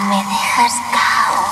¿me dejas cao?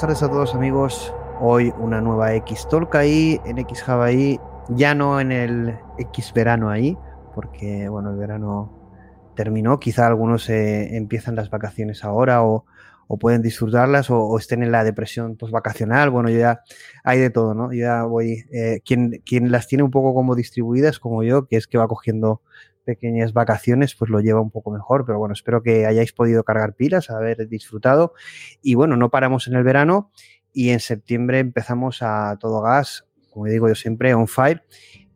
Tardes a todos amigos. Hoy una nueva X Talk ahí, en X Java ahí, ya no en el X verano ahí, porque bueno, el verano terminó. Quizá algunos eh, empiezan las vacaciones ahora o, pueden disfrutarlas o, estén en la depresión postvacacional. Bueno, ya hay de todo, ¿no? Yo ya voy. eh, quien, quien las tiene un poco como distribuidas, como yo, que es que va cogiendo pequeñas vacaciones, pues lo lleva un poco mejor. Pero bueno, espero que hayáis podido cargar pilas, haber disfrutado. Y bueno, no paramos en el verano y en septiembre empezamos a todo gas, como digo yo siempre, on fire.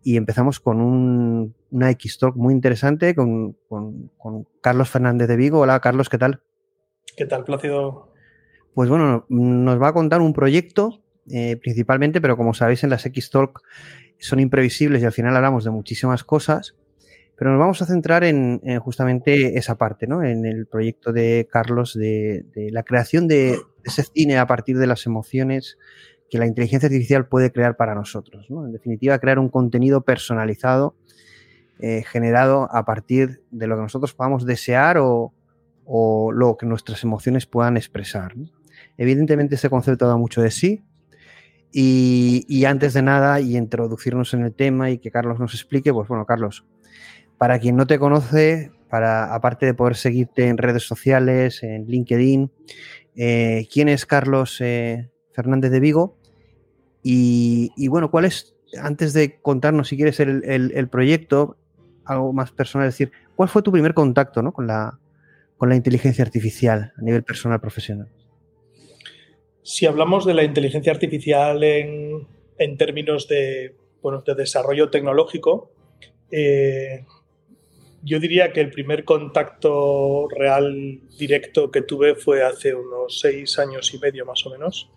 Y empezamos con un, una X-Talk muy interesante con, con, con Carlos Fernández de Vigo. Hola, Carlos, ¿qué tal? ¿Qué tal, Plácido? Pues bueno, nos va a contar un proyecto eh, principalmente, pero como sabéis en las X-Talk son imprevisibles y al final hablamos de muchísimas cosas, pero nos vamos a centrar en, en justamente esa parte, ¿no? En el proyecto de Carlos de, de la creación de ese cine a partir de las emociones que la inteligencia artificial puede crear para nosotros, ¿no? En definitiva, crear un contenido personalizado eh, generado a partir de lo que nosotros podamos desear o, o lo que nuestras emociones puedan expresar. ¿no? Evidentemente este concepto da mucho de sí y, y, antes de nada y introducirnos en el tema y que Carlos nos explique, pues bueno, Carlos, para quien no te conoce, para aparte de poder seguirte en redes sociales, en LinkedIn, eh, ¿quién es Carlos eh, Fernández de Vigo? Y, bueno, ¿cuál es, antes de contarnos si quieres el, el, el, proyecto, algo más personal, es decir, ¿cuál fue tu primer contacto ¿no? con, la, con la inteligencia artificial a nivel personal profesional? Si hablamos de la inteligencia artificial en, en términos de, bueno, de desarrollo tecnológico, eh, yo diría que el primer contacto real directo que tuve fue hace unos seis años y medio más o menos.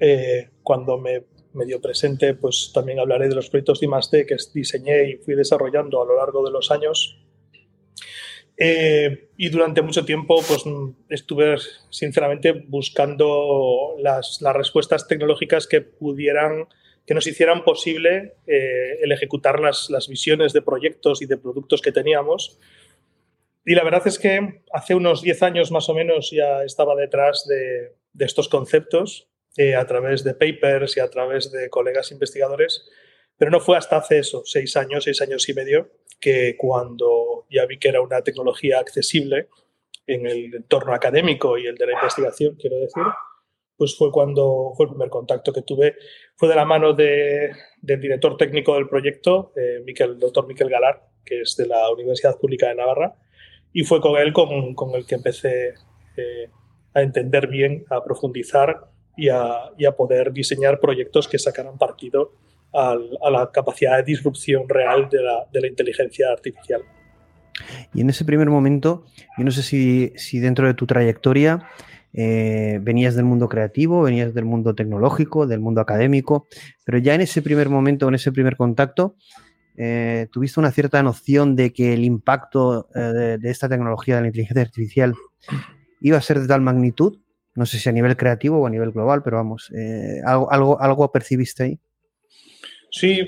Eh, cuando me medio presente, pues también hablaré de los proyectos de I+D que diseñé y fui desarrollando a lo largo de los años. Eh, y durante mucho tiempo pues, estuve sinceramente buscando las, las, respuestas tecnológicas que pudieran, que nos hicieran posible eh, el ejecutar las, las, visiones de proyectos y de productos que teníamos. Y la verdad es que hace unos 10 años más o menos ya estaba detrás de, de estos conceptos eh, a través de papers y a través de colegas investigadores, pero no fue hasta hace eso, seis años, seis años y medio, que cuando ya vi que era una tecnología accesible, en el entorno académico y el de la investigación, quiero decir, pues fue cuando fue el primer contacto que tuve. Fue de la mano de, del director técnico del proyecto, eh, Miquel, el doctor Miquel Galar, que es de la Universidad Pública de Navarra, y fue con él con, con el que empecé eh, a entender bien, a profundizar y a, y a, poder diseñar proyectos que sacaran partido a la capacidad de disrupción real de la, de la inteligencia artificial. Y en ese primer momento, yo no sé si, si dentro de tu trayectoria eh, venías del mundo creativo, venías del mundo tecnológico, del mundo académico, pero ya en ese primer momento, en ese primer contacto, eh, tuviste una cierta noción de que el impacto eh, de, esta tecnología de la inteligencia artificial iba a ser de tal magnitud, no sé si a nivel creativo o a nivel global, pero vamos, algo, algo, algo percibiste ahí. Sí,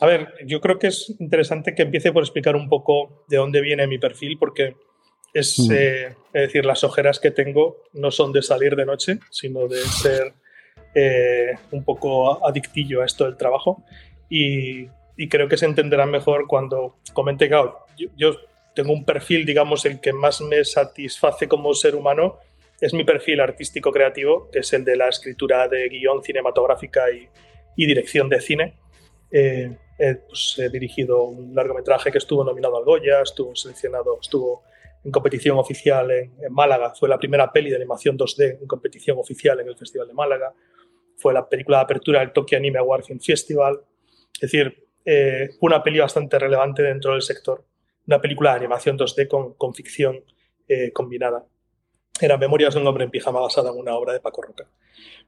a ver, yo creo que es interesante que empiece por explicar un poco de dónde viene mi perfil, porque es, mm. eh, es decir, las ojeras que tengo no son de salir de noche, sino de ser eh, un poco adictillo a esto del trabajo. Y, y, creo que se entenderá mejor cuando comente, claro, yo, yo, tengo un perfil, digamos, el que más me satisface como ser humano es mi perfil artístico creativo, que es el de la escritura de guion cinematográfica y, y dirección de cine. Eh, eh, pues, he dirigido un largometraje que estuvo nominado al Goya, estuvo seleccionado, estuvo en competición oficial en, en, Málaga, fue la primera peli de animación 2D en competición oficial en el Festival de Málaga, fue la película de apertura del Tokyo Anime Award Film Festival, es decir, eh, una peli bastante relevante dentro del sector, una película de animación 2D con, con ficción eh, combinada. Era Memorias de un hombre en pijama basada en una obra de Paco Roca.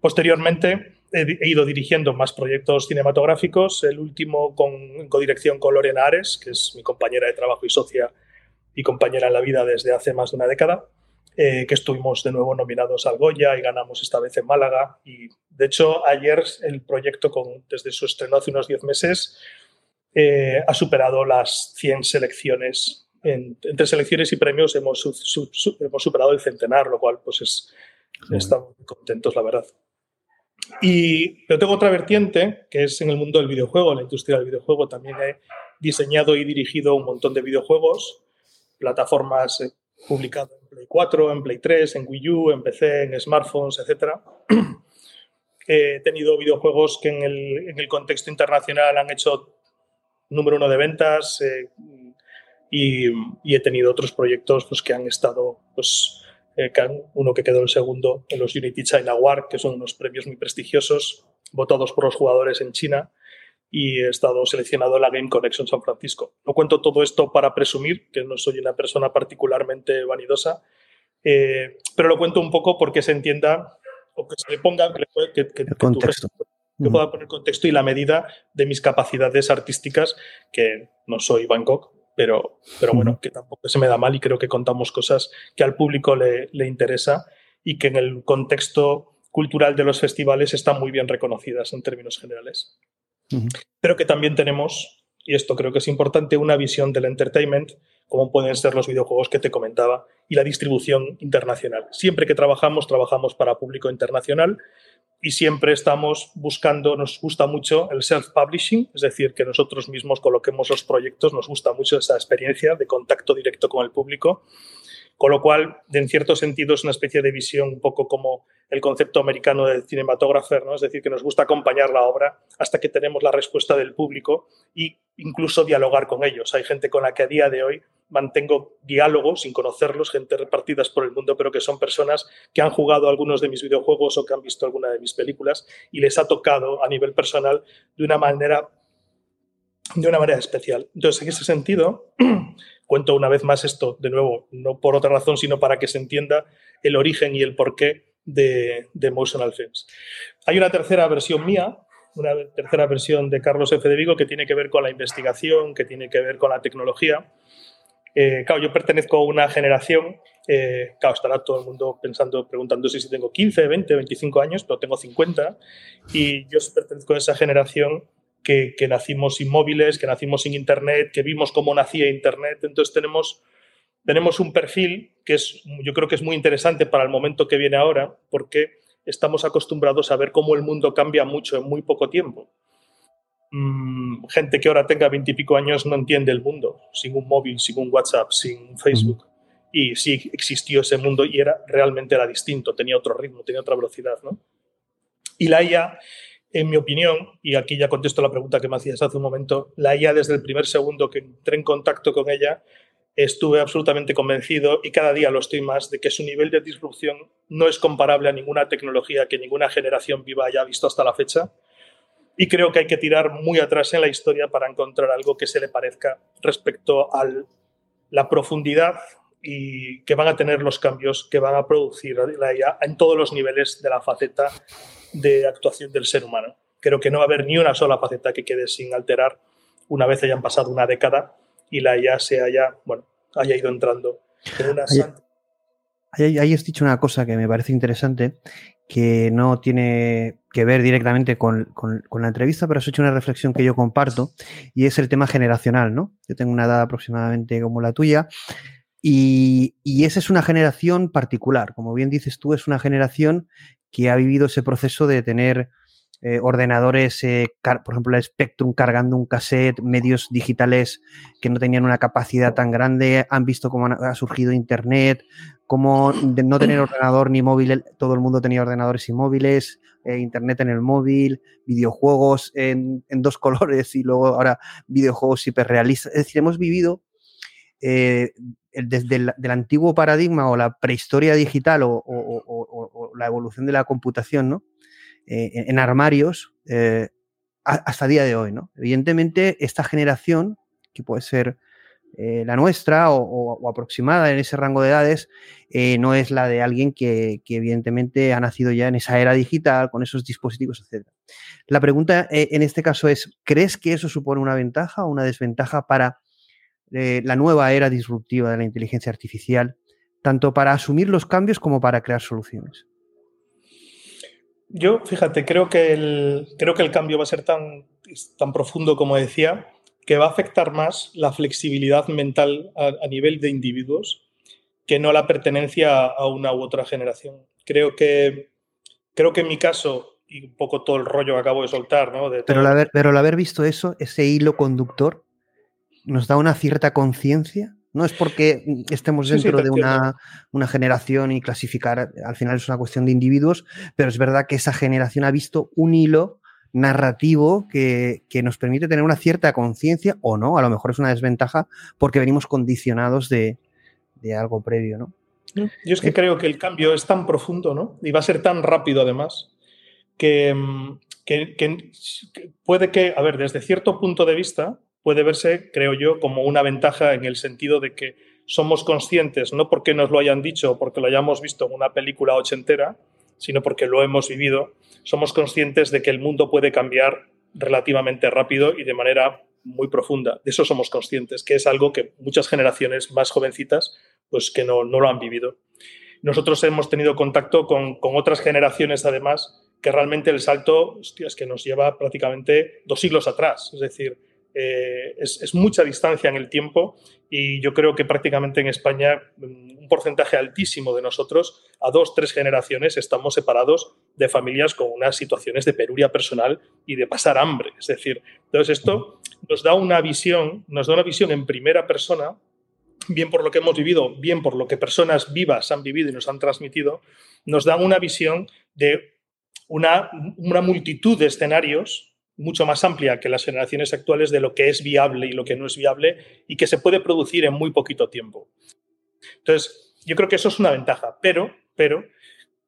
Posteriormente he ido dirigiendo más proyectos cinematográficos, el último con codirección con Lorena Ares, que es mi compañera de trabajo y socia y compañera en la vida desde hace más de una década, eh, que estuvimos de nuevo nominados al Goya y ganamos esta vez en Málaga. Y de hecho, ayer el proyecto, con, desde su estreno hace unos 10 meses, eh, ha superado las 100 selecciones. En, entre selecciones y premios hemos, su, su, su, hemos, superado el centenar, lo cual pues es, estamos muy contentos, la verdad. Y yo tengo otra vertiente, que es en el mundo del videojuego, en la industria del videojuego. También he diseñado y dirigido un montón de videojuegos plataformas eh, publicado en Play 4, en Play 3, en Wii U, en PC, en smartphones, etc. He tenido videojuegos que en el, en el, contexto internacional han hecho número uno de ventas eh, y, y, he tenido otros proyectos pues, que han estado, pues, eh, que han, uno que quedó el segundo en los Unity China Award, que son unos premios muy prestigiosos, votados por los jugadores en China y he estado seleccionado en la Game Connection San Francisco. No cuento todo esto para presumir, que no soy una persona particularmente vanidosa, eh, pero lo cuento un poco porque se entienda o que se le ponga que, que, que, el contexto. que pueda poner contexto y la medida de mis capacidades artísticas, que no soy Bangkok, pero, pero bueno, que tampoco se me da mal y creo que contamos cosas que al público le, le interesa y que en el contexto cultural de los festivales están muy bien reconocidas en términos generales. Pero que también tenemos, y esto creo que es importante, una visión del entertainment, como pueden ser los videojuegos que te comentaba, y la distribución internacional. Siempre que trabajamos, trabajamos para público internacional y siempre estamos buscando, nos gusta mucho el self-publishing, es decir, que nosotros mismos coloquemos los proyectos, nos gusta mucho esa experiencia de contacto directo con el público, con lo cual, en cierto sentido, es una especie de visión un poco como el concepto americano del cinematógrafo, ¿no? es decir, que nos gusta acompañar la obra hasta que tenemos la respuesta del público e incluso dialogar con ellos. Hay gente con la que a día de hoy mantengo diálogos sin conocerlos, gente repartidas por el mundo, pero que son personas que han jugado algunos de mis videojuegos o que han visto alguna de mis películas y les ha tocado a nivel personal de una manera de una manera especial. Entonces, en ese sentido, cuento una vez más esto, de nuevo, no por otra razón, sino para que se entienda el origen y el porqué de, de Emotional Films. Hay una tercera versión mía, una tercera versión de Carlos F. de Vigo que tiene que ver con la investigación, que tiene que ver con la tecnología. Eh, claro, yo pertenezco a una generación, eh, claro, estará todo el mundo pensando, preguntándose si tengo 15, 20, 25 años, pero tengo 50, y yo pertenezco a esa generación que, que, nacimos sin móviles, que nacimos sin Internet, que vimos cómo nacía Internet. Entonces tenemos, tenemos un perfil que es, yo creo que es muy interesante para el momento que viene ahora, porque estamos acostumbrados a ver cómo el mundo cambia mucho en muy poco tiempo. Mm, gente que ahora tenga veintipico años no entiende el mundo sin un móvil, sin un WhatsApp, sin Facebook. y sí existió ese mundo y era realmente era distinto, tenía otro ritmo, tenía otra velocidad. ¿no? Y la IA, en mi opinión, y aquí ya contesto la pregunta que me hacías hace un momento, la IA desde el primer segundo que entré en contacto con ella, estuve absolutamente convencido y cada día lo estoy más de que su nivel de disrupción no es comparable a ninguna tecnología que ninguna generación viva haya visto hasta la fecha. Y creo que hay que tirar muy atrás en la historia para encontrar algo que se le parezca respecto a la profundidad y que van a tener los cambios que van a producir la IA en todos los niveles de la faceta de actuación del ser humano. Creo que no va a haber ni una sola faceta que quede sin alterar una vez hayan pasado una década y la IA se haya, bueno, haya ido entrando en una ahí, ahí, has dicho una cosa que me parece interesante, que no tiene que ver directamente con, con, con, la entrevista, pero has hecho una reflexión que yo comparto y es el tema generacional, ¿no? Yo tengo una edad aproximadamente como la tuya y, esa es una generación particular. Como bien dices tú, es una generación que ha vivido ese proceso de tener eh, ordenadores, eh, por ejemplo, el Spectrum cargando un cassette, medios digitales que no tenían una capacidad tan grande, han visto cómo ha surgido Internet, cómo de no tener ordenador ni móvil, todo el mundo tenía ordenadores y móviles, eh, Internet en el móvil, videojuegos en, dos colores y luego ahora videojuegos hiperrealistas. Es decir, hemos vivido desde el antiguo paradigma o la prehistoria digital o, la evolución de la computación, ¿no? eh, en armarios eh, hasta día de hoy, ¿no? Evidentemente, esta generación, que puede ser eh, la nuestra o, aproximada en ese rango de edades, eh, no es la de alguien que, que, evidentemente ha nacido ya en esa era digital, con esos dispositivos, etc. La pregunta en este caso es, ¿crees que eso supone una ventaja o una desventaja para eh, la nueva era disruptiva de la inteligencia artificial, tanto para asumir los cambios como para crear soluciones? Yo, fíjate, creo que el, creo que el cambio va a ser tan, tan profundo como decía, que va a afectar más la flexibilidad mental a, a, nivel de individuos que no la pertenencia a una u otra generación. Creo que, creo que en mi caso, y un poco todo el rollo que acabo de soltar, ¿no? De pero, el haber, pero el haber visto eso, ese hilo conductor, nos da una cierta conciencia no es porque estemos dentro sí, sí, de una, una, generación y clasificar, al final es una cuestión de individuos, pero es verdad que esa generación ha visto un hilo narrativo que, que nos permite tener una cierta conciencia, o no, a lo mejor es una desventaja porque venimos condicionados de, de algo previo, ¿no? Yo es que eh, creo que el cambio es tan profundo, ¿no? Y va a ser tan rápido además, que, mm, que, que puede que, a ver, desde cierto punto de vista, puede verse, creo yo, como una ventaja en el sentido de que somos conscientes, no porque nos lo hayan dicho o porque lo hayamos visto en una película ochentera, sino porque lo hemos vivido, somos conscientes de que el mundo puede cambiar relativamente rápido y de manera muy profunda. De eso somos conscientes, que es algo que muchas generaciones más jovencitas pues que no, no lo han vivido. Nosotros hemos tenido contacto con, con otras generaciones, además, que realmente el salto hostia, que nos lleva prácticamente dos siglos atrás. Es decir, eh, es, es, mucha distancia en el tiempo y yo creo que prácticamente en España mm, un porcentaje altísimo de nosotros, a dos, tres generaciones, estamos separados de familias con unas situaciones de penuria personal y de pasar hambre. Es decir, entonces esto nos da una visión, nos da una visión en primera persona, bien por lo que hemos vivido, bien por lo que personas vivas han vivido y nos han transmitido, nos da una visión de una, una multitud de escenarios mucho más amplia que las generaciones actuales de lo que es viable y lo que no es viable y que se puede producir en muy poquito tiempo. Entonces, yo creo que eso es una ventaja, pero, pero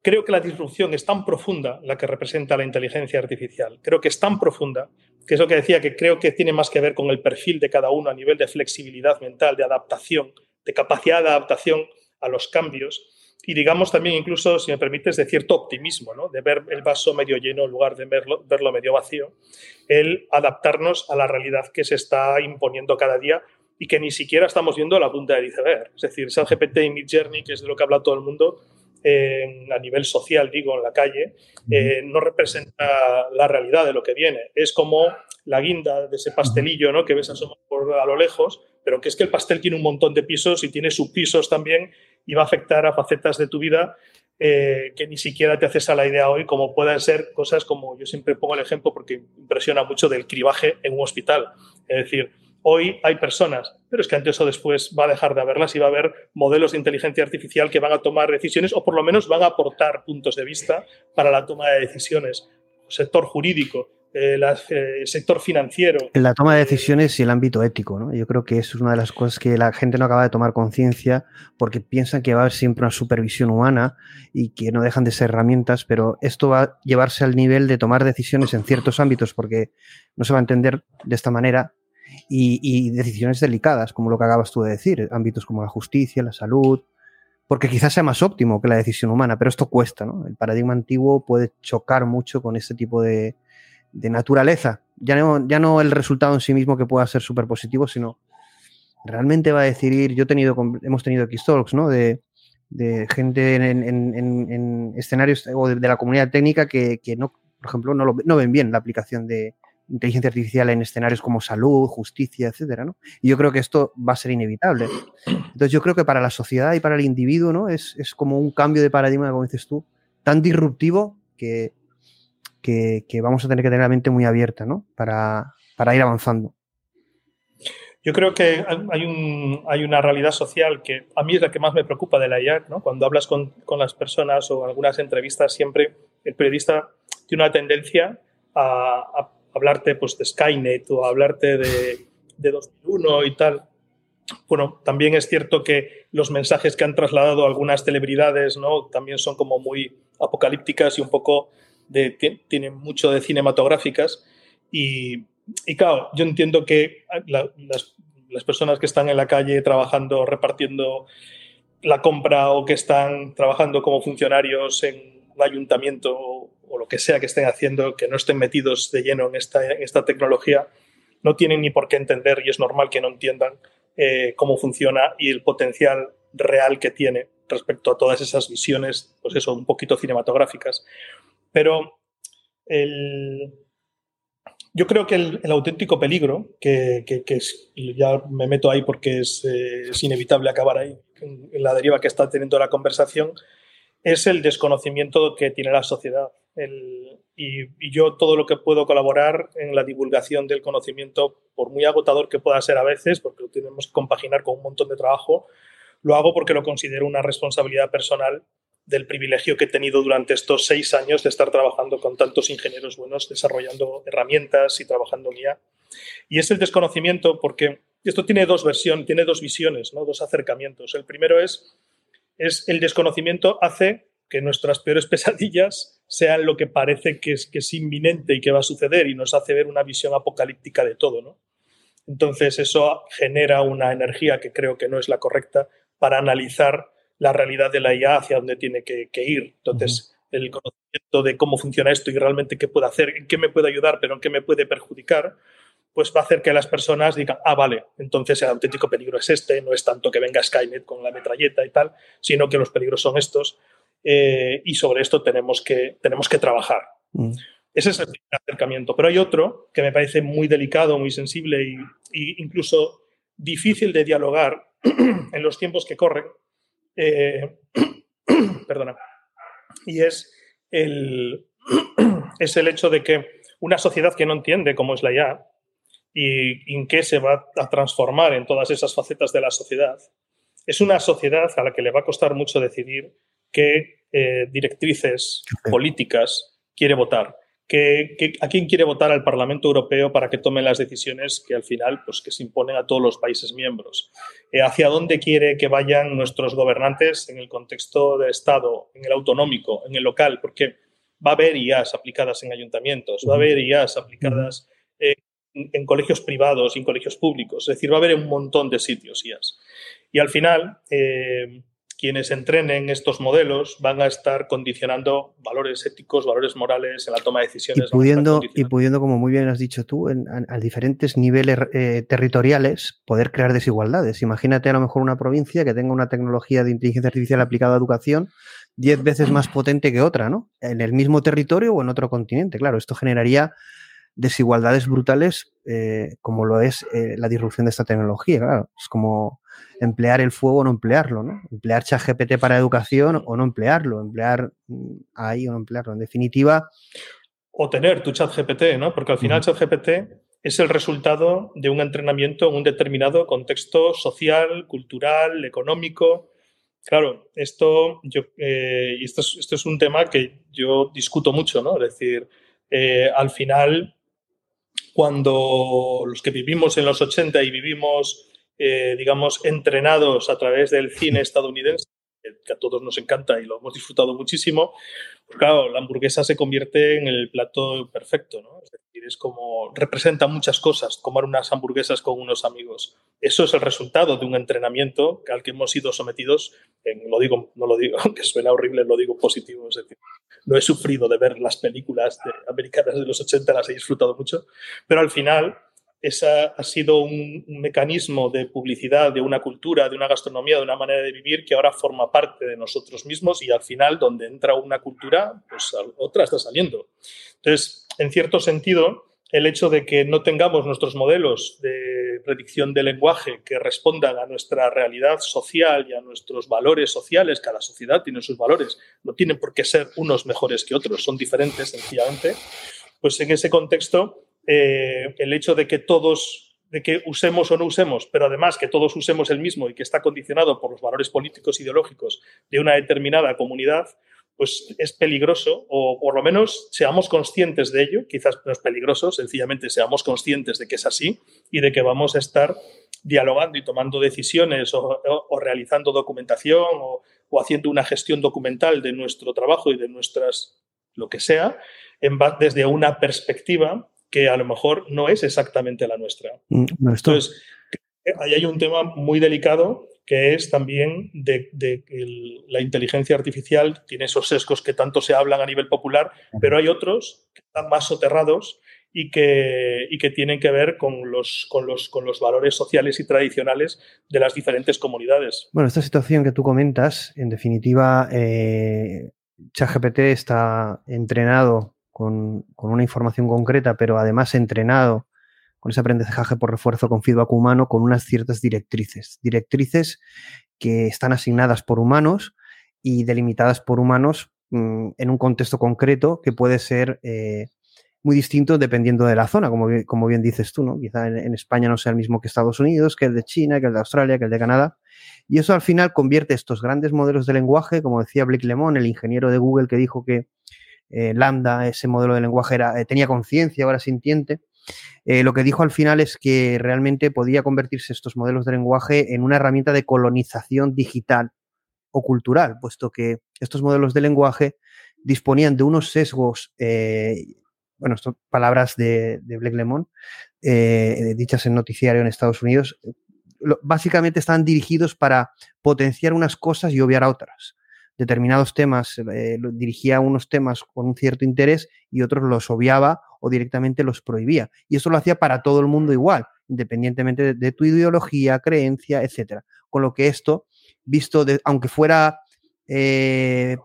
creo que la disrupción es tan profunda, la que representa la inteligencia artificial, creo que es tan profunda, que es lo que decía, que creo que tiene más que ver con el perfil de cada uno a nivel de flexibilidad mental, de adaptación, de capacidad de adaptación a los cambios, y digamos también incluso, si me permites, de cierto optimismo, ¿no? de ver el vaso medio lleno en lugar de verlo, verlo medio vacío, el adaptarnos a la realidad que se está imponiendo cada día y que ni siquiera estamos viendo la punta del iceberg. Es decir, GPT y Midjourney, que es de lo que habla todo el mundo, eh, a nivel social, digo, en la calle, eh, no representa la realidad de lo que viene. Es como la guinda de ese pastelillo ¿no? que ves asomar por a lo lejos, pero que es que el pastel tiene un montón de pisos y tiene subpisos también y va a afectar a facetas de tu vida eh, que ni siquiera te haces a la idea hoy, como pueden ser cosas como yo siempre pongo el ejemplo porque impresiona mucho del cribaje en un hospital. Es decir, Hoy hay personas, pero es que antes o después va a dejar de haberlas y va a haber modelos de inteligencia artificial que van a tomar decisiones o por lo menos van a aportar puntos de vista para la toma de decisiones. Sector jurídico, eh, el sector financiero. La toma de decisiones y el ámbito ético, ¿no? Yo creo que eso es una de las cosas que la gente no acaba de tomar conciencia porque piensan que va a haber siempre una supervisión humana y que no dejan de ser herramientas, pero esto va a llevarse al nivel de tomar decisiones en ciertos ámbitos porque no se va a entender de esta manera y, y decisiones delicadas, como lo que acabas tú de decir, ámbitos como la justicia, la salud, porque quizás sea más óptimo que la decisión humana, pero esto cuesta, ¿no? El paradigma antiguo puede chocar mucho con este tipo de, de naturaleza. Ya no, ya no el resultado en sí mismo que pueda ser súper positivo, sino realmente va a decidir. Yo he tenido, hemos tenido X-Talks, ¿no? De, de gente en, en, en, escenarios o de, la comunidad técnica que, que no, por ejemplo, no, lo, no, ven bien la aplicación de inteligencia artificial en escenarios como salud, justicia, etcétera, ¿no? Y yo creo que esto va a ser inevitable. Entonces, yo creo que para la sociedad y para el individuo, ¿no? Es, es como un cambio de paradigma, como dices tú, tan disruptivo que, que, vamos a tener que tener la mente muy abierta, ¿no? Para, para ir avanzando. Yo creo que hay, un, hay, una realidad social que a mí es la que más me preocupa de la IA, ¿no? Cuando hablas con, con, las personas o algunas entrevistas, siempre el periodista tiene una tendencia a, a hablarte pues, de Skynet o a hablarte de, de 2001 y tal. Bueno, también es cierto que los mensajes que han trasladado algunas celebridades, ¿no? También son como muy apocalípticas y un poco tienen mucho de cinematográficas y, y claro, yo entiendo que las, las, personas que están en la calle trabajando, repartiendo la compra o que están trabajando como funcionarios en un ayuntamiento o, lo que sea que estén haciendo, que no estén metidos de lleno en esta, en esta tecnología, no tienen ni por qué entender y es normal que no entiendan eh, cómo funciona y el potencial real que tiene respecto a todas esas visiones, pues eso, un poquito cinematográficas. Pero el, yo creo que el, auténtico peligro, que, es, ya me meto ahí porque es, eh, inevitable acabar ahí, en, la deriva que está teniendo la conversación, es el desconocimiento que tiene la sociedad. y, y, yo todo lo que puedo colaborar en la divulgación del conocimiento, por muy agotador que pueda ser a veces, porque lo tenemos que compaginar con un montón de trabajo, lo hago porque lo considero una responsabilidad personal del privilegio que he tenido durante estos seis años de estar trabajando con tantos ingenieros buenos, desarrollando herramientas y trabajando en IA. Y es el desconocimiento porque esto tiene dos versiones, tiene dos visiones, ¿no? dos acercamientos. El primero es, es el desconocimiento hace que nuestras peores pesadillas sean lo que parece que es, que es inminente y que va a suceder y nos hace ver una visión apocalíptica de todo. ¿no? Entonces eso genera una energía que creo que no es la correcta para analizar la realidad de la IA hacia dónde tiene que, ir. Entonces, el conocimiento de cómo funciona esto y realmente qué puede hacer, en qué me puede ayudar, pero en qué me puede perjudicar, pues va a hacer que las personas digan, ah, vale, entonces el auténtico peligro es este, no es tanto que venga Skynet con la metralleta y tal, sino que los peligros son estos eh, y sobre esto tenemos que, tenemos que trabajar. Mm. Ese es el primer acercamiento. Pero hay otro que me parece muy delicado, muy sensible e incluso difícil de dialogar en los tiempos que corren, eh, perdona, y es el, es el hecho de que una sociedad que no entiende cómo es la IA y en qué se va a transformar en todas esas facetas de la sociedad, es una sociedad a la que le va a costar mucho decidir qué eh, directrices políticas quiere votar a quién quiere votar al Parlamento Europeo para que tome las decisiones que al final pues, que se imponen a todos los países miembros. Eh, hacia dónde quiere que vayan nuestros gobernantes en el contexto de Estado, en el autonómico, en el local, porque va a haber IAS aplicadas en ayuntamientos, va a haber IAS aplicadas eh, en, colegios privados y en colegios públicos, es decir, va a haber un montón de sitios IAS. Y al final, eh, quienes entrenen estos modelos van a estar condicionando valores éticos, valores morales en la toma de decisiones. Y pudiendo, y pudiendo como muy bien has dicho tú, a, diferentes niveles eh, territoriales poder crear desigualdades. Imagínate a lo mejor una provincia que tenga una tecnología de inteligencia artificial aplicada a educación diez veces más potente que otra, ¿no? En el mismo territorio o en otro continente. Claro, esto generaría desigualdades brutales eh, como lo es eh, la disrupción de esta tecnología. Claro, es como emplear el fuego o no emplearlo, ¿no? Emplear ChatGPT para educación o no emplearlo, emplear mm, ahí o no emplearlo. En definitiva. O tener tu ChatGPT, ¿no? Porque al final ChatGPT es el resultado de un entrenamiento en un determinado contexto social, cultural, económico. Claro, esto, yo, eh, esto, es, esto, es, un tema que yo discuto mucho, ¿no? Es decir, eh, al final, cuando los que vivimos en los 80 y vivimos, eh, digamos, entrenados a través del cine estadounidense, que a todos nos encanta y lo hemos disfrutado muchísimo, pues claro, la hamburguesa se convierte en el plato perfecto, ¿no? Es como representa muchas cosas, comer unas hamburguesas con unos amigos. Eso es el resultado de un entrenamiento al que hemos sido sometidos, en, lo digo, no lo digo, aunque suena horrible, lo digo positivo, es decir, no he sufrido de ver las películas de, americanas de los 80, las he disfrutado mucho, pero al final esa ha sido un, mecanismo de publicidad, de una cultura, de una gastronomía, de una manera de vivir que ahora forma parte de nosotros mismos y al final donde entra una cultura, pues otra está saliendo. Entonces, en cierto sentido, el hecho de que no tengamos nuestros modelos de predicción de lenguaje que respondan a nuestra realidad social y a nuestros valores sociales, cada sociedad tiene sus valores, no tienen por qué ser unos mejores que otros, son diferentes sencillamente, pues en ese contexto eh, el hecho de que todos, de que usemos o no usemos, pero además que todos usemos el mismo y que está condicionado por los valores políticos ideológicos de una determinada comunidad, pues es peligroso, o por lo menos seamos conscientes de ello, quizás no es peligroso, sencillamente seamos conscientes de que es así y de que vamos a estar dialogando y tomando decisiones o, realizando documentación o, o, haciendo una gestión documental de nuestro trabajo y de nuestras, lo que sea, en, desde una perspectiva que a lo mejor no es exactamente la nuestra. Mm, Entonces, ahí hay un tema muy delicado que es también de, que la inteligencia artificial tiene esos sesgos que tanto se hablan a nivel popular, pero hay otros que están más soterrados y que, tienen que ver con los, con, los, con los valores sociales y tradicionales de las diferentes comunidades. Bueno, esta situación que tú comentas, en definitiva, eh, ChatGPT está entrenado con, una información concreta, pero además entrenado con ese aprendizaje por refuerzo con feedback humano, con unas ciertas directrices. Directrices que están asignadas por humanos y delimitadas por humanos mm, en un contexto concreto que puede ser eh, muy distinto dependiendo de la zona, como, como bien dices tú, ¿no? Quizá en, España no sea el mismo que Estados Unidos, que el de China, que el de Australia, que el de Canadá. Y eso al final convierte estos grandes modelos de lenguaje, como decía Blake Lemon, el ingeniero de Google que dijo que eh, Lambda, ese modelo de lenguaje era, eh, tenía conciencia, ahora sintiente. Eh, lo que dijo al final es que realmente podía convertirse estos modelos de lenguaje en una herramienta de colonización digital o cultural, puesto que estos modelos de lenguaje disponían de unos sesgos, bueno, estas palabras de, de Blake Lemon, dichas en noticiario en Estados Unidos, básicamente estaban dirigidos para potenciar unas cosas y obviar a otras. Determinados temas, eh, dirigía unos temas con un cierto interés y otros los obviaba o directamente los prohibía. Y eso lo hacía para todo el mundo igual, independientemente de, tu ideología, creencia, etcétera. Con lo que esto, visto, de, aunque fuera eh,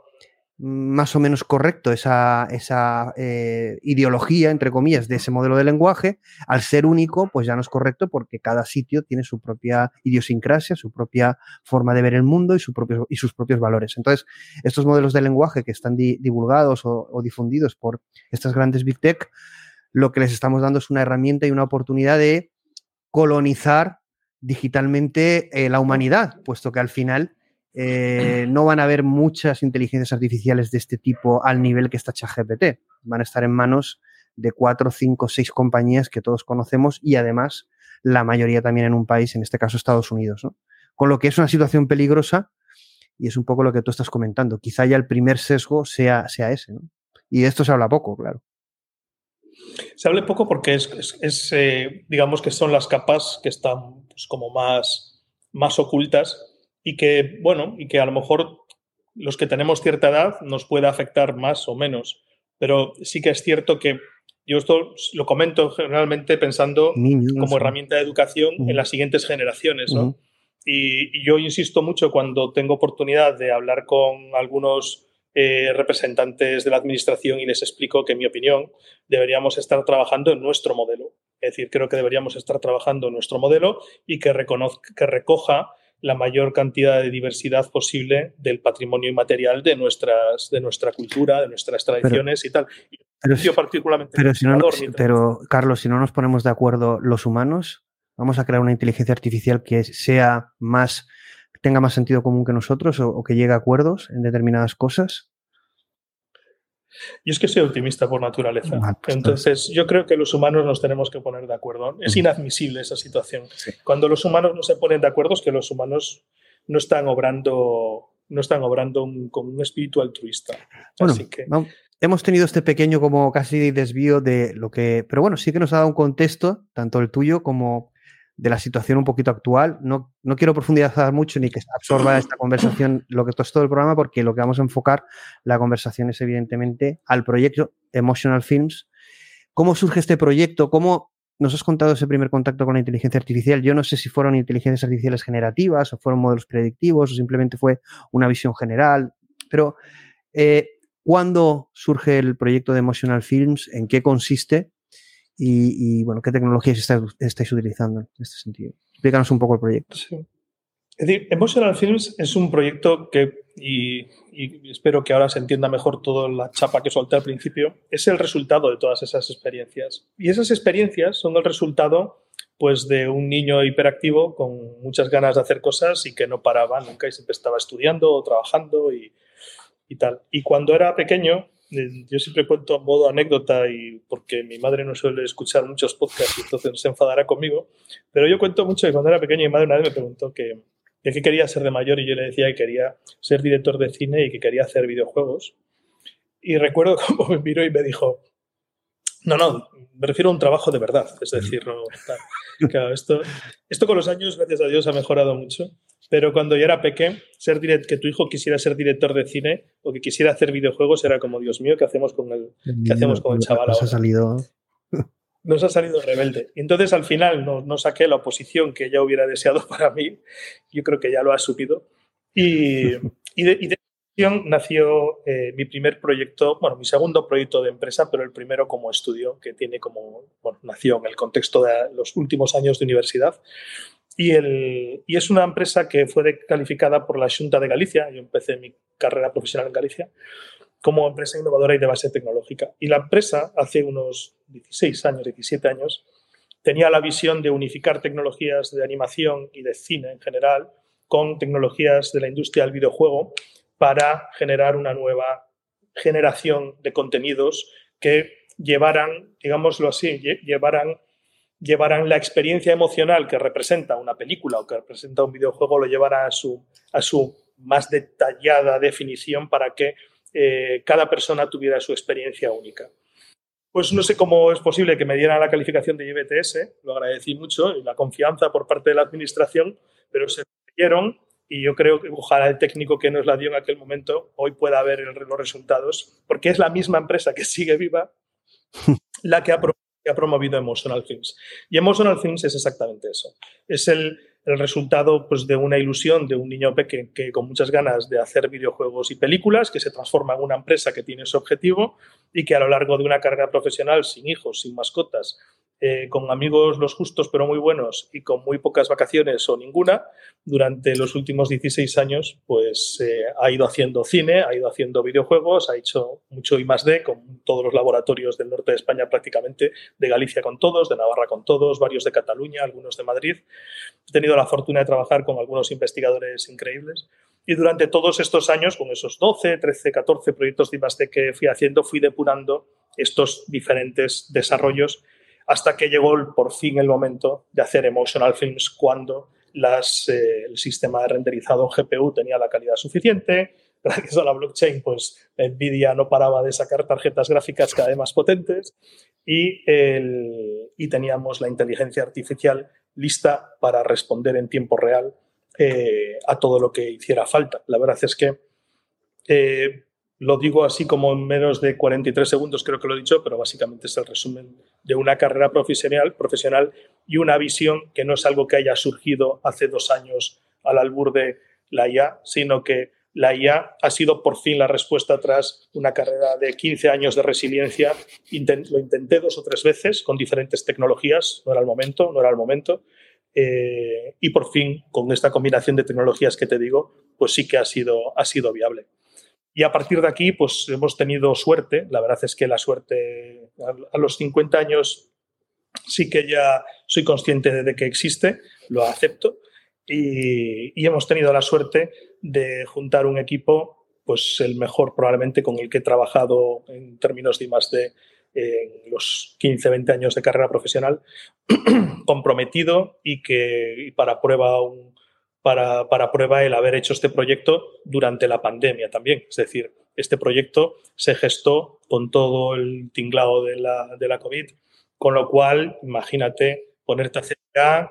más o menos correcto esa, esa eh, ideología, entre comillas, de ese modelo de lenguaje, al ser único, pues ya no es correcto porque cada sitio tiene su propia idiosincrasia, su propia forma de ver el mundo y, su propio, y sus propios valores. Entonces, estos modelos de lenguaje que están divulgados o, difundidos por estas grandes Big Tech, lo que les estamos dando es una herramienta y una oportunidad de colonizar digitalmente eh, la humanidad, puesto que al final eh, no van a haber muchas inteligencias artificiales de este tipo al nivel que está ChatGPT. Van a estar en manos de cuatro, cinco, seis compañías que todos conocemos y además la mayoría también en un país, en este caso Estados Unidos. Con lo que es una situación peligrosa y es un poco lo que tú estás comentando. Quizá ya el primer sesgo sea, ese. Y de esto se habla poco, claro. Se habla poco porque es, eh, digamos que son las capas que están pues, como más, más ocultas y que, bueno, y que a lo mejor los que tenemos cierta edad nos puede afectar más o menos. Pero sí que es cierto que yo esto lo comento generalmente pensando como herramienta de educación en las siguientes generaciones, ¿no? y, yo insisto mucho cuando tengo oportunidad de hablar con algunos eh, representantes de la administración y les explico que, en mi opinión, deberíamos estar trabajando en nuestro modelo. Es decir, creo que deberíamos estar trabajando en nuestro modelo y que, que recoja la mayor cantidad de diversidad posible del patrimonio inmaterial de, nuestras, de nuestra cultura, de nuestras tradiciones y tal. pero, particularmente pero, si no pero, Carlos, si no nos ponemos de acuerdo los humanos, vamos a crear una inteligencia artificial que sea más, tenga más sentido común que nosotros o, o que llegue a acuerdos en determinadas cosas. Yo es que soy optimista por naturaleza. Pues Entonces, yo creo que los humanos nos tenemos que poner de acuerdo. Es inadmisible esa situación. Cuando los humanos no se ponen de acuerdo es que los humanos no están obrando, no están obrando con un espíritu altruista. Así que... hemos tenido este pequeño como casi desvío de lo que... Pero bueno, sí que nos ha dado un contexto, tanto el tuyo como de la situación un poquito actual. No, no quiero profundizar mucho ni que absorba esta conversación lo que es todo el programa, porque lo que vamos a enfocar la conversación es evidentemente al proyecto Emotional Films. ¿Cómo surge este proyecto? ¿Cómo nos has contado ese primer contacto con la inteligencia artificial? Yo no sé si fueron inteligencias artificiales generativas o fueron modelos predictivos o simplemente fue una visión general, pero eh, ¿cuándo surge el proyecto de Emotional Films? ¿En qué consiste? Y, bueno, qué tecnologías estáis, utilizando en este sentido. Explícanos un poco el proyecto. Es decir, Emotional Films es un proyecto que, y, espero que ahora se entienda mejor toda la chapa que solté al principio, es el resultado de todas esas experiencias. Y esas experiencias son el resultado pues, de un niño hiperactivo con muchas ganas de hacer cosas y que no paraba nunca y siempre estaba estudiando o trabajando y, y tal. Y cuando era pequeño, yo siempre cuento a modo anécdota y porque mi madre no suele escuchar muchos podcasts y entonces se enfadará conmigo, pero yo cuento mucho que cuando era pequeño mi madre una vez me preguntó que, qué quería ser de mayor y yo le decía que quería ser director de cine y que quería hacer videojuegos. Y recuerdo cómo me miró y me dijo, no, no, me refiero a un trabajo de verdad, es decir, no, claro, esto, esto con los años, gracias a Dios, ha mejorado mucho pero cuando yo era pequeño, ser que tu hijo quisiera ser director de cine o que quisiera hacer videojuegos era como, Dios mío, ¿qué hacemos con el, ¿qué hacemos con el chaval? Nos ha salido. Nos ha salido rebelde. Entonces al final no, no, saqué la oposición que ella hubiera deseado para mí. Yo creo que ya lo ha subido. Y, y de, y de nació eh, mi primer proyecto, bueno, mi segundo proyecto de empresa, pero el primero como estudio, que tiene como, bueno, nació en el contexto de los últimos años de universidad. Y, el, y, es una empresa que fue calificada por la Junta de Galicia, yo empecé mi carrera profesional en Galicia, como empresa innovadora y de base tecnológica. Y la empresa, hace unos 16 años, 17 años, tenía la visión de unificar tecnologías de animación y de cine en general con tecnologías de la industria del videojuego para generar una nueva generación de contenidos que llevaran, digámoslo así, llevaran llevarán la experiencia emocional que representa una película o que representa un videojuego, lo llevará a su, a su más detallada definición para que eh, cada persona tuviera su experiencia única. Pues no sé cómo es posible que me dieran la calificación de IBTS, lo agradecí mucho, y la confianza por parte de la administración, pero se dieron y yo creo que ojalá el técnico que nos la dio en aquel momento hoy pueda ver los resultados, porque es la misma empresa que sigue viva la que ha que ha promovido Emotional Films. Y Emotional Films es exactamente eso. Es el, resultado pues, de una ilusión de un niño pequeño que con muchas ganas de hacer videojuegos y películas, que se transforma en una empresa que tiene ese objetivo y que a lo largo de una carrera profesional sin hijos, sin mascotas, eh, con amigos los justos pero muy buenos y con muy pocas vacaciones o ninguna, durante los últimos 16 años pues eh, ha ido haciendo cine, ha ido haciendo videojuegos, ha hecho mucho I con todos los laboratorios del norte de España prácticamente, de Galicia con todos, de Navarra con todos, varios de Cataluña, algunos de Madrid. He tenido la fortuna de trabajar con algunos investigadores increíbles. Y durante todos estos años, con esos 12, 13, 14 proyectos de I+D que fui haciendo, fui depurando estos diferentes desarrollos hasta que llegó por fin el momento de hacer emotional films cuando las, eh, el sistema de renderizado GPU tenía la calidad suficiente. Gracias a la blockchain, pues Nvidia no paraba de sacar tarjetas gráficas cada vez más potentes y, y teníamos la inteligencia artificial lista para responder en tiempo real eh, a todo lo que hiciera falta. La verdad es que eh, lo digo así como en menos de 43 segundos, creo que lo he dicho, pero básicamente es el resumen de una carrera profesional, profesional y una visión que no es algo que haya surgido hace dos años al albur de la IA, sino que la IA ha sido por fin la respuesta tras una carrera de 15 años de resiliencia. lo intenté dos o tres veces con diferentes tecnologías, no era el momento, no era el momento. eh, y por fin, con esta combinación de tecnologías que te digo, pues sí que ha sido, ha sido viable. Y a partir de aquí, pues hemos tenido suerte. La verdad es que la suerte a los 50 años sí que ya soy consciente de que existe, lo acepto. Y, y, hemos tenido la suerte de juntar un equipo, pues el mejor probablemente con el que he trabajado en términos de más de en los 15, 20 años de carrera profesional, comprometido y que para prueba un, para, para, prueba el haber hecho este proyecto durante la pandemia también. Es decir, este proyecto se gestó con todo el tinglado de la, de la COVID, con lo cual, imagínate ponerte a hacer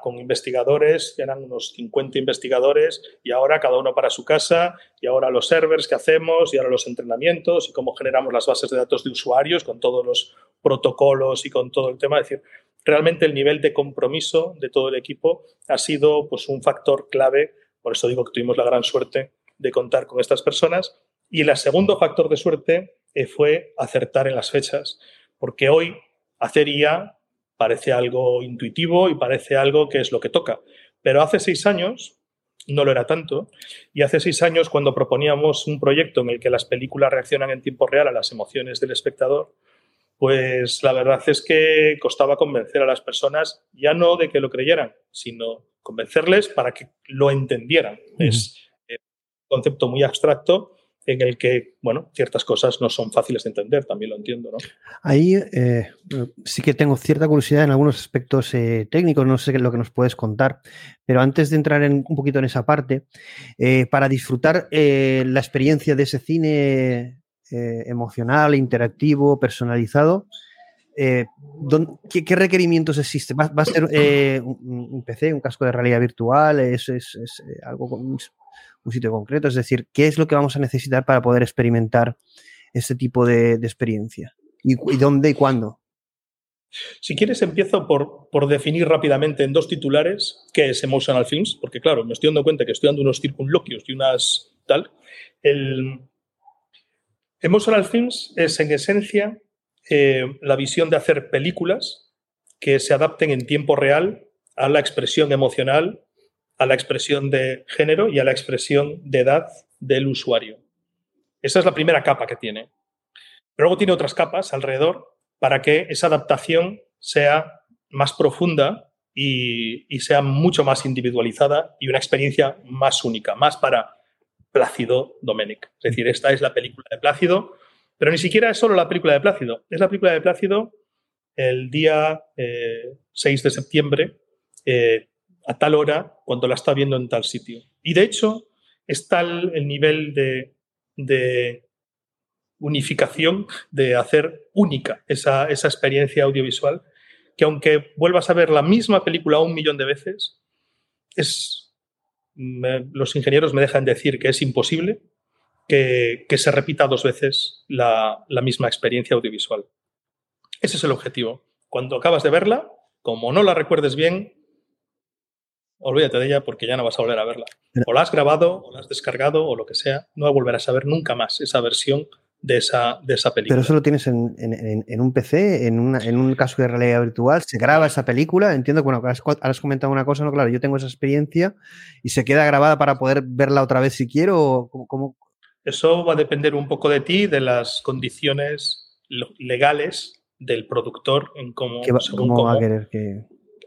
con investigadores, ya eran unos 50 investigadores, y ahora cada uno para su casa, y ahora los servers que hacemos, y ahora los entrenamientos, y cómo generamos las bases de datos de usuarios con todos los protocolos y con todo el tema. Es decir, realmente el nivel de compromiso de todo el equipo ha sido pues, un factor clave. Por eso digo que tuvimos la gran suerte de contar con estas personas. Y el segundo factor de suerte eh, fue acertar en las fechas, porque hoy hacer IA parece algo intuitivo y parece algo que es lo que toca. Pero hace seis años no lo era tanto. Y hace seis años, cuando proponíamos un proyecto en el que las películas reaccionan en tiempo real a las emociones del espectador, pues la verdad es que costaba convencer a las personas ya no de que lo creyeran, sino convencerles para que lo entendieran. Es un concepto muy abstracto en el que, bueno, ciertas cosas no son fáciles de entender, también lo entiendo, ¿no? Ahí eh, sí que tengo cierta curiosidad en algunos aspectos eh, técnicos, no sé lo que nos puedes contar, pero antes de entrar en, un poquito en esa parte, eh, para disfrutar la experiencia de ese cine eh, emocional, interactivo, personalizado. Eh, ¿qué, requerimientos existen? ¿Va, a ser eh, un, PC, un casco de realidad virtual? ¿Es, algo con un, sitio concreto? Es decir, ¿qué es lo que vamos a necesitar para poder experimentar este tipo de, experiencia? ¿Y, dónde y cuándo? Si quieres, empiezo por, por, definir rápidamente en dos titulares qué es Emotional Films, porque claro, me estoy dando cuenta que estoy dando unos circunloquios y unas tal. El, Emotional Films es en esencia eh, la visión de hacer películas que se adapten en tiempo real a la expresión emocional, a la expresión de género y a la expresión de edad del usuario. Esa es la primera capa que tiene. Pero luego tiene otras capas alrededor para que esa adaptación sea más profunda y, y sea mucho más individualizada y una experiencia más única, más para Plácido Domenic. Es decir, esta es la película de Plácido, pero ni siquiera es solo la película de Plácido. Es la película de Plácido el día 6 eh, de septiembre, eh, a tal hora, cuando la está viendo en tal sitio. Y de hecho, es tal el nivel de, de unificación, de hacer única esa, esa experiencia audiovisual, que aunque vuelvas a ver la misma película un millón de veces, es los ingenieros me dejan decir que es imposible que, se repita dos veces la, misma experiencia audiovisual. Ese es el objetivo. Cuando acabas de verla, como no la recuerdes bien, olvídate de ella porque ya no vas a volver a verla. O la has grabado, o la has descargado, o lo que sea, no volverás a ver nunca más esa versión de esa, de esa película. Pero eso lo tienes en, un PC, en, un caso de realidad virtual, se graba esa película, entiendo que bueno, has, comentado una cosa, no, claro, yo tengo esa experiencia y se queda grabada para poder verla otra vez si quiero, o Eso va a depender un poco de ti, de las condiciones legales del productor en cómo, va, a querer que...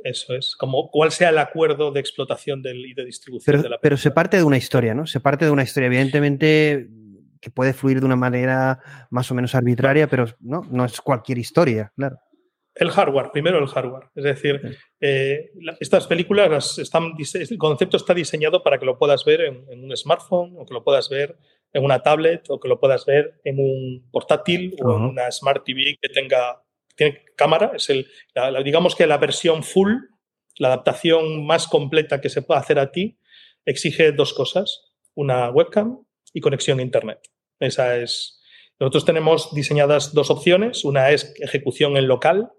Eso es, como cuál sea el acuerdo de explotación y de distribución de la película. Pero se parte de una historia, ¿no? Se parte de una historia. Evidentemente, que puede fluir de una manera más o menos arbitraria, pero no, no es cualquier historia, claro. El hardware, primero el hardware. Es decir, eh, estas películas, están, el concepto está diseñado para que lo puedas ver en, un smartphone, o que lo puedas ver en una tablet, o que lo puedas ver en un portátil o en una Smart TV que tenga tiene cámara. Es el, digamos que la versión full, la adaptación más completa que se pueda hacer a ti, exige dos cosas: una webcam y conexión a Internet. Esa es. Nosotros tenemos diseñadas dos opciones. Una es ejecución en local,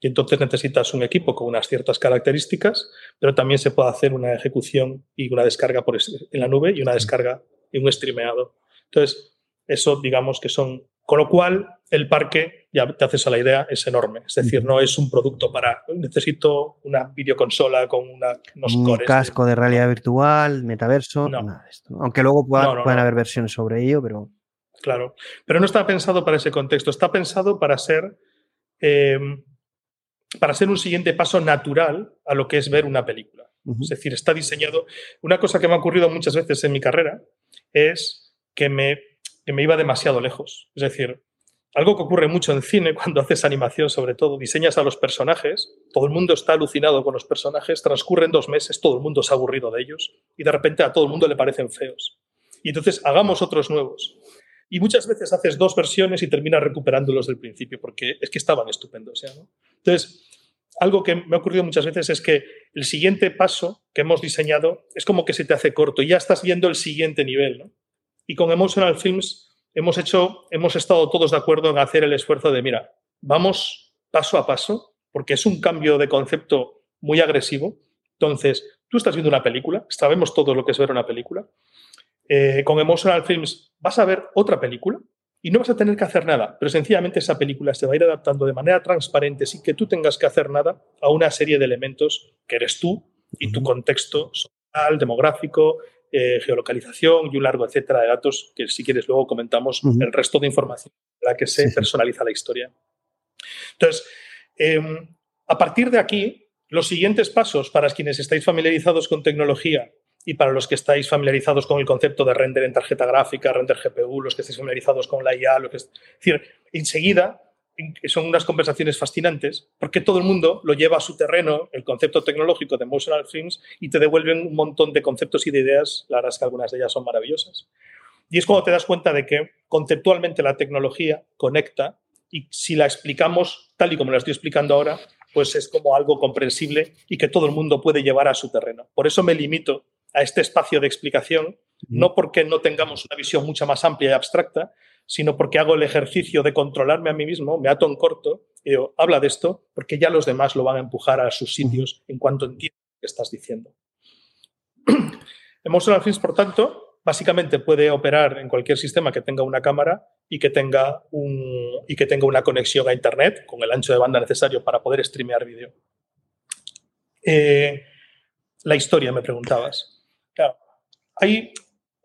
y entonces necesitas un equipo con unas ciertas características, pero también se puede hacer una ejecución y una descarga por en la nube y una descarga y un streameado. Entonces, eso digamos que son Con lo cual, el parque, ya te haces a la idea, es enorme. Es decir, no es un producto para. Necesito una videoconsola con una, unos Un cores. casco de realidad virtual, metaverso, No. nada de esto. Aunque luego No, no, puedan haber versiones sobre ello, pero Claro. Pero no está pensado para ese contexto. Está pensado para ser. eh, para ser un siguiente paso natural a lo que es ver una película. Es decir, está diseñado. Una cosa que me ha ocurrido muchas veces en mi carrera es que me, que me iba demasiado lejos. Es decir, algo que ocurre mucho en cine cuando haces animación, sobre todo, diseñas a los personajes, todo el mundo está alucinado con los personajes, transcurren dos meses, todo el mundo se ha aburrido de ellos y de repente a todo el mundo le parecen feos. Y entonces hagamos otros nuevos. Y muchas veces haces dos versiones y terminas recuperándolos del principio porque es que estaban estupendos. ¿ya, no? Entonces, algo que me ha ocurrido muchas veces es que el siguiente paso que hemos diseñado es como que se te hace corto y ya estás viendo el siguiente nivel. ¿no? Y con Emotional Films hemos hecho, hemos estado todos de acuerdo en hacer el esfuerzo de, mira, vamos paso a paso, porque es un cambio de concepto muy agresivo. Entonces, tú estás viendo una película, sabemos todos lo que es ver una película. Eh, con Emotional Films vas a ver otra película y no vas a tener que hacer nada, pero sencillamente esa película se va a ir adaptando de manera transparente sin que tú tengas que hacer nada a una serie de elementos que eres tú y tu contexto social, demográfico, eh, geolocalización y un largo etcétera de datos que si quieres luego comentamos el resto de información en la que se sí. personaliza la historia. Entonces, eh, a partir de aquí, los siguientes pasos para quienes estáis familiarizados con tecnología y para los que estáis familiarizados con el concepto de render en tarjeta gráfica, render GPU, los que estáis familiarizados con la IA, lo que es, es decir, enseguida en- son unas conversaciones fascinantes porque todo el mundo lo lleva a su terreno, el concepto tecnológico de Emotional Films, y te devuelven un montón de conceptos y de ideas, la verdad es que algunas de ellas son maravillosas. Y es cuando te das cuenta de que conceptualmente la tecnología conecta y si la explicamos tal y como la estoy explicando ahora, pues es como algo comprensible y que todo el mundo puede llevar a su terreno. Por eso me limito a este espacio de explicación, no porque no tengamos una visión mucho más amplia y abstracta, sino porque hago el ejercicio de controlarme a mí mismo, me ato en corto y digo, habla de esto, porque ya los demás lo van a empujar a sus sitios en cuanto entiendan lo que estás diciendo. Emotional Films, por tanto, básicamente puede operar en cualquier sistema que tenga una cámara y que tenga, un, y que tenga una conexión a Internet con el ancho de banda necesario para poder streamear vídeo. Eh, la historia, me preguntabas. Claro, hay,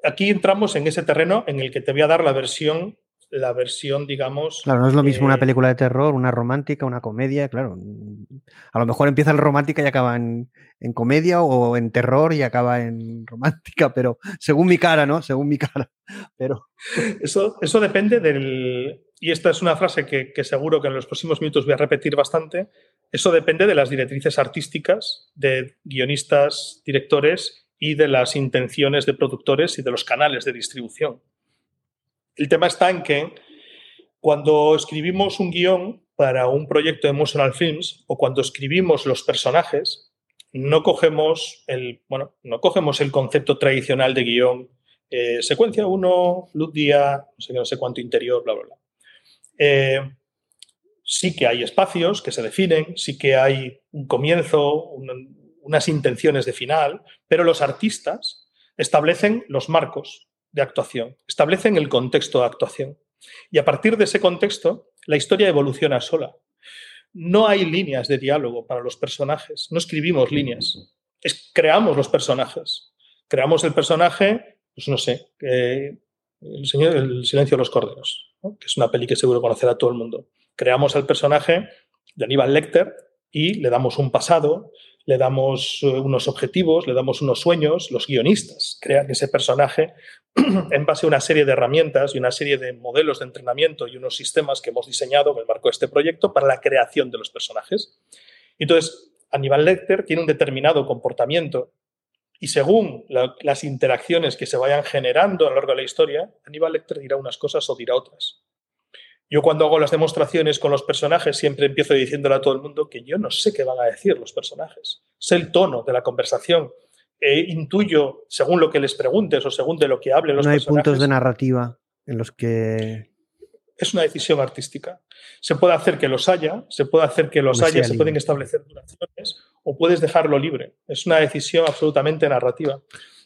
aquí entramos en ese terreno en el que te voy a dar la versión, la versión, digamos. Claro, no es lo mismo eh, una película de terror, una romántica, una comedia, claro. A lo mejor empieza en romántica y acaba en, en comedia o en terror y acaba en romántica, pero según mi cara, ¿no? Según mi cara. Pero Eso, eso depende del. Y esta es una frase que, que seguro que en los próximos minutos voy a repetir bastante. Eso depende de las directrices artísticas de guionistas, directores y de las intenciones de productores y de los canales de distribución. El tema está en que cuando escribimos un guion para un proyecto de Emotional Films o cuando escribimos los personajes, no cogemos el, bueno, no cogemos el concepto tradicional de guion, eh, secuencia 1, luz día, no sé, no sé cuánto interior, bla, bla, bla. Eh, sí que hay espacios que se definen, sí que hay un comienzo, un- unas intenciones de final, pero los artistas establecen los marcos de actuación, establecen el contexto de actuación. Y a partir de ese contexto, la historia evoluciona sola. No hay líneas de diálogo para los personajes, no escribimos líneas, creamos los personajes. Creamos el personaje, pues no sé, el, señor, el Silencio de los Córderos, ¿no? que es una peli que seguro conocerá todo el mundo. Creamos al personaje de Aníbal Lecter y le damos un pasado, le damos eh, unos objetivos, le damos unos sueños. Los guionistas crean ese personaje en base a una serie de herramientas y una serie de modelos de entrenamiento y unos sistemas que hemos diseñado en el marco de este proyecto para la creación de los personajes. Entonces, Aníbal Lecter tiene un determinado comportamiento y según la- las interacciones que se vayan generando a lo largo de la historia, Aníbal Lecter dirá unas cosas o dirá otras. Yo cuando hago las demostraciones con los personajes siempre empiezo diciéndole a todo el mundo que yo no sé qué van a decir los personajes. Sé el tono de la conversación. E intuyo, según lo que les preguntes o según de lo que hablen los no hay personajes, puntos de narrativa en los que. es una decisión artística. Se puede hacer que los haya, se puede hacer que los haya, se libre. pueden establecer duraciones o puedes dejarlo libre. Es una decisión absolutamente narrativa.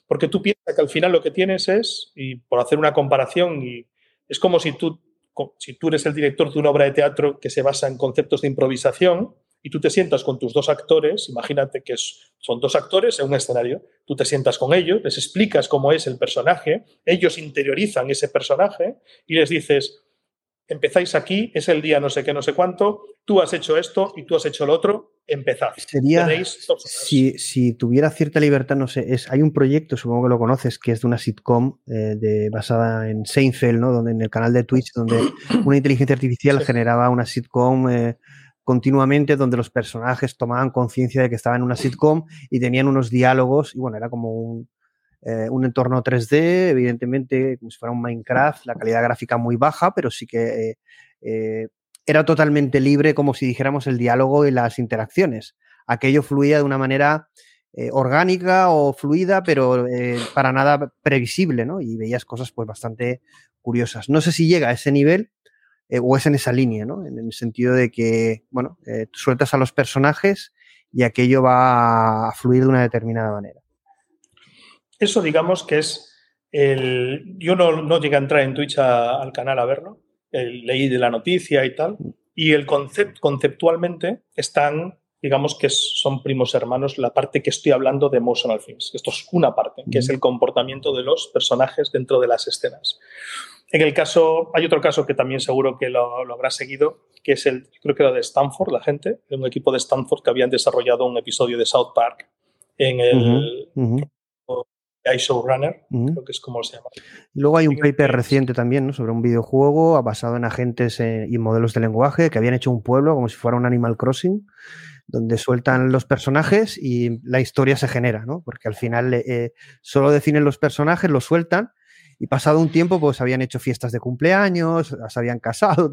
Porque tú piensas que al final lo que tienes es, y por hacer una comparación, y es como si tú si tú eres el director de una obra de teatro que se basa en conceptos de improvisación y tú te sientas con tus dos actores, imagínate que son dos actores en un escenario, tú te sientas con ellos, les explicas cómo es el personaje, ellos interiorizan ese personaje y les dices, empezáis aquí, es el día no sé qué, no sé cuánto, tú has hecho esto y tú has hecho lo otro, empezad. Sería, si, si, tuviera cierta libertad, no sé, es, hay un proyecto, supongo que lo conoces, que es de una sitcom eh, de, basada en Seinfeld, ¿no? Donde en el canal de Twitch, donde una inteligencia artificial generaba una sitcom eh, continuamente, donde los personajes tomaban conciencia de que estaban en una sitcom y tenían unos diálogos, y bueno, era como un, eh, un entorno 3D, evidentemente, como si fuera un Minecraft, la calidad gráfica muy baja, pero sí que eh, eh, era totalmente libre, como si dijéramos el diálogo y las interacciones. Aquello fluía de una manera orgánica o fluida, pero para nada previsible, ¿no? Y veías cosas pues bastante curiosas. No sé si llega a ese nivel o es en esa línea, ¿no? En el sentido de que, bueno, sueltas a los personajes y aquello va a fluir de una determinada manera. Eso digamos que es el... Yo no, no llegué a entrar en Twitch al canal a verlo, leí de la noticia y tal, y el concept, conceptualmente están, digamos que son primos hermanos, la parte que estoy hablando de Emotional Films. Esto es una parte, que es el comportamiento de los personajes dentro de las escenas. En el caso, hay otro caso que también seguro que lo, lo habrá seguido, que es el, creo que era de Stanford, la gente, un equipo de Stanford que habían desarrollado un episodio de South Park en el, iShowrunner, creo que es como se llama. Luego hay un paper reciente también ¿no? sobre un videojuego basado en agentes eh, y modelos de lenguaje que habían hecho un pueblo como si fuera un Animal Crossing, donde sueltan los personajes y la historia se genera, ¿no? Porque al final eh, solo definen los personajes, los sueltan y pasado un tiempo pues habían hecho fiestas de cumpleaños, se habían casado,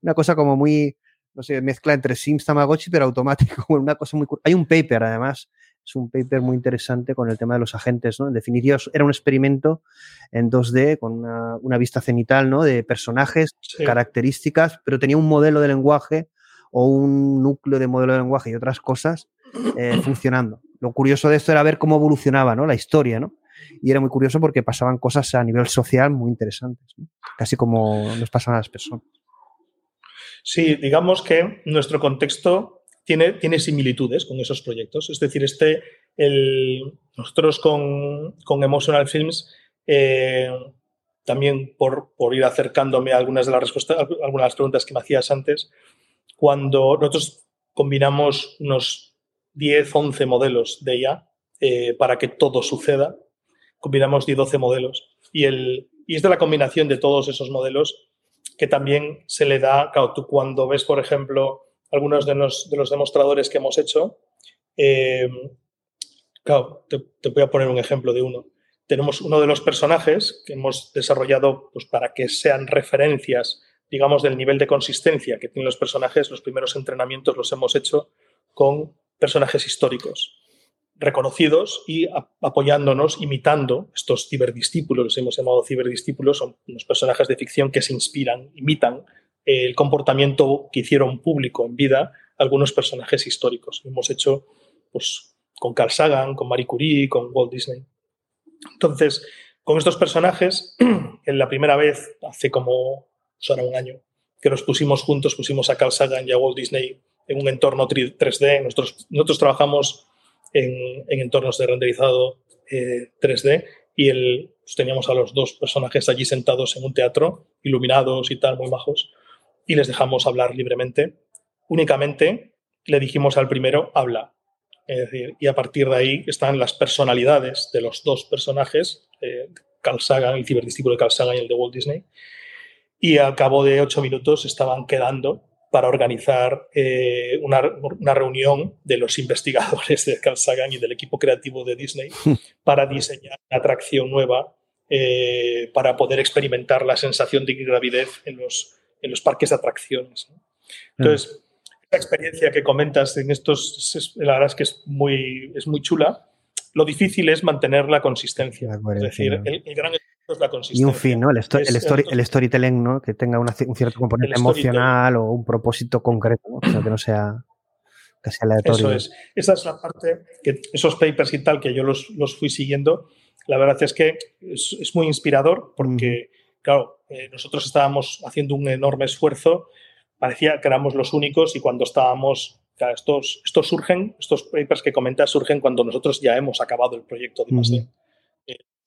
una cosa como muy, no sé, mezcla entre Sims Tamagotchi pero automático, una cosa muy... Hay un paper además es un paper muy interesante con el tema de los agentes, ¿no? En definitiva, era un experimento en 2D con una, vista cenital, ¿no? De personajes, características, pero tenía un modelo de lenguaje o un núcleo de modelo de lenguaje y otras cosas eh, funcionando. Lo curioso de esto era ver cómo evolucionaba, ¿no? La historia, ¿no? Y era muy curioso porque pasaban cosas a nivel social muy interesantes, casi como nos pasan a las personas. Sí, digamos que nuestro contexto tiene, tiene similitudes con esos proyectos. Es decir, este, el, nosotros con, con Emotional Films, eh, también por, por, ir acercándome a algunas de las respuestas, algunas de las preguntas que me hacías antes, cuando nosotros combinamos unos 10, 11 modelos de IA eh, para que todo suceda, combinamos 10, 12 modelos. Y, el, y es de la combinación de todos esos modelos que también se le da, claro, tú cuando ves, por ejemplo, algunos de los, de los demostradores que hemos hecho. Eh, claro, te, voy a poner un ejemplo de uno. Tenemos uno de los personajes que hemos desarrollado pues, para que sean referencias, digamos, del nivel de consistencia que tienen los personajes. Los primeros entrenamientos los hemos hecho con personajes históricos reconocidos y apoyándonos, imitando estos ciberdiscípulos, los hemos llamado ciberdiscípulos, son unos personajes de ficción que se inspiran, imitan el comportamiento que hicieron público en vida algunos personajes históricos. Hemos hecho pues, con Carl Sagan, con Marie Curie, con Walt Disney. Entonces, con estos personajes, en la primera vez, hace como pues un año, que nos pusimos juntos, pusimos a Carl Sagan y a Walt Disney en un entorno 3D. Nosotros, nosotros trabajamos en, entornos de renderizado 3D eh, y el, pues, teníamos a los dos personajes allí sentados en un teatro, iluminados y tal, muy majos y les dejamos hablar libremente. Únicamente le dijimos al primero, habla. Es decir, y a partir de ahí están las personalidades de los dos personajes, eh, Carl Sagan, el ciberdiscípulo de Carl Sagan y el de Walt Disney. Y al cabo de ocho minutos estaban quedando para organizar eh, una, una, reunión de los investigadores de Carl Sagan y del equipo creativo de Disney para diseñar una atracción nueva eh, para poder experimentar la sensación de gravidez en los, en los parques de atracciones. Entonces, la experiencia que comentas en estos, la verdad es que es muy, es muy chula. Lo difícil es mantener la consistencia. es decir, el, gran es la consistencia. Y un fin, ¿no? El, el, storytelling, ¿no? Que tenga un cierto componente emocional o un propósito concreto, ¿no? O sea, que no sea casi aleatorio. Eso es. Esa es la parte que esos papers y tal que yo los, los fui siguiendo, la verdad es que es, es muy inspirador porque claro, eh, nosotros estábamos haciendo un enorme esfuerzo, parecía que éramos los únicos y cuando estábamos, estos, estos surgen, estos papers que comentas surgen cuando nosotros ya hemos acabado el proyecto de uh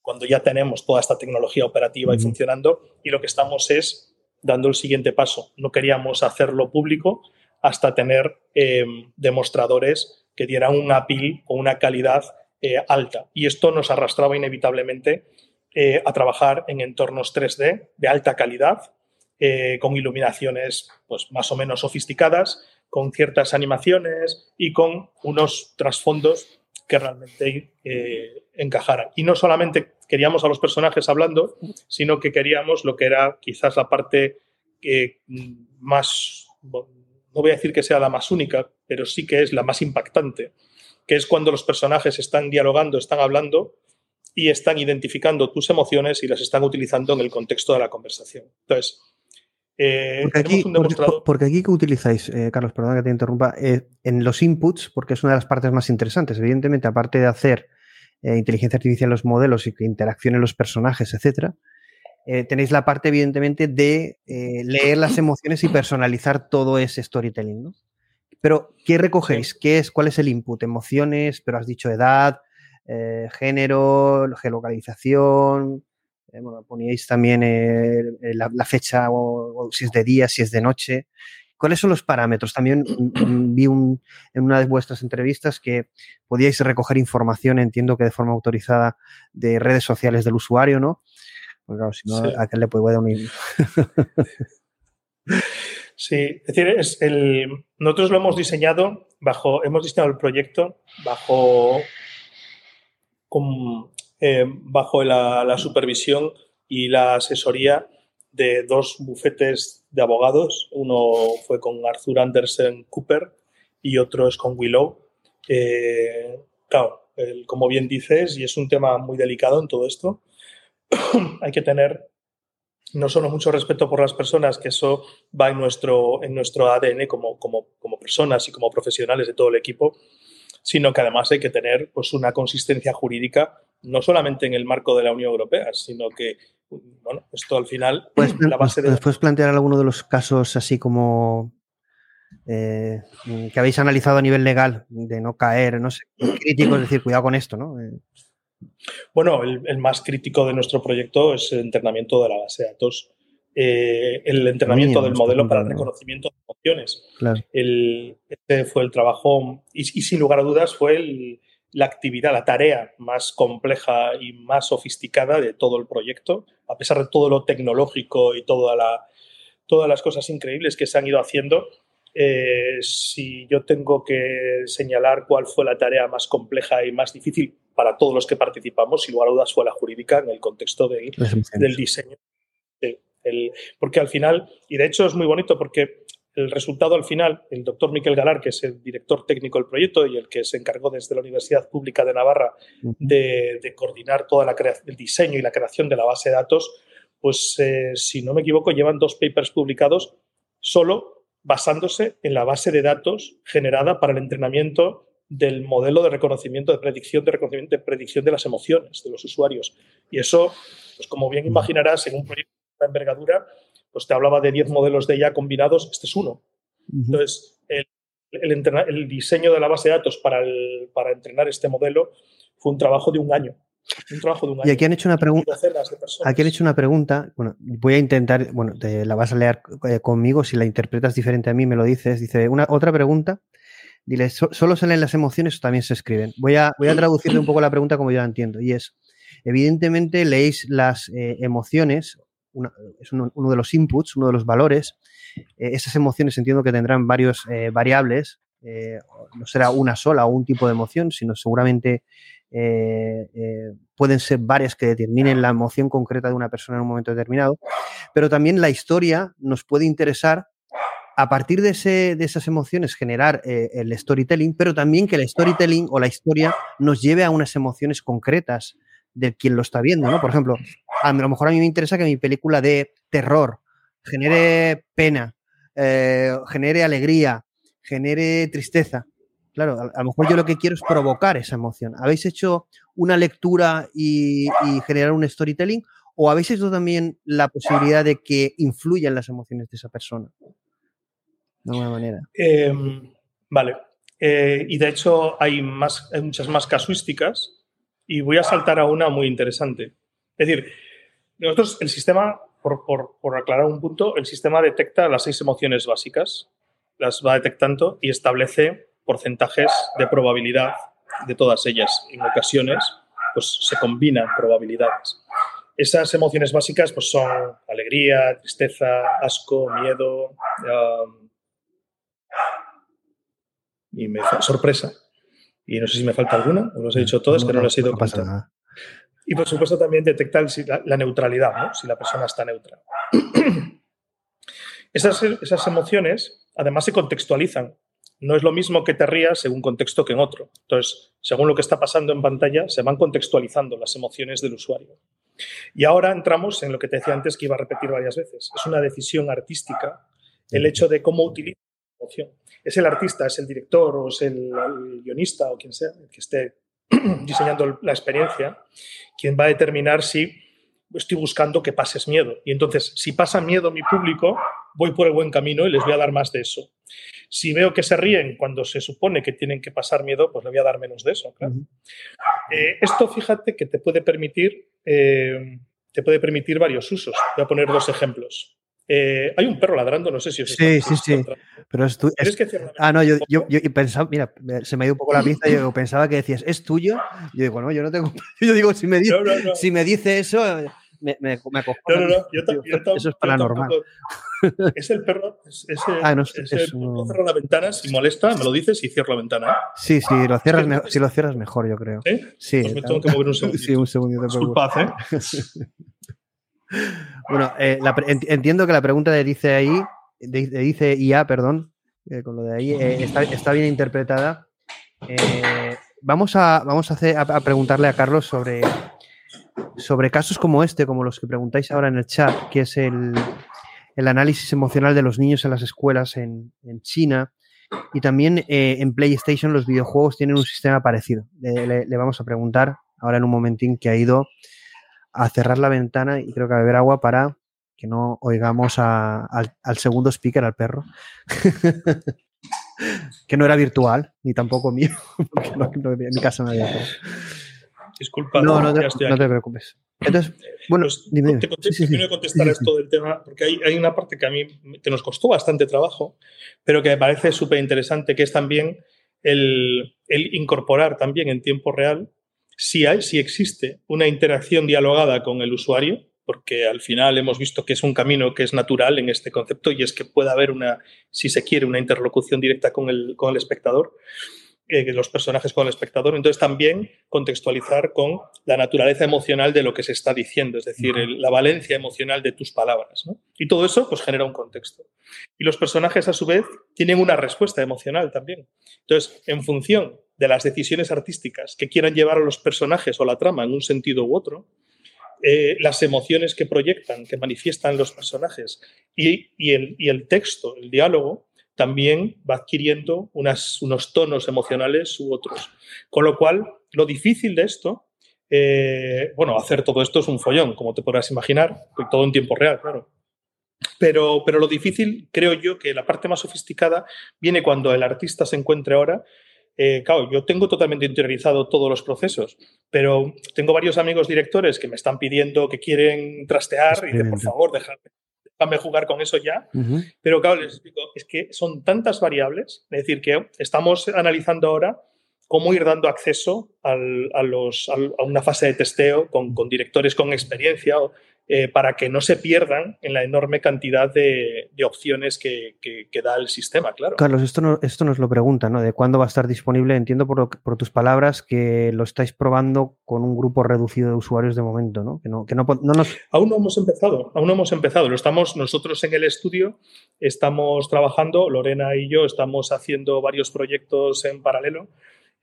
cuando ya tenemos toda esta tecnología operativa y funcionando y lo que estamos es dando el siguiente paso. No queríamos hacerlo público hasta tener em, demostradores que dieran un API con una calidad eh, alta. Y esto nos arrastraba inevitablemente eh, a trabajar en entornos 3D de alta calidad, eh, con iluminaciones pues, más o menos sofisticadas, con ciertas animaciones y con unos trasfondos que realmente encajaran. Y no solamente queríamos a los personajes hablando, sino que queríamos lo que era quizás la parte eh, más, no voy a decir que sea la más única, pero sí que es la más impactante, que es cuando los personajes están dialogando, están hablando y están identificando tus emociones y las están utilizando en el contexto de la conversación. Entonces, eh, porque, aquí, porque, aquí, que utilizáis, eh, Carlos, perdón que te interrumpa, en los inputs, porque es una de las partes más interesantes. Evidentemente, aparte de hacer eh, inteligencia artificial en los modelos y que interaccionen los personajes, etcétera, eh, tenéis la parte, evidentemente, de eh, leer las emociones y personalizar todo ese storytelling, ¿no? Pero, ¿qué recogéis? ¿Qué es, ¿Cuál es el input? Emociones, pero has dicho edad, género, geolocalización, bueno, poníais también la, fecha, o, si es de día, si es de noche. ¿Cuáles son los parámetros? También vi en una de vuestras entrevistas que podíais recoger información, entiendo que de forma autorizada, de redes sociales del usuario, ¿no? Pues claro, si no, ¿a qué le puede unir? Sí, es decir, es el, nosotros lo hemos diseñado bajo, hemos diseñado el proyecto bajo, eh, bajo la, supervisión y la asesoría de dos bufetes de abogados. Uno fue con Arthur Andersen Cooper y otro es con Willow. Eh, claro, como bien dices, y es un tema muy delicado en todo esto, hay que tener no solo mucho respeto por las personas, que eso va en nuestro, en nuestro ADN como, como, como personas y como profesionales de todo el equipo, sino que además hay que tener pues, una consistencia jurídica, no solamente en el marco de la Unión Europea, sino que bueno, esto al final la base de... ¿Puedes plantear alguno de los casos así como eh, que habéis analizado a nivel legal de no caer, no sé, críticos, es decir, cuidado con esto, ¿no? Eh, bueno, el, más crítico de nuestro proyecto es el entrenamiento de la base de datos, eh, el entrenamiento del modelo para el reconocimiento de emociones. Claro. este fue el trabajo y, y sin lugar a dudas fue el, la actividad, la tarea más compleja y más sofisticada de todo el proyecto, a pesar de todo lo tecnológico y toda la, todas las cosas increíbles que se han ido haciendo. Eh, si yo tengo que señalar cuál fue la tarea más compleja y más difícil para todos los que participamos, sin lugar a dudas fue la jurídica en el contexto del, del diseño. El, porque al final, y de hecho es muy bonito porque el resultado al final, el doctor Miquel Galar, que es el director técnico del proyecto y el que se encargó desde la Universidad Pública de Navarra de, coordinar todo el diseño y la creación de la base de datos, pues eh, si no me equivoco, llevan dos papers publicados solo basándose en la base de datos generada para el entrenamiento del modelo de reconocimiento de predicción de reconocimiento de predicción de las emociones de los usuarios. Y eso, pues como bien imaginarás, en un proyecto de envergadura, pues te hablaba de 10 modelos de IA combinados, este es uno. Entonces, el, el, diseño de la base de datos para, para entrenar este modelo fue un trabajo de un año. Un trabajo de un año. Y aquí han hecho una pregunta. Aquí han hecho una pregunta. Bueno, voy a intentar, bueno, te la vas a leer eh, conmigo. Si la interpretas diferente a mí, me lo dices. Dice, una otra pregunta. Dile, ¿solo se leen las emociones o también se escriben? Voy a, voy a traducirle un poco la pregunta como yo la entiendo. Y es, evidentemente leéis las eh, emociones es uno, de los inputs, uno de los valores. Eh, esas emociones entiendo que tendrán varios eh, variables, eh, no será una sola o un tipo de emoción, sino seguramente pueden ser varias que determinen la emoción concreta de una persona en un momento determinado, pero también la historia nos puede interesar a partir de, ese, de esas emociones generar el storytelling, pero también que el storytelling o la historia nos lleve a unas emociones concretas de quien lo está viendo, ¿no? Por ejemplo, a lo mejor a mí me interesa que mi película de terror genere pena, eh, genere alegría, genere tristeza. Claro, a, lo mejor yo lo que quiero es provocar esa emoción. ¿Habéis hecho una lectura y, generar un storytelling ¿O habéis visto también la posibilidad de que influyan las emociones de esa persona? De alguna manera. Em, vale. Eh, y de hecho hay, más, hay muchas más casuísticas y voy a saltar a una muy interesante. Es decir, nosotros el sistema, por, por, por aclarar un punto, el sistema detecta las seis emociones básicas, las va detectando y establece porcentajes de probabilidad de todas ellas. En ocasiones, pues se combinan probabilidades. Esas emociones básicas pues, son alegría, tristeza, asco, miedo um, y me, sorpresa. Y no sé si me falta alguna, o los he dicho todas, que no las he ido no pasa nada. Y por supuesto también detecta el- si la, la neutralidad, ¿no? si la persona está neutra. Esas, esas emociones además se contextualizan. No es lo mismo que te rías según contexto que en otro. Entonces, según lo que está pasando en pantalla, se van contextualizando las emociones del usuario. Y ahora entramos en lo que te decía antes que iba a repetir varias veces. Es una decisión artística el hecho de cómo utiliza la emoción. Es el artista, es el director o es el, el guionista o quien sea el que esté diseñando la experiencia quien va a determinar si estoy buscando que pases miedo. Y entonces, si pasa miedo mi público, voy por el buen camino y les voy a dar más de eso. Si veo que se ríen cuando se supone que tienen que pasar miedo, pues le voy a dar menos de eso. claro. Eh, esto, fíjate, que te puede permitir, eh, te puede permitir varios usos. Voy a poner dos ejemplos. Eh, hay un perro ladrando, no sé si os Sí, está- sí, sí. Pero es tu- es- ¿Quieres que cierre la Ah, no, yo, yo, yo pensaba, mira, se me ha ido un poco la pinza, yo pensaba que decías, ¿es tuyo? Yo digo, no, yo no tengo. Yo digo, si me dice, No, no, no. si me dice eso, me, me, me. No, no, no, yo, ta- Tío, yo tam- Eso es paranormal. tampoco- Es el perro, es, es el, Ah, no, es- es un- cerrar la ventana, si molesta, me lo dices y cierro la ventana. ¿eh? Sí, sí, lo cierras me- si lo cierras mejor, yo creo. ¿Eh? Sí, Pues me tengo que mover un segundito. Sí, un segundito. Disculpad, ¿eh? Bueno, eh, la entiendo que la pregunta de dice ahí, de, dice IA, perdón, eh, con lo de ahí, eh, está, está bien interpretada. Eh, vamos a, vamos a, hacer, a, a preguntarle a Carlos sobre, sobre casos como este, como los que preguntáis ahora en el chat, que es el, el análisis emocional de los niños en las escuelas en, en China. Y también eh, en PlayStation los videojuegos tienen un sistema parecido. Le, le- le vamos a preguntar ahora en un momentín que ha ido a cerrar la ventana y creo que a beber agua para que no oigamos a- al, al segundo speaker, al perro. que no era virtual, ni tampoco mío, porque no- no- en mi casa no había perro. Disculpad, No, no te, no preocupes. Entonces, bueno, Pues, dime, te contesto, Sí, sí, sí. termino de contestar sí, esto del tema, porque hay, hay una parte que a mí que nos costó bastante trabajo, pero que me parece súper interesante, que es también el, el incorporar también en tiempo real si, hay, si existe una interacción dialogada con el usuario, porque al final hemos visto que es un camino que es natural en este concepto y es que puede haber una, si se quiere, una interlocución directa con el, con el espectador, eh, los personajes con el espectador. Entonces también contextualizar con la naturaleza emocional de lo que se está diciendo, es decir, la valencia emocional de tus palabras. Y todo eso pues genera un contexto. Y los personajes a su vez tienen una respuesta emocional también. Entonces, en función de las decisiones artísticas que quieran llevar a los personajes o la trama en un sentido u otro, eh, las emociones que proyectan, que manifiestan los personajes y, el, texto, el diálogo, también va adquiriendo unos tonos emocionales u otros. Con lo cual, lo difícil de esto, eh, bueno, hacer todo esto es un follón, como te podrás imaginar, todo en tiempo real, claro. Pero, pero lo difícil, creo yo, que la parte más sofisticada viene cuando el artista se encuentre ahora. Eh, claro, yo tengo totalmente interiorizado todos los procesos, pero tengo varios amigos directores que me están pidiendo que quieren trastear y que por favor déjame, déjame jugar con eso ya. Pero claro, les explico, es que son tantas variables, es decir, que estamos analizando ahora cómo ir dando acceso al- a, los- a una fase de testeo con, con directores con experiencia o, eh, para que no se pierdan en la enorme cantidad de, de opciones que, que- que da el sistema, claro. Carlos, esto, no- esto nos lo pregunta, ¿no? De cuándo va a estar disponible. Entiendo por, lo por tus palabras que lo estáis probando con un grupo reducido de usuarios de momento, ¿no? Que no, que no, no nos. Aún no hemos empezado, aún no hemos empezado. Lo estamos nosotros en el estudio, estamos trabajando, Lorena y yo estamos haciendo varios proyectos en paralelo.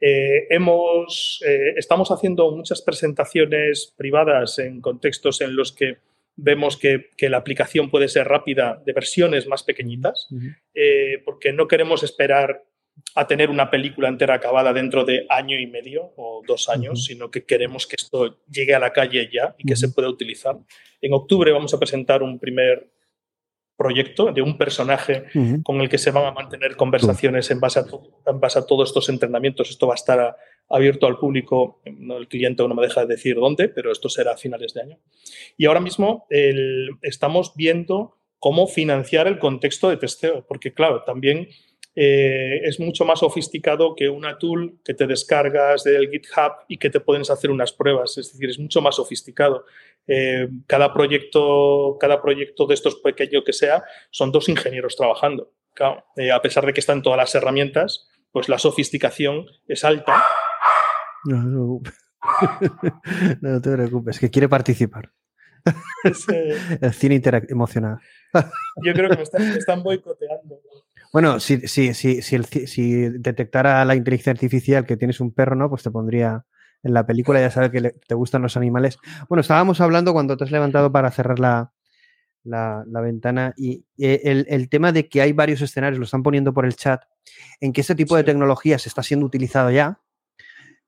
Eh, hemos, eh, estamos haciendo muchas presentaciones privadas en contextos en los que vemos que, que la aplicación puede ser rápida de versiones más pequeñitas, eh, porque no queremos esperar a tener una película entera acabada dentro de año y medio o dos años, sino que queremos que esto llegue a la calle ya y que se pueda utilizar. En octubre vamos a presentar un primer proyecto de un personaje con el que se van a mantener conversaciones en base, a en base a todos estos entrenamientos. Esto va a estar abierto al público. el cliente no me deja de decir dónde, pero esto será a finales de año. Y ahora mismo estamos viendo cómo financiar el contexto de testeo, porque claro, también eh, es mucho más sofisticado que una tool que te descargas del GitHub y que te puedes hacer unas pruebas. Es decir, es mucho más sofisticado. Eh, cada, proyecto, cada proyecto de estos pequeños que sea, son dos ingenieros trabajando. Eh, a pesar de que están todas las herramientas, pues la sofisticación es alta. No, no, te preocupes, que quiere participar. el cine emocional. Yo creo que me están, me están boicoteando. Bueno, si, si, si, si, detectara la inteligencia artificial que tienes un perro, ¿no? Pues te pondría en la película, ya sabes que te gustan los animales. Bueno, estábamos hablando cuando te has levantado para cerrar la, la, ventana y eh, el, tema de que hay varios escenarios, lo están poniendo por el chat, en que este tipo de tecnología se está siendo utilizado ya.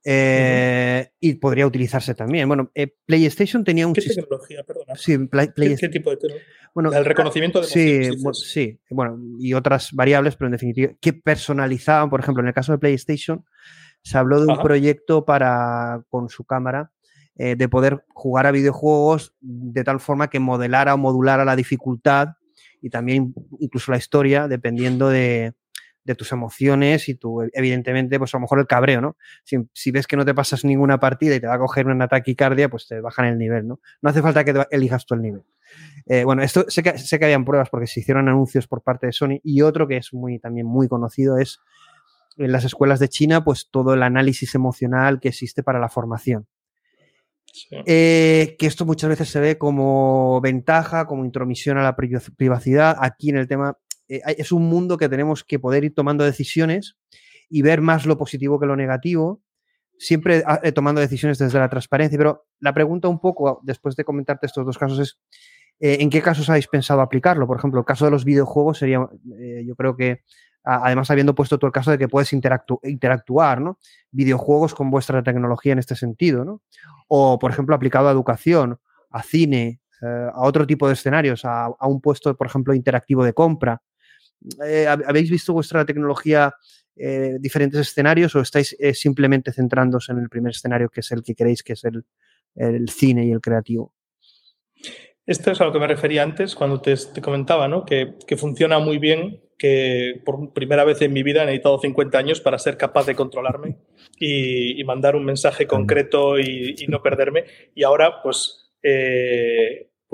Eh, y podría utilizarse también. Bueno, eh, PlayStation tenía un. ¿Qué tecnología? Perdona. Sí, ¿Qué, tipo de tecnología? Bueno, el reconocimiento de sí, sí, bueno, y otras variables, pero en definitiva, que personalizaban, por ejemplo, en el caso de PlayStation, se habló de un proyecto para, con su cámara, eh, de poder jugar a videojuegos de tal forma que modelara o modulara la dificultad y también incluso la historia, dependiendo de, de tus emociones y tu, evidentemente, pues a lo mejor el cabreo, ¿no? Si, ves que no te pasas ninguna partida y te va a coger una taquicardia, pues te bajan el nivel, ¿no? No hace falta que elijas tú el nivel. Eh, bueno, esto sé que, sé que habían pruebas porque se hicieron anuncios por parte de Sony y otro que es muy, también muy conocido es en las escuelas de China, pues todo el análisis emocional que existe para la formación. Eh, que esto muchas veces se ve como ventaja, como intromisión a la privacidad. Aquí en el tema eh, es un mundo que tenemos que poder ir tomando decisiones y ver más lo positivo que lo negativo, siempre ah, eh, tomando decisiones desde la transparencia. Pero la pregunta un poco, después de comentarte estos dos casos, es eh, ¿en qué casos habéis pensado aplicarlo? Por ejemplo, el caso de los videojuegos sería, yo creo que, además habiendo puesto todo el caso de que puedes interactuar, ¿no? Videojuegos con vuestra tecnología en este sentido, ¿no? O, por ejemplo, aplicado a educación, a cine, a otro tipo de escenarios, a, un puesto, por ejemplo, interactivo de compra. Eh, ¿habéis visto vuestra tecnología eh, diferentes escenarios o estáis eh, simplemente centrándose en el primer escenario que es el que queréis que es el, cine y el creativo? Esto es a lo que me refería antes cuando te, comentaba, ¿no? Que, funciona muy bien, que por primera vez en mi vida he necesitado 50 años para ser capaz de controlarme y, mandar un mensaje concreto y, no perderme. Y ahora, pues,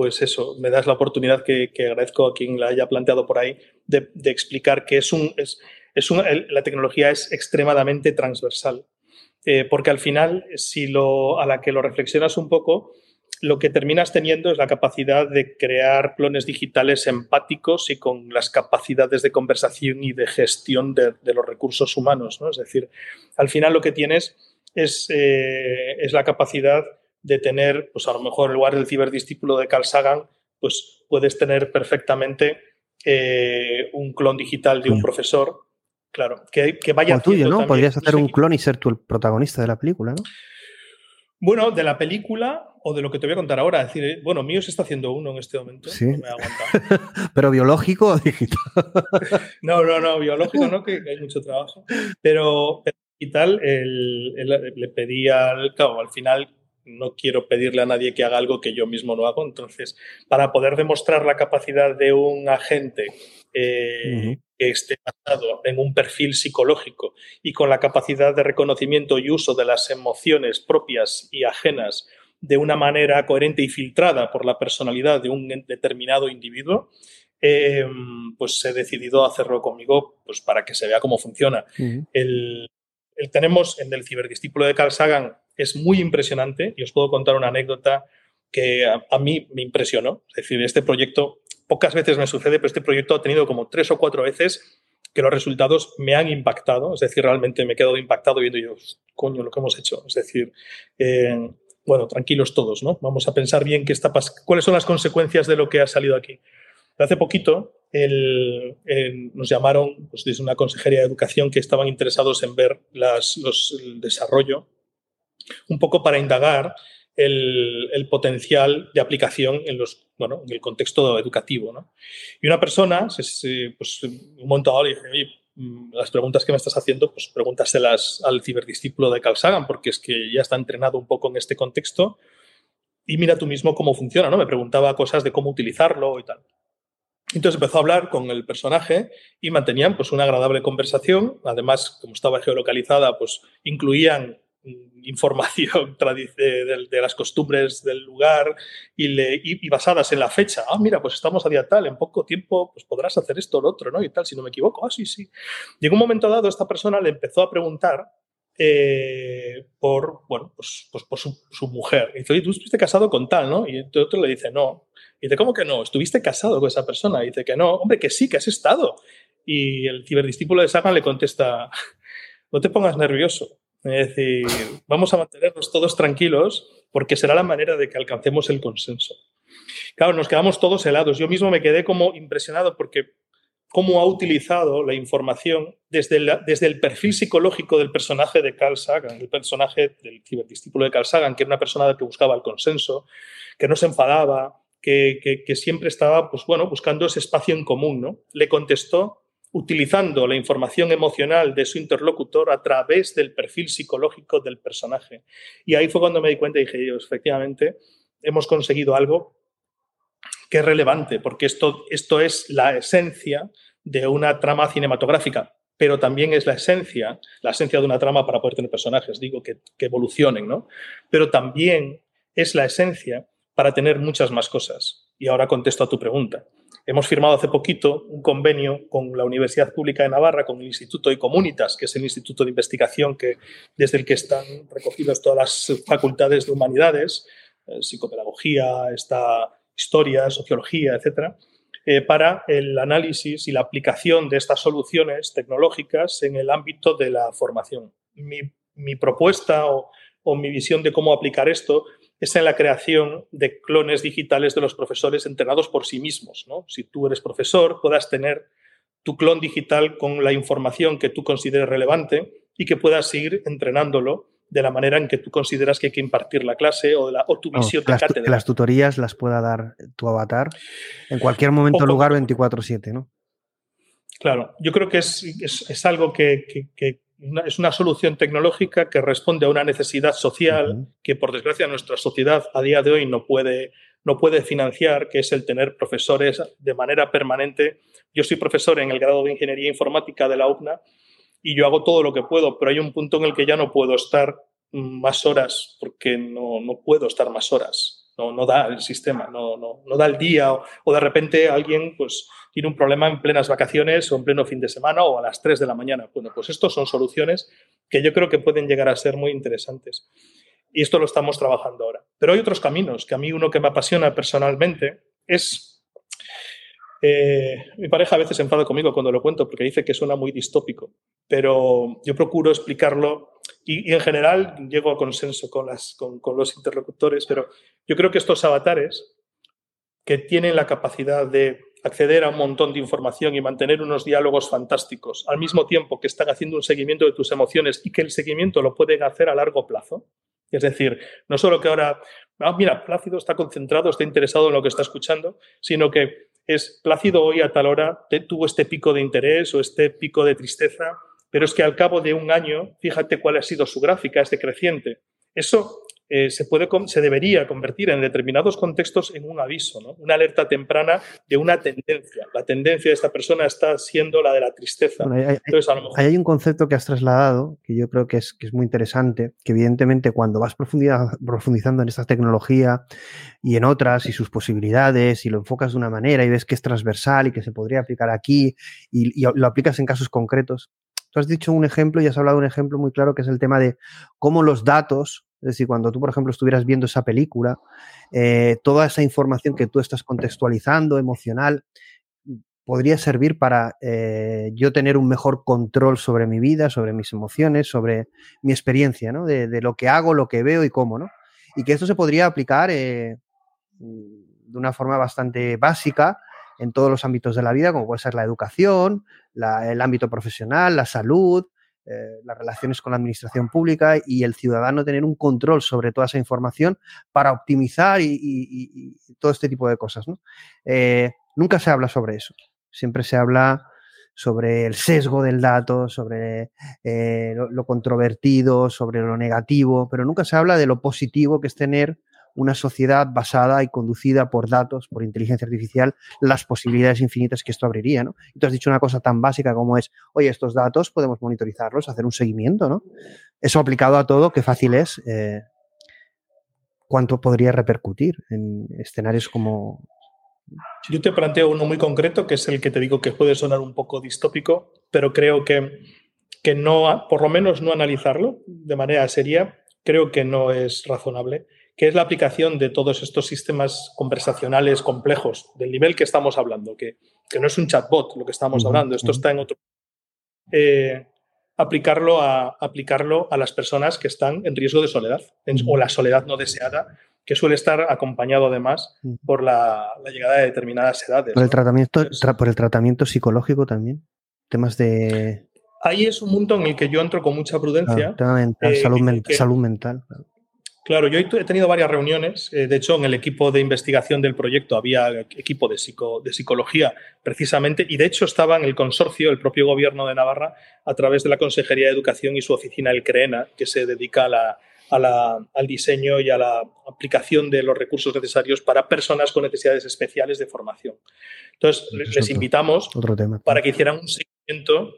pues eso, me das la oportunidad que, agradezco a quien la haya planteado por ahí de, explicar que es un, es, la tecnología es extremadamente transversal. Eh, porque al final, si lo, a la que lo reflexionas un poco, lo que terminas teniendo es la capacidad de crear clones digitales empáticos y con las capacidades de conversación y de gestión de, los recursos humanos. ¿no? Es decir, al final lo que tienes es, eh, es la capacidad de tener, pues a lo mejor en lugar del ciberdiscípulo de Carl Sagan, pues puedes tener perfectamente eh, un clon digital de un profesor, claro, que, que vaya... Tuyo, ¿no? Podrías hacer un clon y ser tú el protagonista de la película, ¿no? Bueno, de la película o de lo que te voy a contar ahora. Es decir, bueno, mío se está haciendo uno en este momento. Sí. Pero biológico o digital. no, no, no, biológico no, que, hay mucho trabajo. Pero, digital, le pedí al, claro, al final no quiero pedirle a nadie que haga algo que yo mismo no hago. Entonces, para poder demostrar la capacidad de un agente eh, que esté basado en un perfil psicológico y con la capacidad de reconocimiento y uso de las emociones propias y ajenas de una manera coherente y filtrada por la personalidad de un determinado individuo, eh, pues he decidido hacerlo conmigo pues, para que se vea cómo funciona. el, tenemos en el ciberdiscípulo de Carl Sagan es muy impresionante y os puedo contar una anécdota que a, mí me impresionó. Es decir, este proyecto, pocas veces me sucede, pero este proyecto ha tenido como tres o cuatro veces que los resultados me han impactado. Es decir, realmente me he quedado impactado viendo yo, coño, lo que hemos hecho. Es decir, eh, bueno, tranquilos todos, ¿no? Vamos a pensar bien qué está cuáles son las consecuencias de lo que ha salido aquí. Hace poquito nos llamaron pues, desde una consejería de educación que estaban interesados en ver el desarrollo, un poco para indagar el, potencial de aplicación en, el contexto educativo. ¿no? Y una persona, pues, un momento dado mm, las preguntas que me estás haciendo, pues pregúntaselas al ciberdiscípulo de Carl porque es que ya está entrenado un poco en este contexto y mira tú mismo cómo funciona, ¿no? Me preguntaba cosas de cómo utilizarlo y tal. Entonces empezó a hablar con el personaje y mantenían pues una agradable conversación. Además, como estaba geolocalizada, pues incluían mm, información de, las costumbres del lugar y, y, basadas en la fecha. Ah, mira, pues estamos a día tal, en poco tiempo pues podrás hacer esto o lo otro, ¿no? Y tal, si no me equivoco. Ah, sí, sí. Llegó un momento dado, esta persona le empezó a preguntar eh, por, bueno, pues, pues por su, su, mujer. Y dice, oye, tú estuviste casado con tal, ¿no? Y el otro le dice, no. Y dice, ¿cómo que no? ¿Estuviste casado con esa persona? Y dice que no. Hombre, que sí, que has estado. Y el ciberdiscípulo de Sagan le contesta, no te pongas nervioso. Es decir, vamos a mantenernos todos tranquilos porque será la manera de que alcancemos el consenso. Claro, nos quedamos todos helados. Yo mismo me quedé como impresionado porque cómo ha utilizado la información desde, desde, el perfil psicológico del personaje de Carl Sagan, el personaje del ciberdiscípulo de Carl Sagan, que era una persona que buscaba el consenso, que no se enfadaba, que, que, siempre estaba pues, bueno, buscando ese espacio en común. ¿no? Le contestó utilizando la información emocional de su interlocutor a través del perfil psicológico del personaje. Y ahí fue cuando me di cuenta y dije, efectivamente, hemos conseguido algo que es relevante, porque esto, esto es la esencia de una trama cinematográfica, pero también es la esencia, la esencia de una trama para poder tener personajes, digo, que, que evolucionen, ¿no? Pero también es la esencia para tener muchas más cosas. Y ahora contesto a tu pregunta. Hemos firmado hace poquito un convenio con la Universidad Pública de Navarra, con el Instituto de Comunitas, que es el instituto de investigación que, desde el que están recogidas todas las facultades de humanidades, eh, psicopedagogía, está historia, sociología, etcétera, eh, para el análisis y la aplicación de estas soluciones tecnológicas en el ámbito de la formación. Mi, propuesta o, mi visión de cómo aplicar esto es en la creación de clones digitales de los profesores entrenados por sí mismos. ¿no? Si tú eres profesor, puedas tener tu clon digital con la información que tú consideres relevante y que puedas ir entrenándolo de la manera en que tú consideras que hay que impartir la clase o, la, tu visión de cátedra. Que las tutorías las pueda dar tu avatar en cualquier momento, lugar, 24-7, ¿no? Claro, yo creo que es, es, algo que, que, es una solución tecnológica que responde a una necesidad social que, por desgracia, nuestra sociedad a día de hoy no puede, no puede financiar, que es el tener profesores de manera permanente. Yo soy profesor en el grado de Ingeniería Informática de la UPNA y yo hago todo lo que puedo, pero hay un punto en el que ya no puedo estar más horas porque no, no puedo estar más horas. No, no da el sistema, no, no, no da el día o, de repente alguien pues, tiene un problema en plenas vacaciones o en pleno fin de semana o a las 3 de la mañana. Bueno, pues estos son soluciones que yo creo que pueden llegar a ser muy interesantes. Y esto lo estamos trabajando ahora. Pero hay otros caminos, que a mí uno que me apasiona personalmente es eh, mi pareja a veces enfada conmigo cuando lo cuento porque dice que suena muy distópico, pero yo procuro explicarlo y, en general llego a consenso con, los interlocutores, pero yo creo que estos avatares que tienen la capacidad de acceder a un montón de información y mantener unos diálogos fantásticos, al mismo tiempo que están haciendo un seguimiento de tus emociones y que el seguimiento lo pueden hacer a largo plazo. Es decir, no solo que ahora, ah, mira, Plácido está concentrado, está interesado en lo que está escuchando, sino que es Plácido hoy a tal hora tuvo este pico de interés o este pico de tristeza, pero es que al cabo de un año, fíjate cuál ha sido su gráfica, es decreciente. Eso eh, se, puede, se debería convertir en determinados contextos en un aviso, una alerta temprana de una tendencia. La tendencia de esta persona está siendo la de la tristeza. hay, hay, un concepto que has trasladado que yo creo que es, que es muy interesante, que evidentemente cuando vas profundizando en esta tecnología y en otras y sus posibilidades y lo enfocas de una manera y ves que es transversal y que se podría aplicar aquí y, y lo aplicas en casos concretos, Tú has dicho un ejemplo y has hablado de un ejemplo muy claro que es el tema de cómo los datos es decir, cuando tú, por ejemplo, estuvieras viendo esa película, eh, toda esa información que tú estás contextualizando, emocional, podría servir para eh, yo tener un mejor control sobre mi vida, sobre mis emociones, sobre mi experiencia, ¿no? De, lo que hago, lo que veo y cómo, ¿no? Y que esto se podría aplicar eh, de una forma bastante básica en todos los ámbitos de la vida, como puede ser la educación, el ámbito profesional, la salud, eh, las relaciones con la administración pública y el ciudadano tener un control sobre toda esa información para optimizar y, todo este tipo de cosas. Eh, nunca se habla sobre eso. Siempre se habla sobre el sesgo del dato, sobre eh, lo, controvertido, sobre lo negativo, pero nunca se habla de lo positivo que es tener una sociedad basada y conducida por datos, por inteligencia artificial, las posibilidades infinitas que esto abriría, ¿no? Y tú has dicho una cosa tan básica como es, oye, estos datos podemos monitorizarlos, hacer un seguimiento, ¿no? Eso aplicado a todo, qué fácil es, eh, cuánto podría repercutir en escenarios como... Yo te planteo uno muy concreto, que es el que te digo que puede sonar un poco distópico, pero creo que, que no, por lo menos no analizarlo de manera seria, creo que no es razonable que es la aplicación de todos estos sistemas conversacionales complejos, del nivel que estamos hablando, que, no es un chatbot lo que estamos hablando, esto está en otro. Eh, aplicarlo, a, aplicarlo a las personas que están en riesgo de soledad o la soledad no deseada, que suele estar acompañado además por la, llegada de determinadas edades. Por el, tratamiento, por el tratamiento psicológico también, temas de... Ahí es un mundo en el que yo entro con mucha prudencia. Eh, salud, salud mental. Claro, yo he tenido varias reuniones. Eh, de hecho, en el equipo de investigación del proyecto había equipo de, de psicología precisamente, y de hecho estaba en el consorcio, el propio gobierno de Navarra, a través de la Consejería de Educación y su oficina, el CREENA, que se dedica al diseño y a la aplicación de los recursos necesarios para personas con necesidades especiales de formación. Entonces, les invitamos para que hicieran un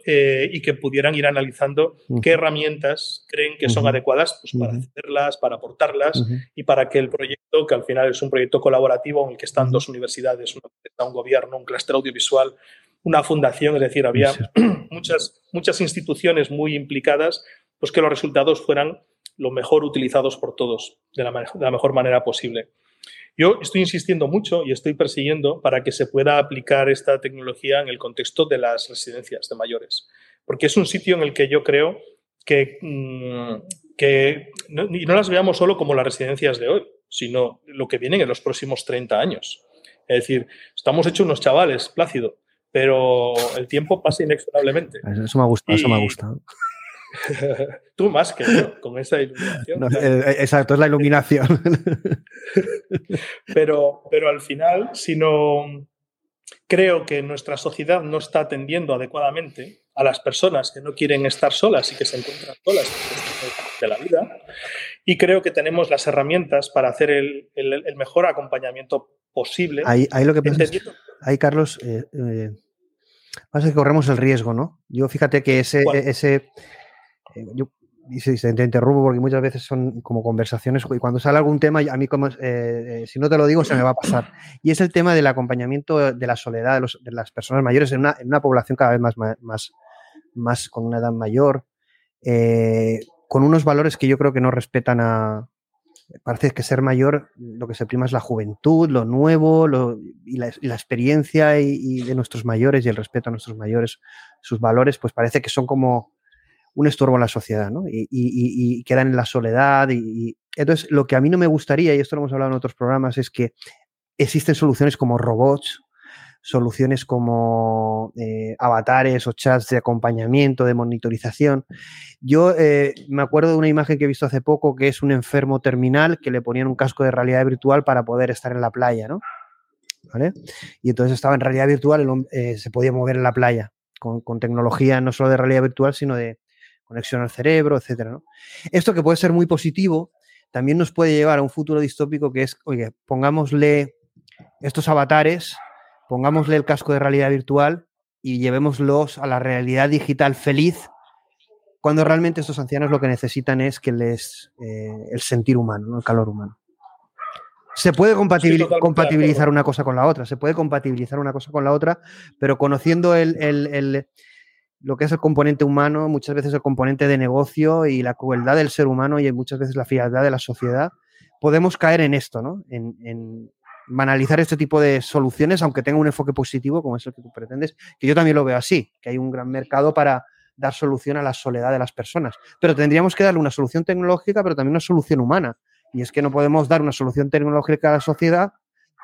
eh, y que pudieran ir analizando qué herramientas creen que son adecuadas pues, para hacerlas, para aportarlas y para que el proyecto, que al final es un proyecto colaborativo en el que están dos universidades, un gobierno, un clúster audiovisual, una fundación, es decir, había muchas, muchas instituciones muy implicadas, pues que los resultados fueran lo mejor utilizados por todos de la, de la mejor manera posible. Yo estoy insistiendo mucho y estoy persiguiendo para que se pueda aplicar esta tecnología en el contexto de las residencias de mayores, porque es un sitio en el que yo creo que, mm, que no, y no las veamos solo como las residencias de hoy, sino lo que viene en los próximos 30 años. Es decir, estamos hechos unos chavales, Plácido, pero el tiempo pasa inexorablemente. Eso me ha gustado, eso me ha gustado. Tú más que yo, con esa iluminación. Eh, eh, exacto, es la iluminación. pero, pero al final, si no creo que nuestra sociedad no está atendiendo adecuadamente a las personas que no quieren estar solas y que se encuentran solas de la vida, y creo que tenemos las herramientas para hacer el, mejor acompañamiento posible. Ahí, lo que pasa ahí, Carlos, eh, pasa que corremos el riesgo, ¿no? Yo fíjate que ese, ese eh, yo te interrumpo porque muchas veces son como conversaciones y cuando sale algún tema, a mí como, eh, eh, si no te lo digo, se me va a pasar. Y es el tema del acompañamiento de la soledad de, las personas mayores en una, población cada vez más, más, más con una edad mayor, con unos valores que yo creo que no respetan a... Parece que ser mayor lo que se prima es la juventud, lo nuevo y, la, experiencia y de nuestros mayores y el respeto a nuestros mayores, sus valores, pues parece que son como un estorbo en la sociedad, ¿no? Y, quedan en la soledad. Y, entonces, lo que a mí no me gustaría, y esto lo hemos hablado en otros programas, es que existen soluciones como robots, soluciones como eh, avatares o chats de acompañamiento, de monitorización. Yo eh, me acuerdo de una imagen que he visto hace poco que es un enfermo terminal que le ponían un casco de realidad virtual para poder estar en la playa, ¿no? ¿Vale? Y entonces estaba en realidad virtual, eh, se podía mover en la playa con, tecnología no solo de realidad virtual, sino de, conexión al cerebro, etcétera. Esto que puede ser muy positivo, también nos puede llevar a un futuro distópico que es, oye, pongámosle estos avatares, pongámosle el casco de realidad virtual y llevémoslos a la realidad digital feliz, cuando realmente estos ancianos lo que necesitan es que les eh, el sentir humano, el calor humano. Se puede compatibilizar una cosa con la otra, se puede compatibilizar una cosa con la otra, pero conociendo el, lo que es el componente humano, muchas veces el componente de negocio y la crueldad del ser humano y muchas veces la frialdad de la sociedad, podemos caer en esto, ¿no? En, banalizar este tipo de soluciones, aunque tenga un enfoque positivo, como es el que tú pretendes, que yo también lo veo así, que hay un gran mercado para dar solución a la soledad de las personas. Pero tendríamos que darle una solución tecnológica, pero también una solución humana. Y es que no podemos dar una solución tecnológica a la sociedad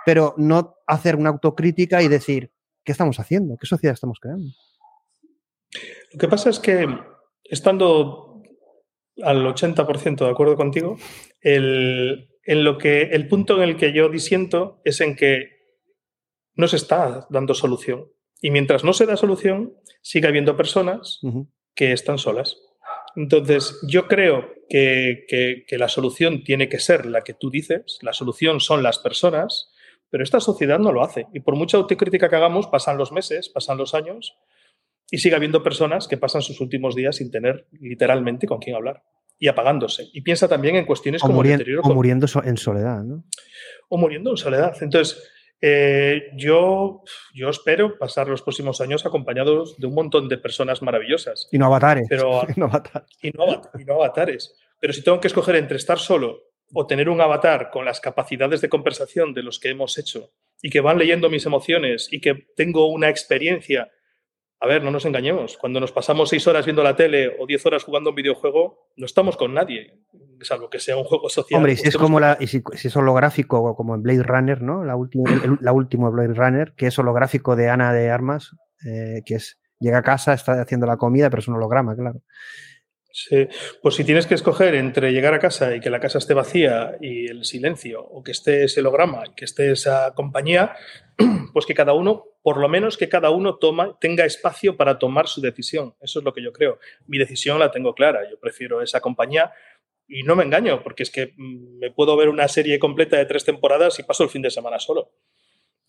pero no hacer una autocrítica y decir, ¿qué estamos haciendo? ¿Qué sociedad estamos creando? Lo que pasa es que, estando al 80% de acuerdo contigo, el, en lo que, el punto en el que yo disiento es en que no se está dando solución. Y mientras no se da solución, sigue habiendo personas que están solas. Entonces, yo creo que, que, la solución tiene que ser la que tú dices, la solución son las personas, pero esta sociedad no lo hace. Y por mucha autocrítica que hagamos, pasan los meses, pasan los años, y sigue habiendo personas que pasan sus últimos días sin tener literalmente con quién hablar y apagándose. Y piensa también en cuestiones como el deterioro. O muriendo en soledad, ¿no? O muriendo en soledad. Entonces, eh, yo, yo espero pasar los próximos años acompañados de un montón de personas maravillosas. Y no avatares. Pero, y, no avatares. Y, no, avatares. Pero si tengo que escoger entre estar solo o tener un avatar con las capacidades de conversación de los que hemos hecho y que van leyendo mis emociones y que tengo una experiencia a ver, no nos engañemos. Cuando nos pasamos seis horas viendo la tele o diez horas jugando un videojuego, no estamos con nadie, salvo que sea un juego social. Hombre, si es como la, si, es holográfico, como en Blade Runner, ¿no? La última, la última Blade Runner, que es holográfico de Ana de Armas, eh, que es llega a casa, está haciendo la comida, pero es un holograma, claro. Sí, pues si tienes que escoger entre llegar a casa y que la casa esté vacía y el silencio, o que esté ese holograma y que esté esa compañía, pues que cada uno, por lo menos que cada uno toma, tenga espacio para tomar su decisión. Eso es lo que yo creo. Mi decisión la tengo clara. Yo prefiero esa compañía y no me engaño, porque es que mm, me puedo ver una serie completa de tres temporadas y paso el fin de semana solo.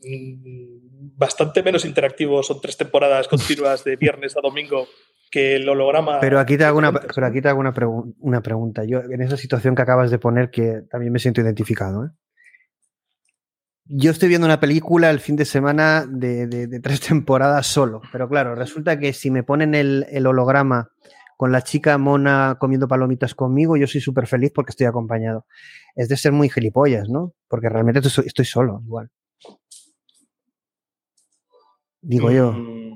Mm, bastante menos interactivo son tres temporadas continuas de viernes a domingo que el holograma. Pero aquí te hago, una, pero aquí te hago una, una, pregunta. Yo, en esa situación que acabas de poner, que también me siento identificado. ¿eh? Yo estoy viendo una película el fin de semana de, de, tres temporadas solo. Pero claro, resulta que si me ponen el, el holograma con la chica mona comiendo palomitas conmigo, yo soy súper feliz porque estoy acompañado. Es de ser muy gilipollas, ¿no? Porque realmente estoy, estoy solo, igual. Digo yo. Mm,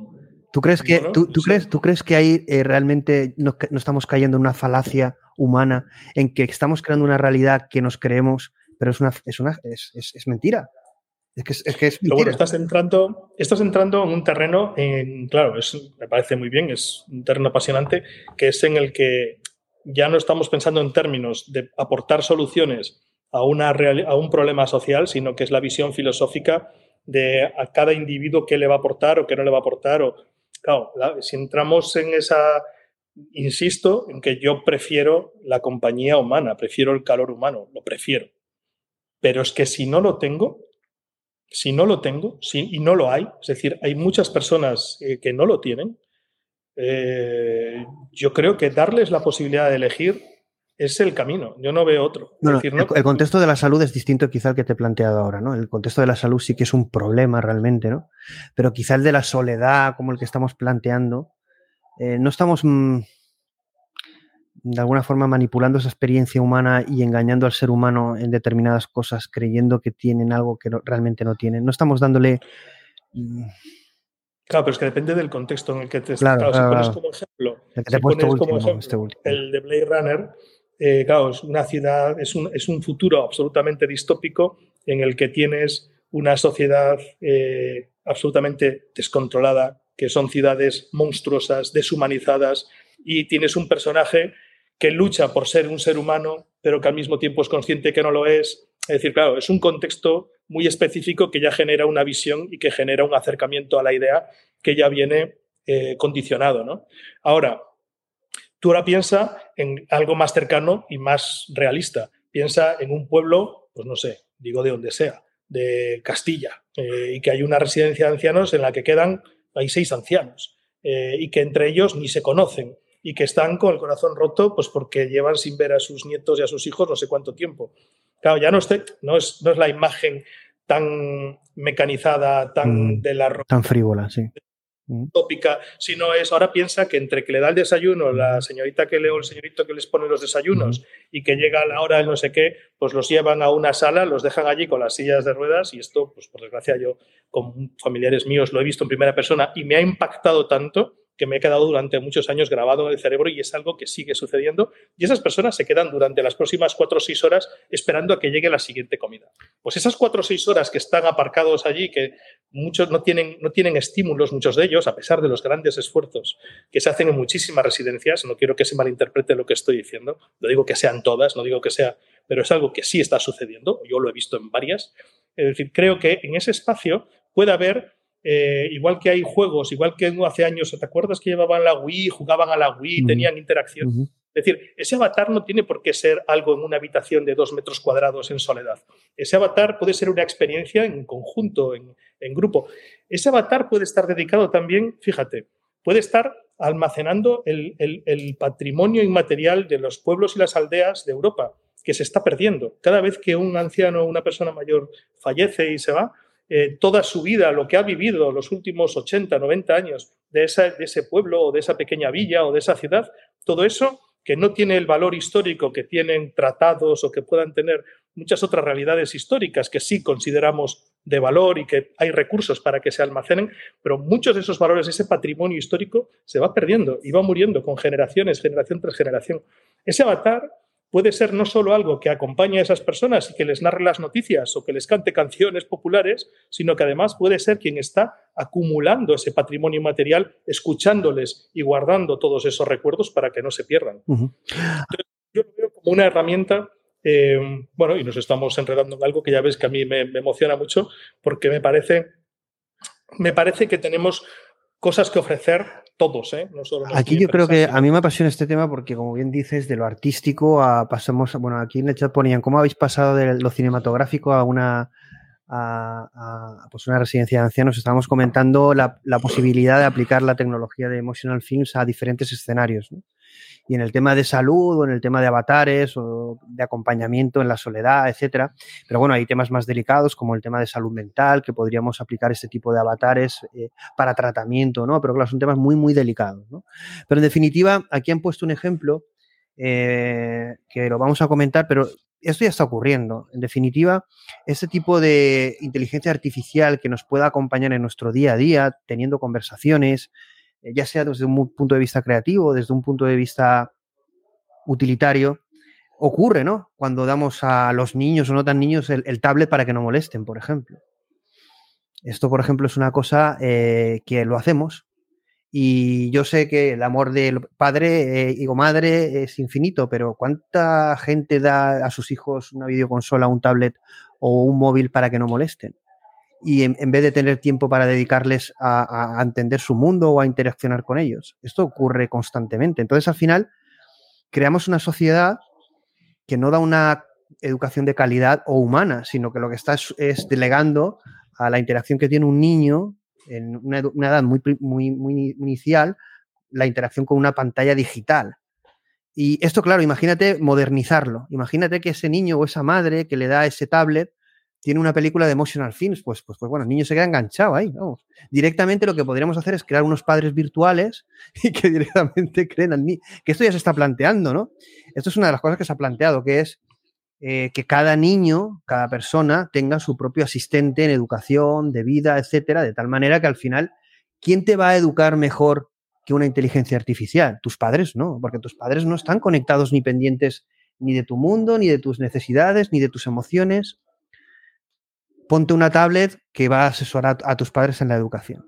¿Tú crees que, tú, crees, ¿tú crees que ahí eh, realmente no, estamos cayendo en una falacia humana en que estamos creando una realidad que nos creemos, pero es una, es una es, es, mentira? Es que es, que es mentira. Bueno, estás entrando, estás entrando en un terreno, en, claro, es, me parece muy bien, es un terreno apasionante, que es en el que ya no estamos pensando en términos de aportar soluciones a, una a un problema social, sino que es la visión filosófica de a cada individuo qué le va a aportar o qué no le va a aportar o Claro, si entramos en esa, insisto en que yo prefiero la compañía humana, prefiero el calor humano, lo prefiero. Pero es que si no lo tengo, si no lo tengo, si, y no lo hay, es decir, hay muchas personas eh, que no lo tienen, eh, yo creo que darles la posibilidad de elegir es el camino. Yo no veo otro. el, contexto de la salud es distinto quizá al que te he planteado ahora, ¿no? El contexto de la salud sí que es un problema realmente, ¿no? Pero quizá el de la soledad, como el que estamos planteando, eh, no estamos mm, de alguna forma manipulando esa experiencia humana y engañando al ser humano en determinadas cosas, creyendo que tienen algo que realmente no tienen. No estamos dándole... Mm, claro, pero es que depende del contexto en el que te claro, claro, si pones como ejemplo, este el de Blade Runner, eh, claro, es una ciudad, es un, es un, futuro absolutamente distópico en el que tienes una sociedad eh, absolutamente descontrolada, que son ciudades monstruosas, deshumanizadas, y tienes un personaje que lucha por ser un ser humano, pero que al mismo tiempo es consciente que no lo es. Es decir, claro, es un contexto muy específico que ya genera una visión y que genera un acercamiento a la idea que ya viene eh, condicionado. ¿no? Ahora, Tú ahora piensa en algo más cercano y más realista. Piensa en un pueblo, pues no sé, digo de donde sea, de Castilla, eh, y que hay una residencia de ancianos en la que quedan, hay seis ancianos, eh, y que entre ellos ni se conocen, y que están con el corazón roto, pues porque llevan sin ver a sus nietos y a sus hijos no sé cuánto tiempo. Claro, ya no, no, es, no es la imagen tan mecanizada, tan mm, de la tan frívola, sí. Tópica, sino es ahora piensa que entre que le da el desayuno la señorita que le o el señorito que les pone los desayunos y que llega la hora del no sé qué, pues los llevan a una sala, los dejan allí con las sillas de ruedas y esto, pues por desgracia yo con familiares míos lo he visto en primera persona y me ha impactado tanto que me he quedado durante muchos años grabado en el cerebro y es algo que sigue sucediendo. Y esas personas se quedan durante las próximas cuatro o seis horas esperando a que llegue la siguiente comida. Pues esas cuatro o seis horas que están aparcados allí, que muchos no tienen, no tienen estímulos, muchos de ellos, a pesar de los grandes esfuerzos que se hacen en muchísimas residencias, no quiero que se malinterprete lo que estoy diciendo, no digo que sean todas, no digo que sea, pero es algo que sí está sucediendo, yo lo he visto en varias. Es decir, creo que en ese espacio puede haber eh, igual que hay juegos, igual que hace años, ¿te acuerdas que llevaban la Wii, jugaban a la Wii, tenían interacción? Es decir, ese avatar no tiene por qué ser algo en una habitación de dos metros cuadrados en soledad. Ese avatar puede ser una experiencia en conjunto, en, grupo. Ese avatar puede estar dedicado también, fíjate, puede estar almacenando el, el patrimonio inmaterial de los pueblos y las aldeas de Europa, que se está perdiendo. Cada vez que un anciano o una persona mayor fallece y se va, eh, toda su vida, lo que ha vivido los últimos 80, 90 años de, de ese pueblo o de esa pequeña villa o de esa ciudad, todo eso que no tiene el valor histórico que tienen tratados o que puedan tener muchas otras realidades históricas que sí consideramos de valor y que hay recursos para que se almacenen, pero muchos de esos valores, ese patrimonio histórico, se va perdiendo y va muriendo con generaciones, generación tras generación. Ese avatar puede ser no solo algo que acompañe a esas personas y que les narre las noticias o que les cante canciones populares, sino que además puede ser quien está acumulando ese patrimonio material, escuchándoles y guardando todos esos recuerdos para que no se pierdan. yo lo veo como una herramienta eh, bueno, y nos estamos enredando en algo que ya ves que a mí me, emociona mucho porque me parece, me parece que tenemos cosas que ofrecer todos, ¿eh? No solo aquí yo creo que a mí me apasiona este tema porque, como bien dices, de lo artístico a, pasamos, bueno, aquí en el chat ponían cómo habéis pasado de lo cinematográfico a una, a, pues una residencia de ancianos. Estábamos comentando la, la, posibilidad de aplicar la tecnología de Emotional Films a diferentes escenarios. ¿no? Y en el tema de salud o en el tema de avatares o de acompañamiento en la soledad, etcétera. Pero bueno, hay temas más delicados como el tema de salud mental, que podríamos aplicar este tipo de avatares eh, para tratamiento, ¿no? Pero claro, son temas muy, muy delicados, ¿no? Pero en definitiva, aquí han puesto un ejemplo eh, que lo vamos a comentar, pero esto ya está ocurriendo. En definitiva, este tipo de inteligencia artificial que nos pueda acompañar en nuestro día a día, teniendo conversaciones, ya sea desde un punto de vista creativo, desde un punto de vista utilitario, ocurre, ¿no? Cuando damos a los niños o no tan niños el, tablet para que no molesten, por ejemplo. Esto, por ejemplo, es una cosa eh, que lo hacemos y yo sé que el amor del padre eh, o madre es infinito, pero ¿cuánta gente da a sus hijos una videoconsola, un tablet o un móvil para que no molesten? Y en, vez de tener tiempo para dedicarles a, entender su mundo o a interaccionar con ellos. Esto ocurre constantemente. Entonces, al final, creamos una sociedad que no da una educación de calidad o humana, sino que lo que está es, delegando a la interacción que tiene un niño en una, edad muy, muy, muy inicial, la interacción con una pantalla digital. Y esto, claro, imagínate modernizarlo. Imagínate que ese niño o esa madre que le da ese tablet tiene una película de emotional films, pues, pues, pues bueno, el niño se queda enganchado ahí. Directamente lo que podríamos hacer es crear unos padres virtuales y que directamente creen al niño. Que esto ya se está planteando, ¿no? Esto es una de las cosas que se ha planteado, que es eh, que cada niño, cada persona tenga su propio asistente en educación, de vida, etcétera, de tal manera que al final, ¿quién te va a educar mejor que una inteligencia artificial? Tus padres no, porque tus padres no están conectados ni pendientes ni de tu mundo, ni de tus necesidades, ni de tus emociones ponte una tablet que va a asesorar a tus padres en la educación.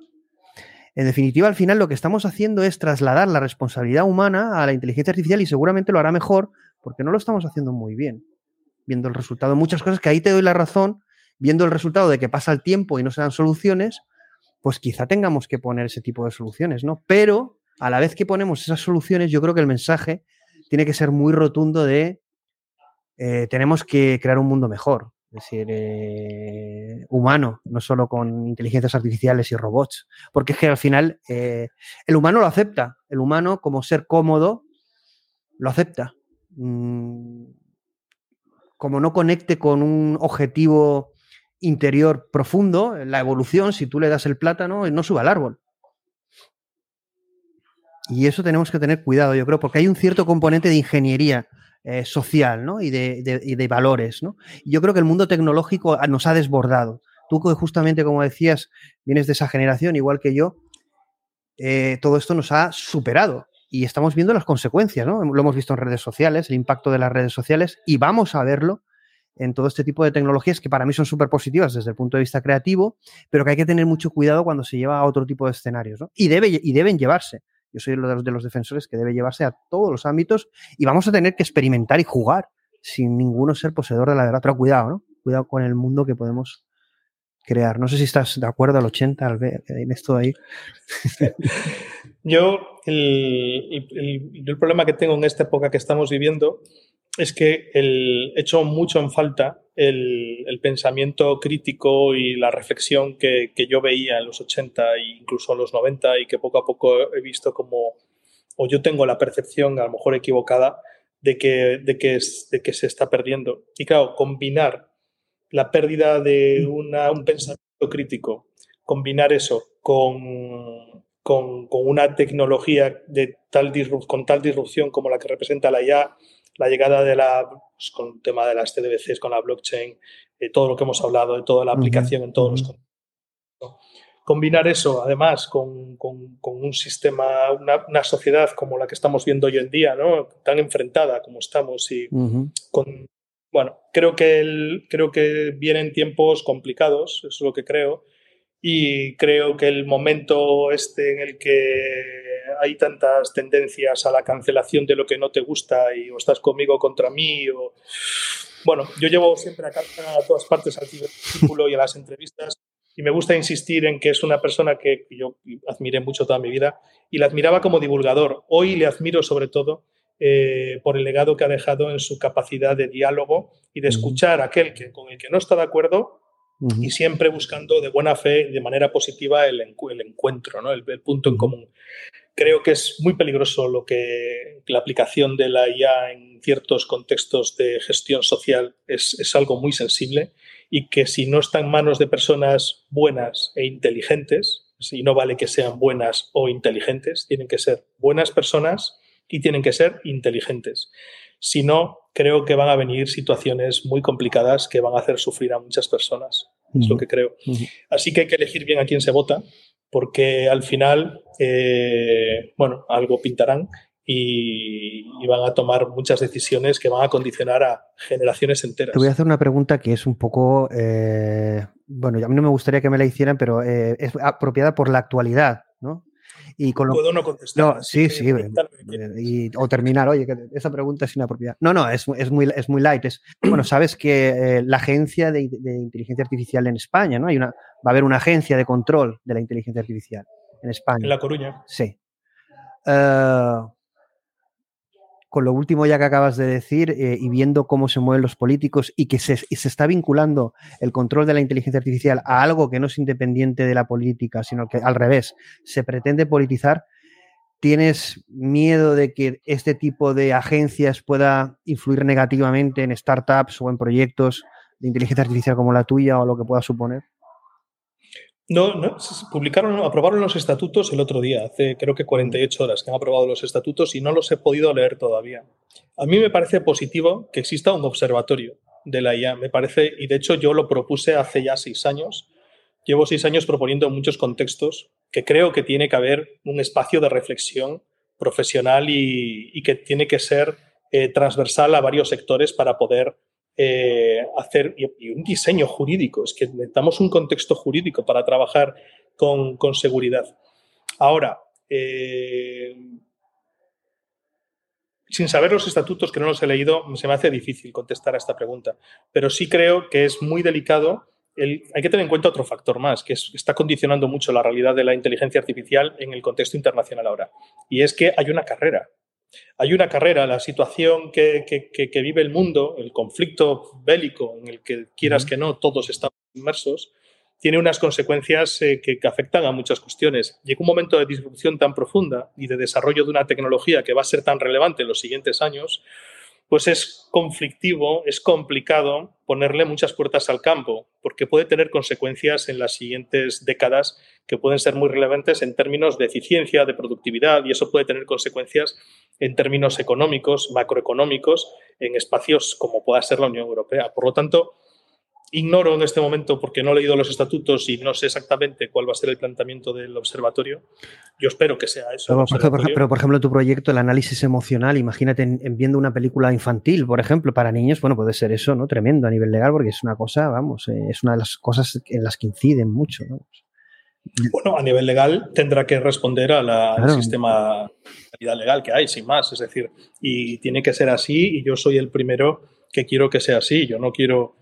En definitiva, al final lo que estamos haciendo es trasladar la responsabilidad humana a la inteligencia artificial y seguramente lo hará mejor porque no lo estamos haciendo muy bien, viendo el resultado muchas cosas que ahí te doy la razón, viendo el resultado de que pasa el tiempo y no se dan soluciones, pues quizá tengamos que poner ese tipo de soluciones, ¿no? Pero a la vez que ponemos esas soluciones, yo creo que el mensaje tiene que ser muy rotundo de eh, tenemos que crear un mundo mejor decir, eh, humano, no solo con inteligencias artificiales y robots. Porque es que al final eh, el humano lo acepta, el humano como ser cómodo lo acepta. Mm, como no conecte con un objetivo interior profundo, la evolución, si tú le das el plátano, no suba al árbol. Y eso tenemos que tener cuidado, yo creo, porque hay un cierto componente de ingeniería eh, social ¿no? y, de, de, valores. ¿no? Y yo creo que el mundo tecnológico nos ha desbordado. Tú justamente, como decías, vienes de esa generación, igual que yo, eh, todo esto nos ha superado y estamos viendo las consecuencias, ¿no? Lo hemos visto en redes sociales, el impacto de las redes sociales y vamos a verlo en todo este tipo de tecnologías que para mí son súper positivas desde el punto de vista creativo, pero que hay que tener mucho cuidado cuando se lleva a otro tipo de escenarios. Y, y deben llevarse. Yo soy uno de los, de los defensores que debe llevarse a todos los ámbitos y vamos a tener que experimentar y jugar sin ninguno ser poseedor de la verdad. Pero cuidado, ¿no? Cuidado con el mundo que podemos crear. No sé si estás de acuerdo al 80, al ver, en esto ahí. Yo, el, el, problema que tengo en esta época que estamos viviendo es que el, he hecho mucho en falta el, pensamiento crítico y la reflexión que, que, yo veía en los 80 e incluso en los 90 y que poco a poco he visto como, o yo tengo la percepción, a lo mejor equivocada, de que, de que, es, de que se está perdiendo. Y claro, combinar la pérdida de una, un pensamiento crítico, combinar eso con, con, con una tecnología de tal con tal disrupción como la que representa la IA, la llegada de la, pues, con el tema de las CDBCs, con la blockchain, de todo lo que hemos hablado, de toda la aplicación en todos los Combinar eso, además, con, con, con un sistema, una, una, sociedad como la que estamos viendo hoy en día, ¿no? tan enfrentada como estamos, y con, bueno, creo que, el, creo que vienen tiempos complicados, eso es lo que creo, y creo que el momento este en el que hay tantas tendencias a la cancelación de lo que no te gusta y o estás conmigo contra mí o... Bueno, yo llevo siempre a, a todas partes al círculo y a las entrevistas y me gusta insistir en que es una persona que yo admiré mucho toda mi vida y la admiraba como divulgador. Hoy le admiro sobre todo eh, por el legado que ha dejado en su capacidad de diálogo y de escuchar a aquel que, con el que no está de acuerdo y siempre buscando de buena fe y de manera positiva el, el encuentro, ¿no? el, punto en común. Creo que es muy peligroso lo que la aplicación de la IA en ciertos contextos de gestión social es, es algo muy sensible y que si no está en manos de personas buenas e inteligentes, y no vale que sean buenas o inteligentes, tienen que ser buenas personas y tienen que ser inteligentes. Si no, creo que van a venir situaciones muy complicadas que van a hacer sufrir a muchas personas. Es lo que creo. Así que hay que elegir bien a quién se vota, porque al final, eh, bueno, algo pintarán y, van a tomar muchas decisiones que van a condicionar a generaciones enteras. Te voy a hacer una pregunta que es un poco, eh, bueno, a mí no me gustaría que me la hicieran, pero eh, es apropiada por la actualidad, ¿no? Y con Puedo no contestar. No, sí, sí. Eh, o terminar, oye, que esa pregunta es inapropiada. No, no, es, es, muy, es muy light. Es, bueno, sabes que eh, la agencia de, de, inteligencia artificial en España, ¿no? Hay una, va a haber una agencia de control de la inteligencia artificial en España. En La Coruña. Sí. Uh, con lo último ya que acabas de decir eh, y viendo cómo se mueven los políticos y que se, se, está vinculando el control de la inteligencia artificial a algo que no es independiente de la política, sino que al revés, se pretende politizar, ¿tienes miedo de que este tipo de agencias pueda influir negativamente en startups o en proyectos de inteligencia artificial como la tuya o lo que pueda suponer? No, no, publicaron, aprobaron los estatutos el otro día, hace creo que 48 horas que han aprobado los estatutos y no los he podido leer todavía. A mí me parece positivo que exista un observatorio de la IA, me parece, y de hecho yo lo propuse hace ya seis años. Llevo seis años proponiendo en muchos contextos que creo que tiene que haber un espacio de reflexión profesional y, que tiene que ser eh, transversal a varios sectores para poder eh, hacer y, un diseño jurídico. Es que necesitamos un contexto jurídico para trabajar con, con seguridad. Ahora, eh, sin saber los estatutos, que no los he leído, se me hace difícil contestar a esta pregunta. Pero sí creo que es muy delicado. El, hay que tener en cuenta otro factor más, que es, está condicionando mucho la realidad de la inteligencia artificial en el contexto internacional ahora. Y es que hay una carrera hay una carrera, la situación que, vive el mundo, el conflicto bélico en el que quieras que no, todos estamos inmersos, tiene unas consecuencias eh, que, afectan a muchas cuestiones. Llega un momento de disrupción tan profunda y de desarrollo de una tecnología que va a ser tan relevante en los siguientes años, pues es conflictivo, es complicado ponerle muchas puertas al campo, porque puede tener consecuencias en las siguientes décadas que pueden ser muy relevantes en términos de eficiencia, de productividad, y eso puede tener consecuencias en términos económicos, macroeconómicos, en espacios como pueda ser la Unión Europea. Por lo tanto, Ignoro en este momento porque no he leído los estatutos y no sé exactamente cuál va a ser el planteamiento del observatorio. Yo espero que sea eso. Pero, por, pero, por ejemplo, tu proyecto, el análisis emocional, imagínate en, viendo una película infantil, por ejemplo, para niños, bueno, puede ser eso, ¿no? Tremendo a nivel legal, porque es una cosa, vamos, eh, es una de las cosas en las que inciden mucho, ¿no? Bueno, a nivel legal tendrá que responder al sistema de legal que hay, sin más. Es decir, y tiene que ser así, y yo soy el primero que quiero que sea así. Yo no quiero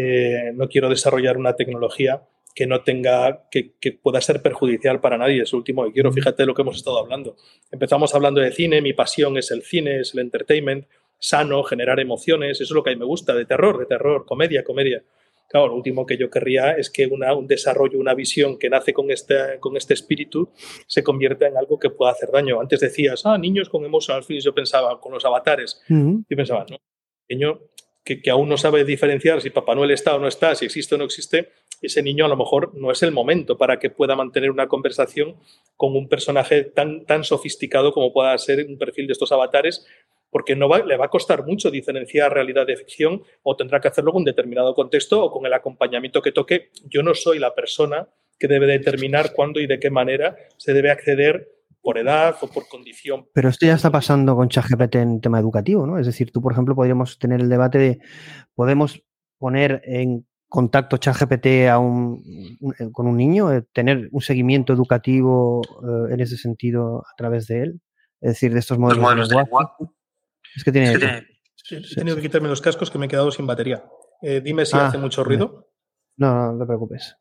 eh, no quiero desarrollar una tecnología que no tenga, que, pueda ser perjudicial para nadie. Es lo último que quiero. Fíjate lo que hemos estado hablando. Empezamos hablando de cine, mi pasión es el cine, es el entertainment, sano, generar emociones, eso es lo que a mí me gusta, de terror, de terror, comedia, comedia. Claro, lo último que yo querría es que un desarrollo, una visión que nace con este, con este espíritu se convierta en algo que pueda hacer daño. Antes decías, ah, niños con emotional feelings, yo pensaba, con los avatares. Yo pensaba, no, niño que, aún no sabe diferenciar si Papá Noel está o no está, si existe o no existe, ese niño a lo mejor no es el momento para que pueda mantener una conversación con un personaje tan, tan sofisticado como pueda ser un perfil de estos avatares, porque no le va a costar mucho diferenciar realidad de ficción o tendrá que hacerlo con un determinado contexto o con el acompañamiento que toque. Yo no soy la persona que debe determinar cuándo y de qué manera se debe acceder por edad o por condición. Pero esto ya está pasando con ChatGPT en tema educativo, ¿no? Es decir, tú, por ejemplo, podríamos tener el debate de, podemos poner en contacto ChatGPT a un, eh, con un niño, eh, tener un seguimiento educativo eh, en ese sentido a través de él, es decir, de estos modelos, de lenguaje. Es que tiene... He tenido que quitarme los cascos que me he quedado sin batería. dime si ah, hace mucho ruido. No, no, te preocupes.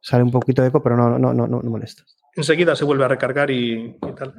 Sale un poquito de eco, pero no, no, no, no, no molestas enseguida se vuelve a recargar y, tal.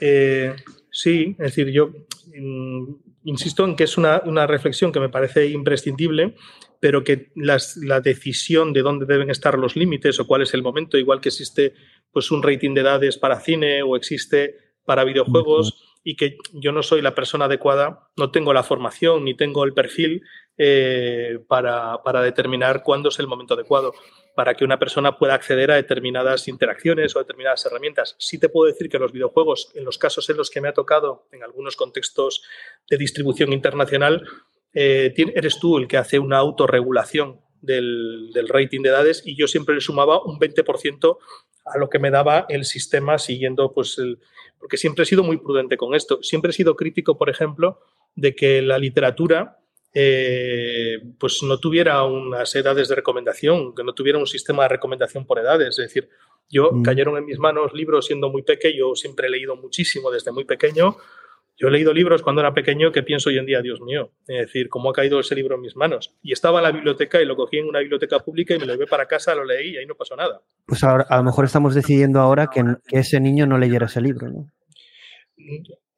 Eh, sí, es decir, yo mm, insisto en que es una, reflexión que me parece imprescindible, pero que la decisión de dónde deben estar los límites o cuál es el momento, igual que existe pues, un rating de edades para cine o existe para videojuegos, y que yo no soy la persona adecuada, no tengo la formación ni tengo el perfil eh, para, para determinar cuándo es el momento adecuado para que una persona pueda acceder a determinadas interacciones o determinadas herramientas. Sí te puedo decir que los videojuegos, en los casos en los que me ha tocado, en algunos contextos de distribución internacional, eh, eres tú el que hace una autorregulación del, del, rating de edades y yo siempre le sumaba un 20% a lo que me daba el sistema siguiendo, pues, el, porque siempre he sido muy prudente con esto. Siempre he sido crítico, por ejemplo, de que la literatura eh, pues no tuviera unas edades de recomendación, que no tuviera un sistema de recomendación por edades. Es decir, yo mm. cayeron en mis manos libros siendo muy pequeño, siempre he leído muchísimo desde muy pequeño. Yo he leído libros cuando era pequeño que pienso hoy en día, Dios mío, es decir, cómo ha caído ese libro en mis manos. Y estaba en la biblioteca y lo cogí en una biblioteca pública y me lo llevé para casa, lo leí y ahí no pasó nada. Pues ahora, a lo mejor estamos decidiendo ahora que, que ese niño no leyera ese libro, ¿no?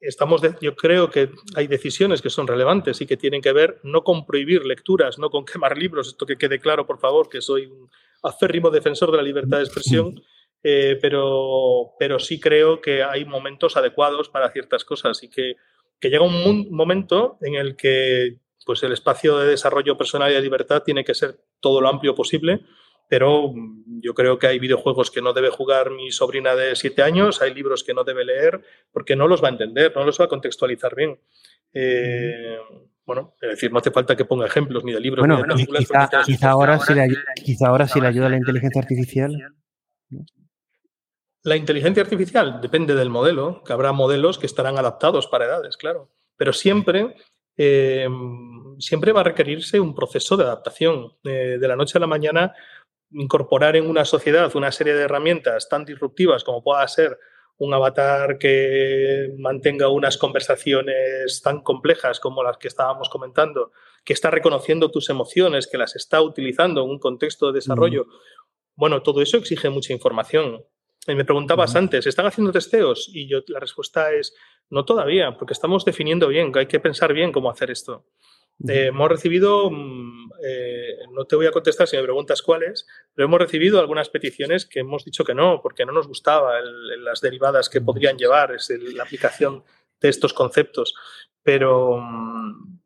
Estamos yo creo que hay decisiones que son relevantes y que tienen que ver no con prohibir lecturas, no con quemar libros, esto que quede claro, por favor, que soy un aférrimo defensor de la libertad de expresión, eh, pero, pero sí creo que hay momentos adecuados para ciertas cosas y que, que llega un momento en el que pues el espacio de desarrollo personal y de libertad tiene que ser todo lo amplio posible pero mm, yo creo que hay videojuegos que no debe jugar mi sobrina de siete años, hay libros que no debe leer porque no los va a entender, no los va a contextualizar bien. Eh, bueno, es decir, no hace falta que ponga ejemplos ni de libros ni de películas. Quizá, quizá, ahora sí le, quizá ahora sí le ayuda la inteligencia artificial. La inteligencia artificial depende del modelo, que habrá modelos que estarán adaptados para edades, claro. Pero siempre, eh, siempre va a requerirse un proceso de adaptación. Eh, de la noche a la mañana incorporar en una sociedad una serie de herramientas tan disruptivas como pueda ser un avatar que mantenga unas conversaciones tan complejas como las que estábamos comentando, que está reconociendo tus emociones, que las está utilizando en un contexto de desarrollo. Bueno, todo eso exige mucha información. Y me preguntabas antes, ¿están haciendo testeos? Y yo la respuesta es no todavía, porque estamos definiendo bien, que hay que pensar bien cómo hacer esto. Eh, hemos recibido, mm, eh, no te voy a contestar si me preguntas cuáles, pero hemos recibido algunas peticiones que hemos dicho que no, porque no nos gustaba las derivadas que podrían llevar es la aplicación de estos conceptos. Pero, mm,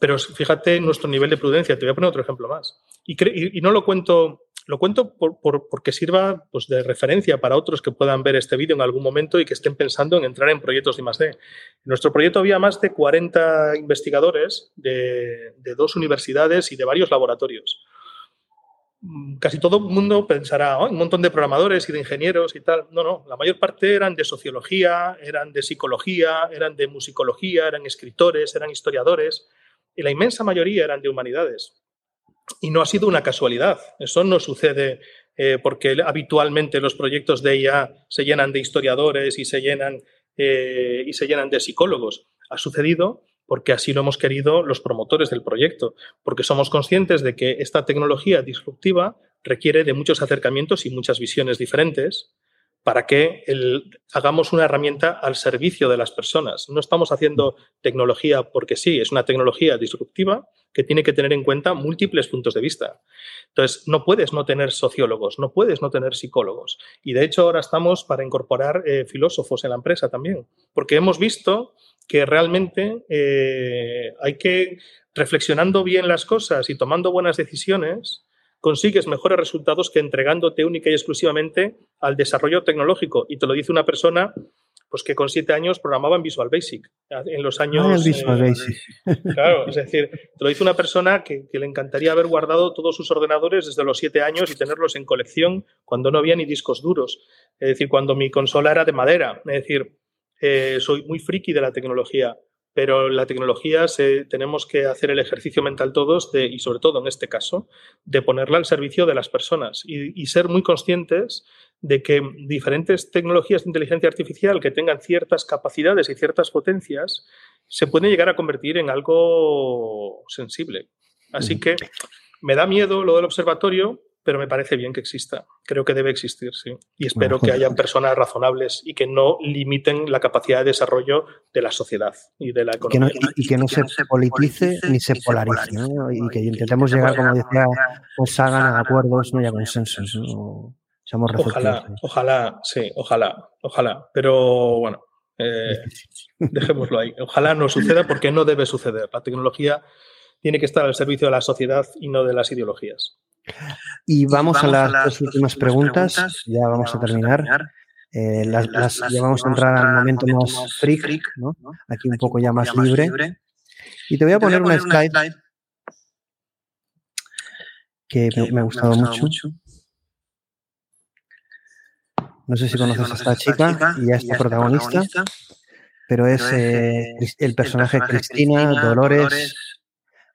pero fíjate nuestro nivel de prudencia. Te voy a poner otro ejemplo más. Y, y no lo cuento lo cuento por, porque sirva pues, de referencia para otros que puedan ver este vídeo en algún momento y que estén pensando en entrar en proyectos de I+.D. En nuestro proyecto había más de 40 investigadores de, dos universidades y de varios laboratorios. mm, casi todo el mundo pensará, un montón de programadores y de ingenieros y tal. No, no, la mayor parte eran de sociología, eran de psicología, eran de musicología, eran escritores, eran historiadores, y la inmensa mayoría eran de humanidades. Y no ha sido una casualidad. Eso no sucede eh, porque habitualmente los proyectos de IA se llenan de historiadores y se llenan, eh, y se llenan de psicólogos. Ha sucedido porque así lo hemos querido los promotores del proyecto, porque somos conscientes de que esta tecnología disruptiva requiere de muchos acercamientos y muchas visiones diferentes para que hagamos una herramienta al servicio de las personas. No estamos haciendo tecnología porque sí, es una tecnología disruptiva que tiene que tener en cuenta múltiples puntos de vista. Entonces, no puedes no tener sociólogos, no puedes no tener psicólogos. Y de hecho ahora estamos para incorporar eh, filósofos en la empresa también, porque hemos visto que realmente eh, hay que, reflexionando bien las cosas y tomando buenas decisiones, consigues mejores resultados que entregándote única y exclusivamente al desarrollo tecnológico. Y te lo dice una persona pues que con siete años programaba en Visual Basic. En los años. Ah, Visual eh, Basic. Claro, es decir, te lo dice una persona que, le encantaría haber guardado todos sus ordenadores desde los siete años y tenerlos en colección cuando no había ni discos duros. Es decir, cuando mi consola era de madera. Es decir, eh, soy muy friki de la tecnología pero la tecnología se, tenemos que hacer el ejercicio mental todos, de, y sobre todo en este caso, de ponerla al servicio de las personas y, ser muy conscientes de que diferentes tecnologías de inteligencia artificial que tengan ciertas capacidades y ciertas potencias se pueden llegar a convertir en algo sensible. Así que me da miedo lo del observatorio, pero me parece bien que exista. Creo que debe existir, sí. Y espero que hayan personas razonables y que no limiten la capacidad de desarrollo de la sociedad y de la economía. y, que no se politice ni se polarice, Y que intentemos llegar, como decía, pues hagan a acuerdos ¿no? y a consensos. Seamos ojalá, ojalá, sí, ojalá, ojalá. Pero bueno, eh, dejémoslo ahí. Ojalá no suceda porque no debe suceder. La tecnología tiene que estar al servicio de la sociedad y no de las ideologías. Y vamos, a, las últimas preguntas. ya vamos a terminar. Eh, las, ya vamos a entrar al momento más freak, ¿no? aquí un poco ya más libre. Y te voy a poner una slide que me, ha gustado mucho. No sé si conoces a esta chica y a esta protagonista, pero es eh, el personaje Cristina Dolores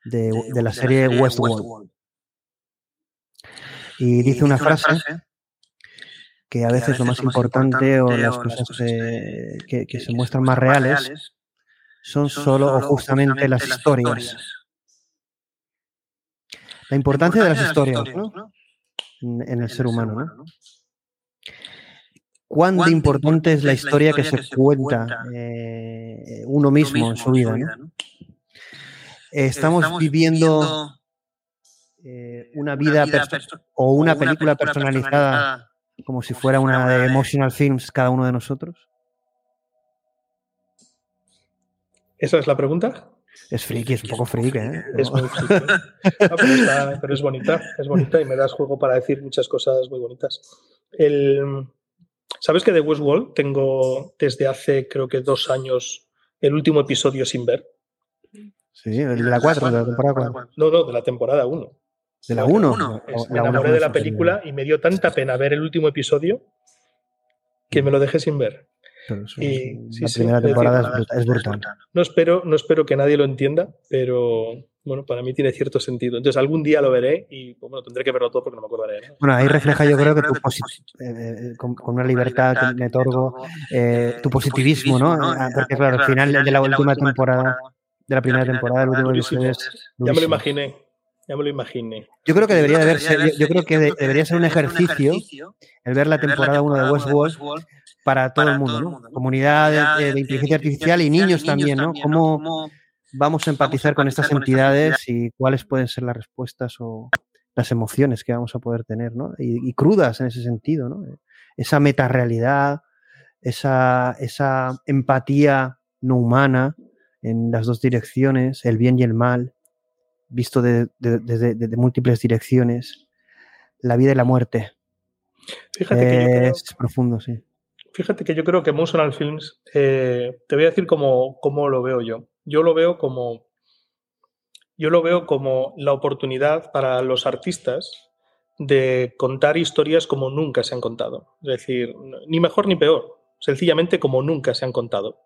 de, de la serie Westworld. Y dice una frase que a veces lo más importante o las cosas que, se muestran más reales son solo o justamente las historias. La importancia de las historias en el ser humano. ¿no? ¿Cuán importante es la historia que se cuenta eh, uno mismo en su vida? Estamos viviendo eh, una vida, o una, película, personalizada, como si fuera una de Emotional Films cada uno de nosotros? ¿Esa es la pregunta? Es friki, es un poco friki, ¿eh? Es muy friki. pero, es bonita, es bonita y me das juego para decir muchas cosas muy bonitas. El, ¿Sabes que de Westworld tengo desde hace creo que dos años el último episodio sin ver? Sí, de la 4, de la temporada 4. No, no, de la temporada 1. ¿De la 1? Me enamoré de la película y me dio tanta pena ver el último episodio que me lo dejé sin ver. y, la primera temporada es, brutal. No espero, no espero que nadie lo entienda, pero bueno, para mí tiene cierto sentido. Entonces algún día lo veré y pues, bueno, tendré que verlo todo porque no me acordaré. Bueno, ahí refleja yo creo que tu eh, eh, con, una libertad que me otorgo, eh, tu positivismo, ¿no? Ah, porque claro, al final de la última temporada, de la primera temporada, el último episodio es... Ya me lo imaginé. Ya me lo imaginé. Yo creo que debería de verse, yo, creo que debería ser un ejercicio el ver la temporada 1 de Westworld para todo el mundo, ¿no? Comunidad de, inteligencia artificial y niños también, ¿no? ¿Cómo vamos a empatizar con estas entidades y cuáles pueden ser las respuestas o las emociones que vamos a poder tener, ¿no? Y, crudas en ese sentido, ¿no? Esa metarealidad, esa, esa empatía no humana en las dos direcciones, el bien y el mal, visto desde múltiples direcciones, la vida y la muerte. Fíjate que yo creo, es profundo, sí. Fíjate que yo creo que Emotional Films, eh, te voy a decir cómo, cómo, lo veo yo. Yo lo veo como, yo lo veo como la oportunidad para los artistas de contar historias como nunca se han contado. Es decir, ni mejor ni peor, sencillamente como nunca se han contado.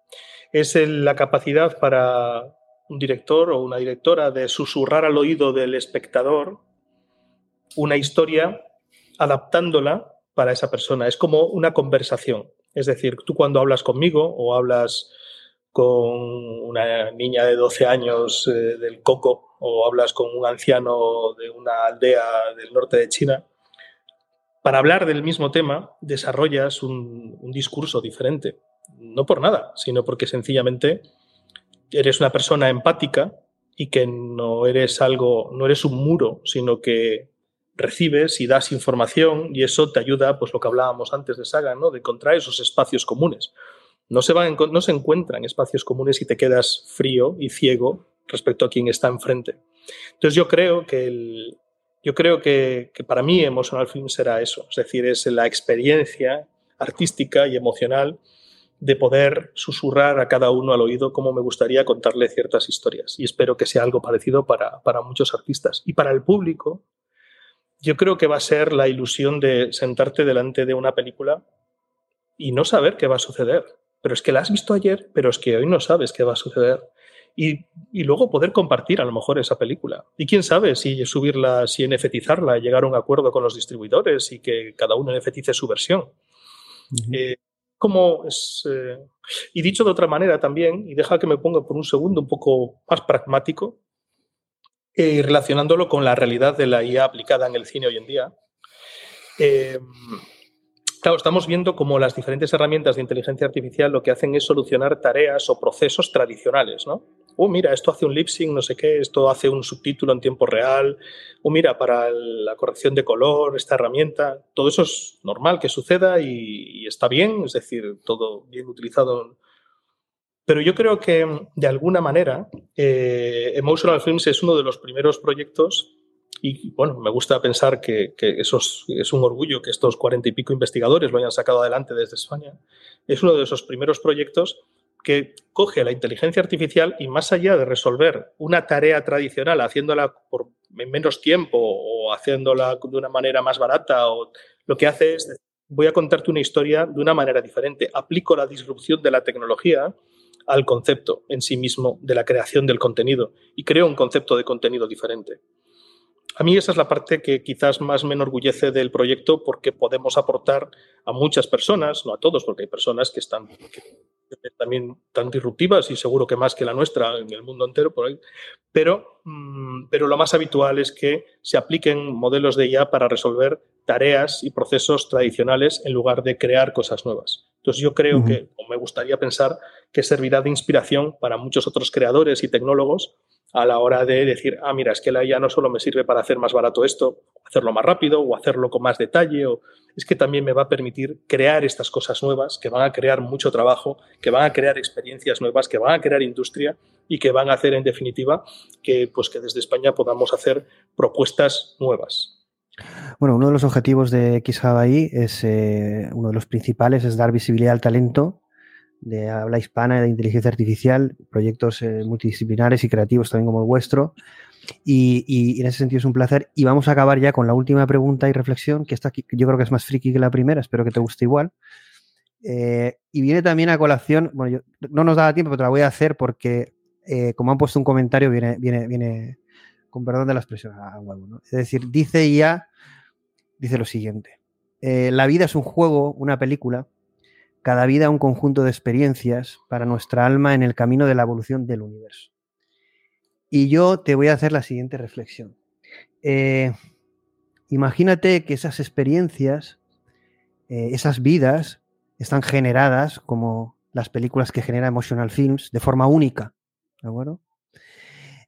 Es la capacidad para un director o una directora de susurrar al oído del espectador una historia adaptándola para esa persona. Es como una conversación. Es decir, tú cuando hablas conmigo o hablas con una niña de 12 años eh, del Coco o hablas con un anciano de una aldea del norte de China, para hablar del mismo tema desarrollas un, un discurso diferente. No por nada, sino porque sencillamente eres una persona empática y que no eres algo, no eres un muro, sino que recibes y das información y eso te ayuda, pues lo que hablábamos antes de Saga, ¿no? de encontrar esos espacios comunes. No se, van, no se encuentran espacios comunes y te quedas frío y ciego respecto a quien está enfrente. Entonces yo creo que, el, yo creo que, que para mí Emotional Film será eso, es decir, es la experiencia artística y emocional de poder susurrar a cada uno al oído cómo me gustaría contarle ciertas historias. Y espero que sea algo parecido para, para, muchos artistas. Y para el público, yo creo que va a ser la ilusión de sentarte delante de una película y no saber qué va a suceder. Pero es que la has visto ayer, pero es que hoy no sabes qué va a suceder. Y, y luego poder compartir a lo mejor esa película. Y quién sabe si subirla, si NFTizarla, llegar a un acuerdo con los distribuidores y que cada uno NFTice su versión. Uh -huh. eh, como es, eh, y dicho de otra manera también, y deja que me ponga por un segundo un poco más pragmático, eh, relacionándolo con la realidad de la IA aplicada en el cine hoy en día. Eh, claro, estamos viendo cómo las diferentes herramientas de inteligencia artificial lo que hacen es solucionar tareas o procesos tradicionales, ¿no? Oh, mira, esto hace un lip sync, no sé qué, esto hace un subtítulo en tiempo real, oh, mira, para la corrección de color, esta herramienta, todo eso es normal que suceda y, está bien, es decir, todo bien utilizado. Pero yo creo que de alguna manera eh, Emotional Films es uno de los primeros proyectos y bueno, me gusta pensar que, que eso es, es, un orgullo que estos cuarenta y pico investigadores lo hayan sacado adelante desde España. Es uno de esos primeros proyectos que coge la inteligencia artificial y más allá de resolver una tarea tradicional haciéndola por menos tiempo o haciéndola de una manera más barata, o lo que hace es, voy a contarte una historia de una manera diferente. Aplico la disrupción de la tecnología al concepto en sí mismo de la creación del contenido y creo un concepto de contenido diferente. A mí esa es la parte que quizás más me enorgullece del proyecto porque podemos aportar a muchas personas, no a todos, porque hay personas que están también tan disruptivas y seguro que más que la nuestra en el mundo entero, por ahí. Pero, mmm, pero lo más habitual es que se apliquen modelos de IA para resolver tareas y procesos tradicionales en lugar de crear cosas nuevas. Entonces yo creo uh -huh. que, o me gustaría pensar, que servirá de inspiración para muchos otros creadores y tecnólogos a la hora de decir, ah, mira, es que la IA no solo me sirve para hacer más barato esto, hacerlo más rápido o hacerlo con más detalle, o es que también me va a permitir crear estas cosas nuevas que van a crear mucho trabajo, que van a crear experiencias nuevas, que van a crear industria y que van a hacer, en definitiva, que, pues, que desde España podamos hacer propuestas nuevas. Bueno, uno de los objetivos de XHabai es, eh, uno de los principales es dar visibilidad al talento de habla hispana, de inteligencia artificial, proyectos eh, multidisciplinares y creativos también como el vuestro. Y, en ese sentido es un placer. Y vamos a acabar ya con la última pregunta y reflexión, que esta yo creo que es más friki que la primera, espero que te guste igual. Eh, y viene también a colación, bueno, yo, no nos da tiempo, pero te la voy a hacer porque, eh, como han puesto un comentario, viene, viene, viene con perdón de la expresión, huevo, ¿no? Es decir, dice ya, dice lo siguiente. Eh, la vida es un juego, una película, cada vida un conjunto de experiencias para nuestra alma en el camino de la evolución del universo. Y yo te voy a hacer la siguiente reflexión. Eh, imagínate que esas experiencias, eh, esas vidas, están generadas como las películas que genera Emotional Films de forma única. ¿De acuerdo?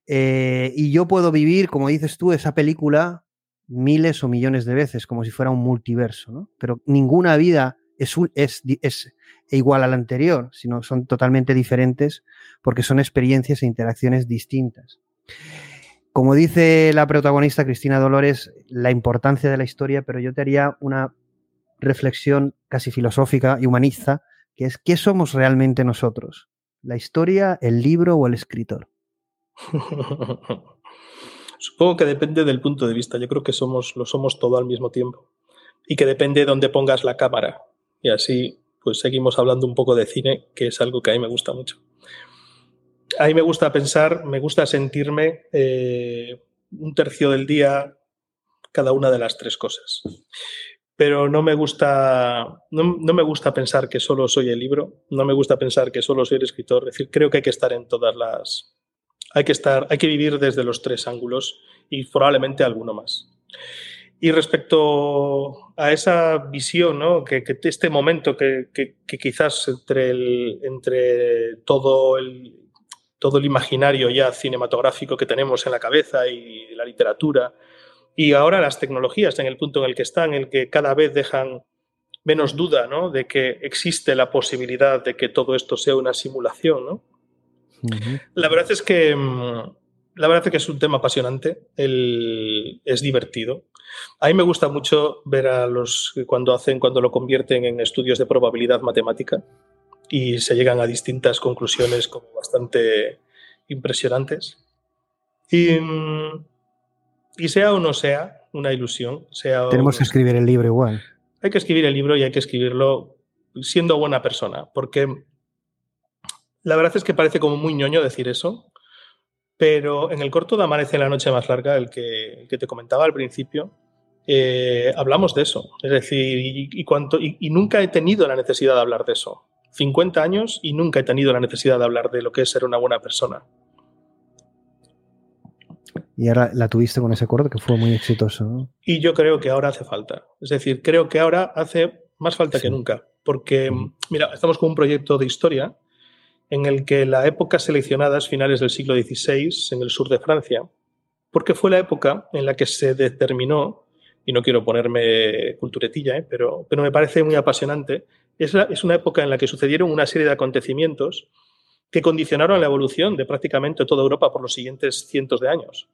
Eh, y yo puedo vivir, como dices tú, esa película miles o millones de veces, como si fuera un multiverso, ¿no? Pero ninguna vida es, un, es, es, igual a la anterior, sino son totalmente diferentes porque son experiencias e interacciones distintas. Como dice la protagonista Cristina Dolores, la importancia de la historia, pero yo te haría una reflexión casi filosófica y humanista, que es ¿qué somos realmente nosotros? ¿La historia, el libro o el escritor? Supongo que depende del punto de vista. Yo creo que somos, lo somos todo al mismo tiempo. Y que depende de dónde pongas la cámara. Y así, pues seguimos hablando un poco de cine, que es algo que a mí me gusta mucho. A mí me gusta pensar, me gusta sentirme eh, un tercio del día cada una de las tres cosas. Pero no me gusta, no, no, me gusta pensar que solo soy el libro, no me gusta pensar que solo soy el escritor. Es decir, creo que hay que estar en todas las, hay que estar, hay que vivir desde los tres ángulos y probablemente alguno más. Y respecto a esa visión, ¿no? que, que este momento que, que, que, quizás entre, el, entre todo, el, todo el imaginario ya cinematográfico que tenemos en la cabeza y la literatura, y ahora las tecnologías en el punto en el que están, en el que cada vez dejan menos duda ¿no? de que existe la posibilidad de que todo esto sea una simulación. ¿no? La verdad es que mm, la verdad es que es un tema apasionante, el, es divertido. A mí me gusta mucho ver a los cuando hacen, cuando lo convierten en estudios de probabilidad matemática y se llegan a distintas conclusiones como bastante impresionantes. Y, y sea o no sea una ilusión, sea tenemos que escribir el libro igual. Hay que escribir el libro y hay que escribirlo siendo buena persona, porque la verdad es que parece como muy ñoño decir eso, pero en el corto de Amanece en la noche más larga, el que, el que te comentaba al principio, eh, hablamos de eso. Es decir, y, y, cuanto, y, y, nunca he tenido la necesidad de hablar de eso. 50 años y nunca he tenido la necesidad de hablar de lo que es ser una buena persona. Y ahora la tuviste con ese corto que fue muy exitoso. ¿no? Y yo creo que ahora hace falta. Es decir, creo que ahora hace más falta sí. que nunca. Porque, mira, estamos con un proyecto de historia en el que la época seleccionada es finales del siglo XVI en el sur de Francia, porque fue la época en la que se determinó, y no quiero ponerme culturetilla, ¿eh? pero, me parece muy apasionante, es una época en la que sucedieron una serie de acontecimientos que condicionaron la evolución de prácticamente toda Europa por los siguientes cientos de años.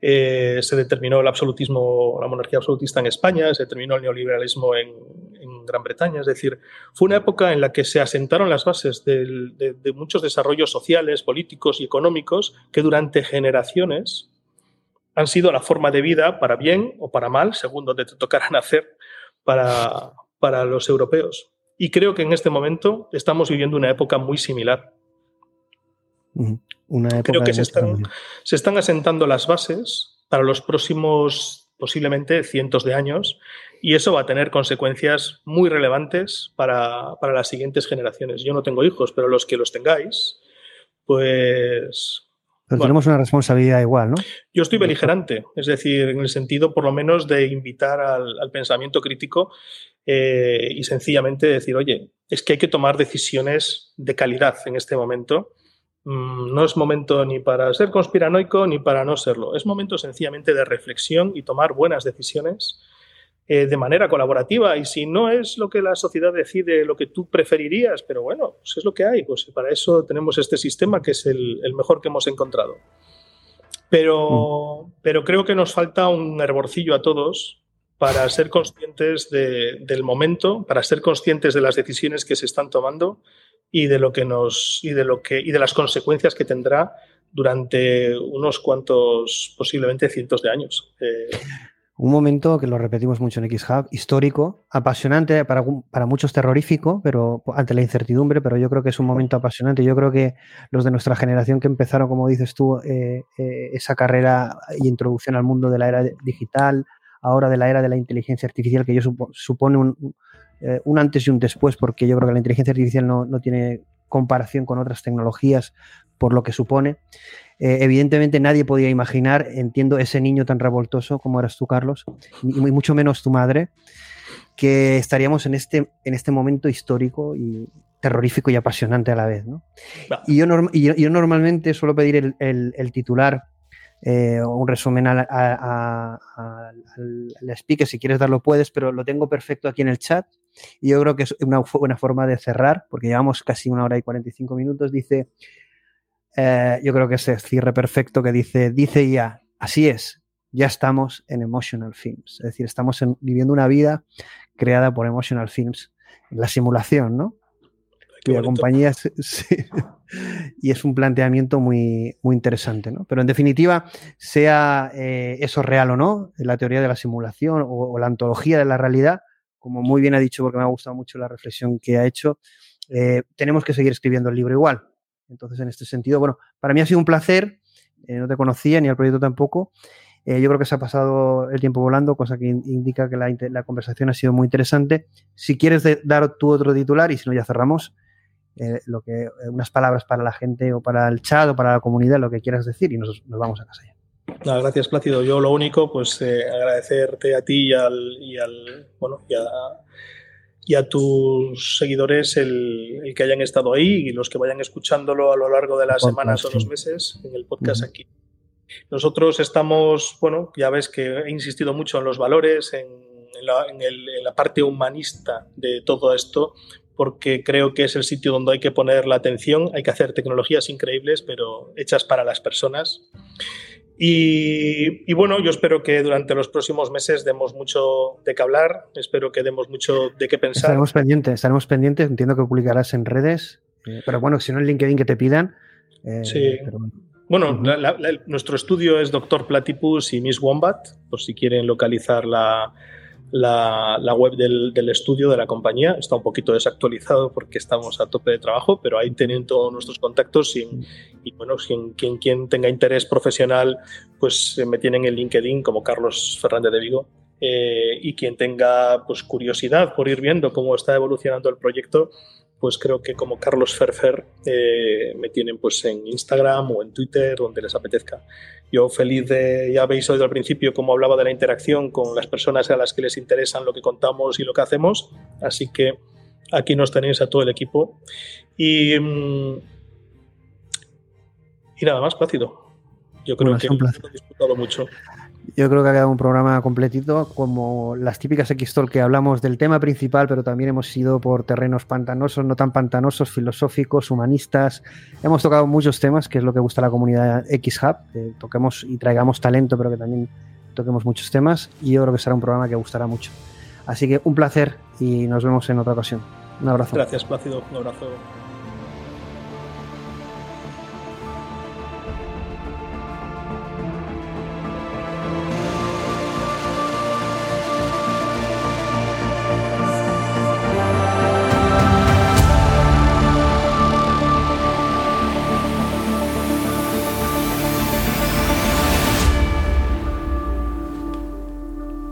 Eh, se determinó el absolutismo, la monarquía absolutista en España, se determinó el neoliberalismo en, Gran Bretaña. Es decir, fue una época en la que se asentaron las bases de, muchos desarrollos sociales, políticos y económicos que durante generaciones han sido la forma de vida para bien o para mal, según donde te tocaran hacer para, para los europeos. Y creo que en este momento estamos viviendo una época muy similar. Una época Creo que se están, se están, asentando las bases para los próximos, posiblemente, cientos de años, y eso va a tener consecuencias muy relevantes para, para las siguientes generaciones. Yo no tengo hijos, pero los que los tengáis, pues pero bueno, tenemos una responsabilidad igual, ¿no? Yo estoy beligerante, es decir, en el sentido por lo menos de invitar al, al pensamiento crítico eh, y sencillamente decir, oye, es que hay que tomar decisiones de calidad en este momento Mm, no es momento ni para ser conspiranoico ni para no serlo. Es momento sencillamente de reflexión y tomar buenas decisiones eh, de manera colaborativa. Y si no es lo que la sociedad decide, lo que tú preferirías, pero bueno, pues es lo que hay. Pues para eso tenemos este sistema que es el, el mejor que hemos encontrado. Pero, mm. pero creo que nos falta un hervorcillo a todos para ser conscientes de, del momento, para ser conscientes de las decisiones que se están tomando y de lo que nos y de lo que y de las consecuencias que tendrá durante unos cuantos posiblemente cientos de años. Un momento que lo repetimos mucho en XHub, histórico, apasionante, para, para muchos terrorífico, pero ante la incertidumbre, pero yo creo que es un momento apasionante. Yo creo que los de nuestra generación que empezaron, como dices tú, eh, eh, esa carrera y introducción al mundo de la era digital, ahora de la era de la inteligencia artificial, que yo supo, supone un, eh, un antes y un después, porque yo creo que la inteligencia artificial no, no tiene comparación con otras tecnologías por lo que supone. Eh, evidentemente nadie podía imaginar, entiendo, ese niño tan revoltoso como eras tú, Carlos, y, y mucho menos tu madre, que estaríamos en este, en este momento histórico y terrorífico y apasionante a la vez. ¿no? Y, yo y, yo, yo, normalmente suelo pedir el, el, el titular eh, un resumen al, al speaker, si quieres darlo puedes, pero lo tengo perfecto aquí en el chat y yo creo que es una buena forma de cerrar, porque llevamos casi una hora y 45 minutos, dice, eh, yo creo que es el cierre perfecto que dice, dice ya, así es, ya estamos en Emotional Films, es decir, estamos en, viviendo una vida creada por Emotional Films, la simulación, ¿no? cuya compañía y es un planteamiento muy, muy interesante. ¿no? Pero en definitiva, sea eh, eso real o no, la teoría de la simulación o, la antología de la realidad, como muy bien ha dicho, porque me ha gustado mucho la reflexión que ha hecho, eh, tenemos que seguir escribiendo el libro igual. Entonces, en este sentido, bueno, para mí ha sido un placer, eh, no te conocía ni al proyecto tampoco. yo creo que se ha pasado el tiempo volando, cosa que indica que la, conversación ha sido muy interesante. Si quieres dar tu otro titular y si no ya cerramos, eh, lo que, eh, unas palabras para la gente o para el chat o para la comunidad, lo que quieras decir y nos, vamos a casa ya. Gracias, Plácido. Yo lo único, pues eh, agradecerte a ti y al, y al bueno, y a, y a, tus seguidores el, que hayan estado ahí y los que vayan escuchándolo a lo largo de las semanas o los meses en el podcast aquí. Nosotros estamos, bueno, ya ves que he insistido mucho en los valores, en, la, en la parte humanista de todo esto, porque creo que es el sitio donde hay que poner la atención. Hay que hacer tecnologías increíbles, pero hechas para las personas. Y, bueno, yo espero que durante los próximos meses demos mucho de qué hablar, espero que demos mucho de qué pensar. Estaremos pendientes, estaremos pendientes, entiendo que publicarás en redes, eh, pero bueno, si no en LinkedIn que te pidan. Eh, sí. Bueno, nuestro estudio es Doctor Platypus y Miss Wombat, por si quieren localizar la, la, web del, estudio de la compañía. Está un poquito desactualizado porque estamos a tope de trabajo, pero ahí tienen todos nuestros contactos y, bueno, quien, quien, tenga interés profesional, pues me tienen en LinkedIn como Carlos Fernández de Vigo. Eh, y quien tenga pues, curiosidad por ir viendo cómo está evolucionando el proyecto, pues creo que como Carlos Ferfer eh, me tienen pues en Instagram o en Twitter, donde les apetezca. Yo feliz de, ya habéis oído al principio cómo hablaba de la interacción con las personas a las que les interesan lo que contamos y lo que hacemos, así que aquí nos tenéis a todo el equipo. Y, mm, y nada más, Plácido. Yo creo que he disfrutado mucho. Yo creo que ha quedado un programa completito, como las típicas X-Talk que hablamos del tema principal, pero también hemos ido por terrenos pantanosos, no tan pantanosos, filosóficos, humanistas. Hemos tocado muchos temas, que es lo que gusta a la comunidad X-Hub, que toquemos y traigamos talento, pero que también toquemos muchos temas. Y yo creo que será un programa que gustará mucho. Así que un placer y nos vemos en otra ocasión. Un abrazo. Gracias, Plácido. Un abrazo.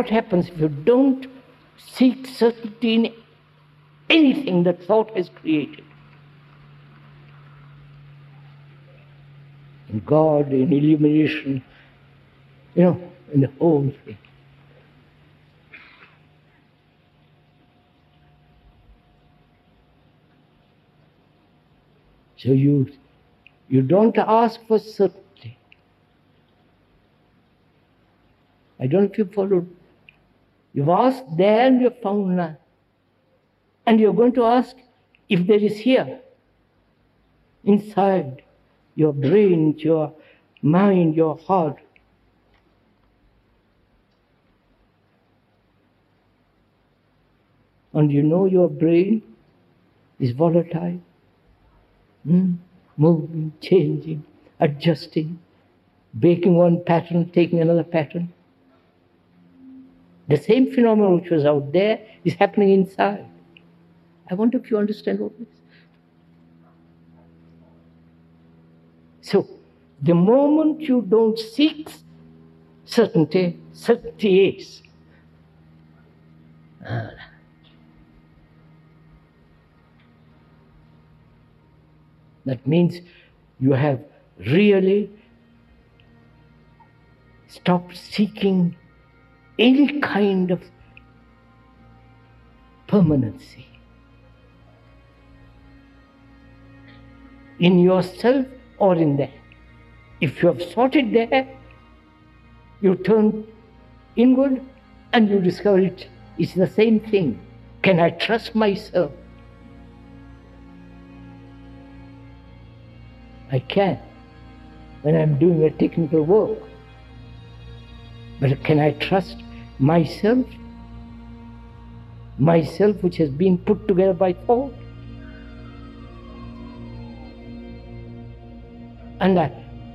What happens if you don't seek certainty in anything that thought has created. In God, in illumination, you know, in the whole thing. So you, you don't ask for certainty. I don't know if you followed. You've asked there and you've found none. And you're going to ask if there is here, inside your brain, your mind, your heart. And you know your brain is volatile, hmm? moving, changing, adjusting, breaking one pattern, taking another pattern. The same phenomenon which was out there is happening inside. I wonder if you understand all this. So, the moment you don't seek certainty, certainty is. That means you have really stopped seeking any kind of permanency in yourself or in there. If you have sought it there, you turn inward and you discover it. It's the same thing. Can I trust myself? I can when I'm doing a technical work. But can I trust myself? Myself, which has been put together by thought? And that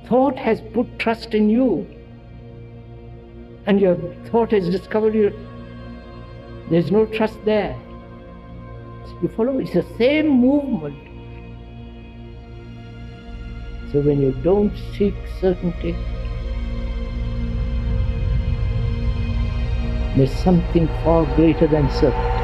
thought has put trust in you. And your thought has discovered you. There's no trust there. You follow? It's the same movement. So when you don't seek certainty, there's something far greater than certainty.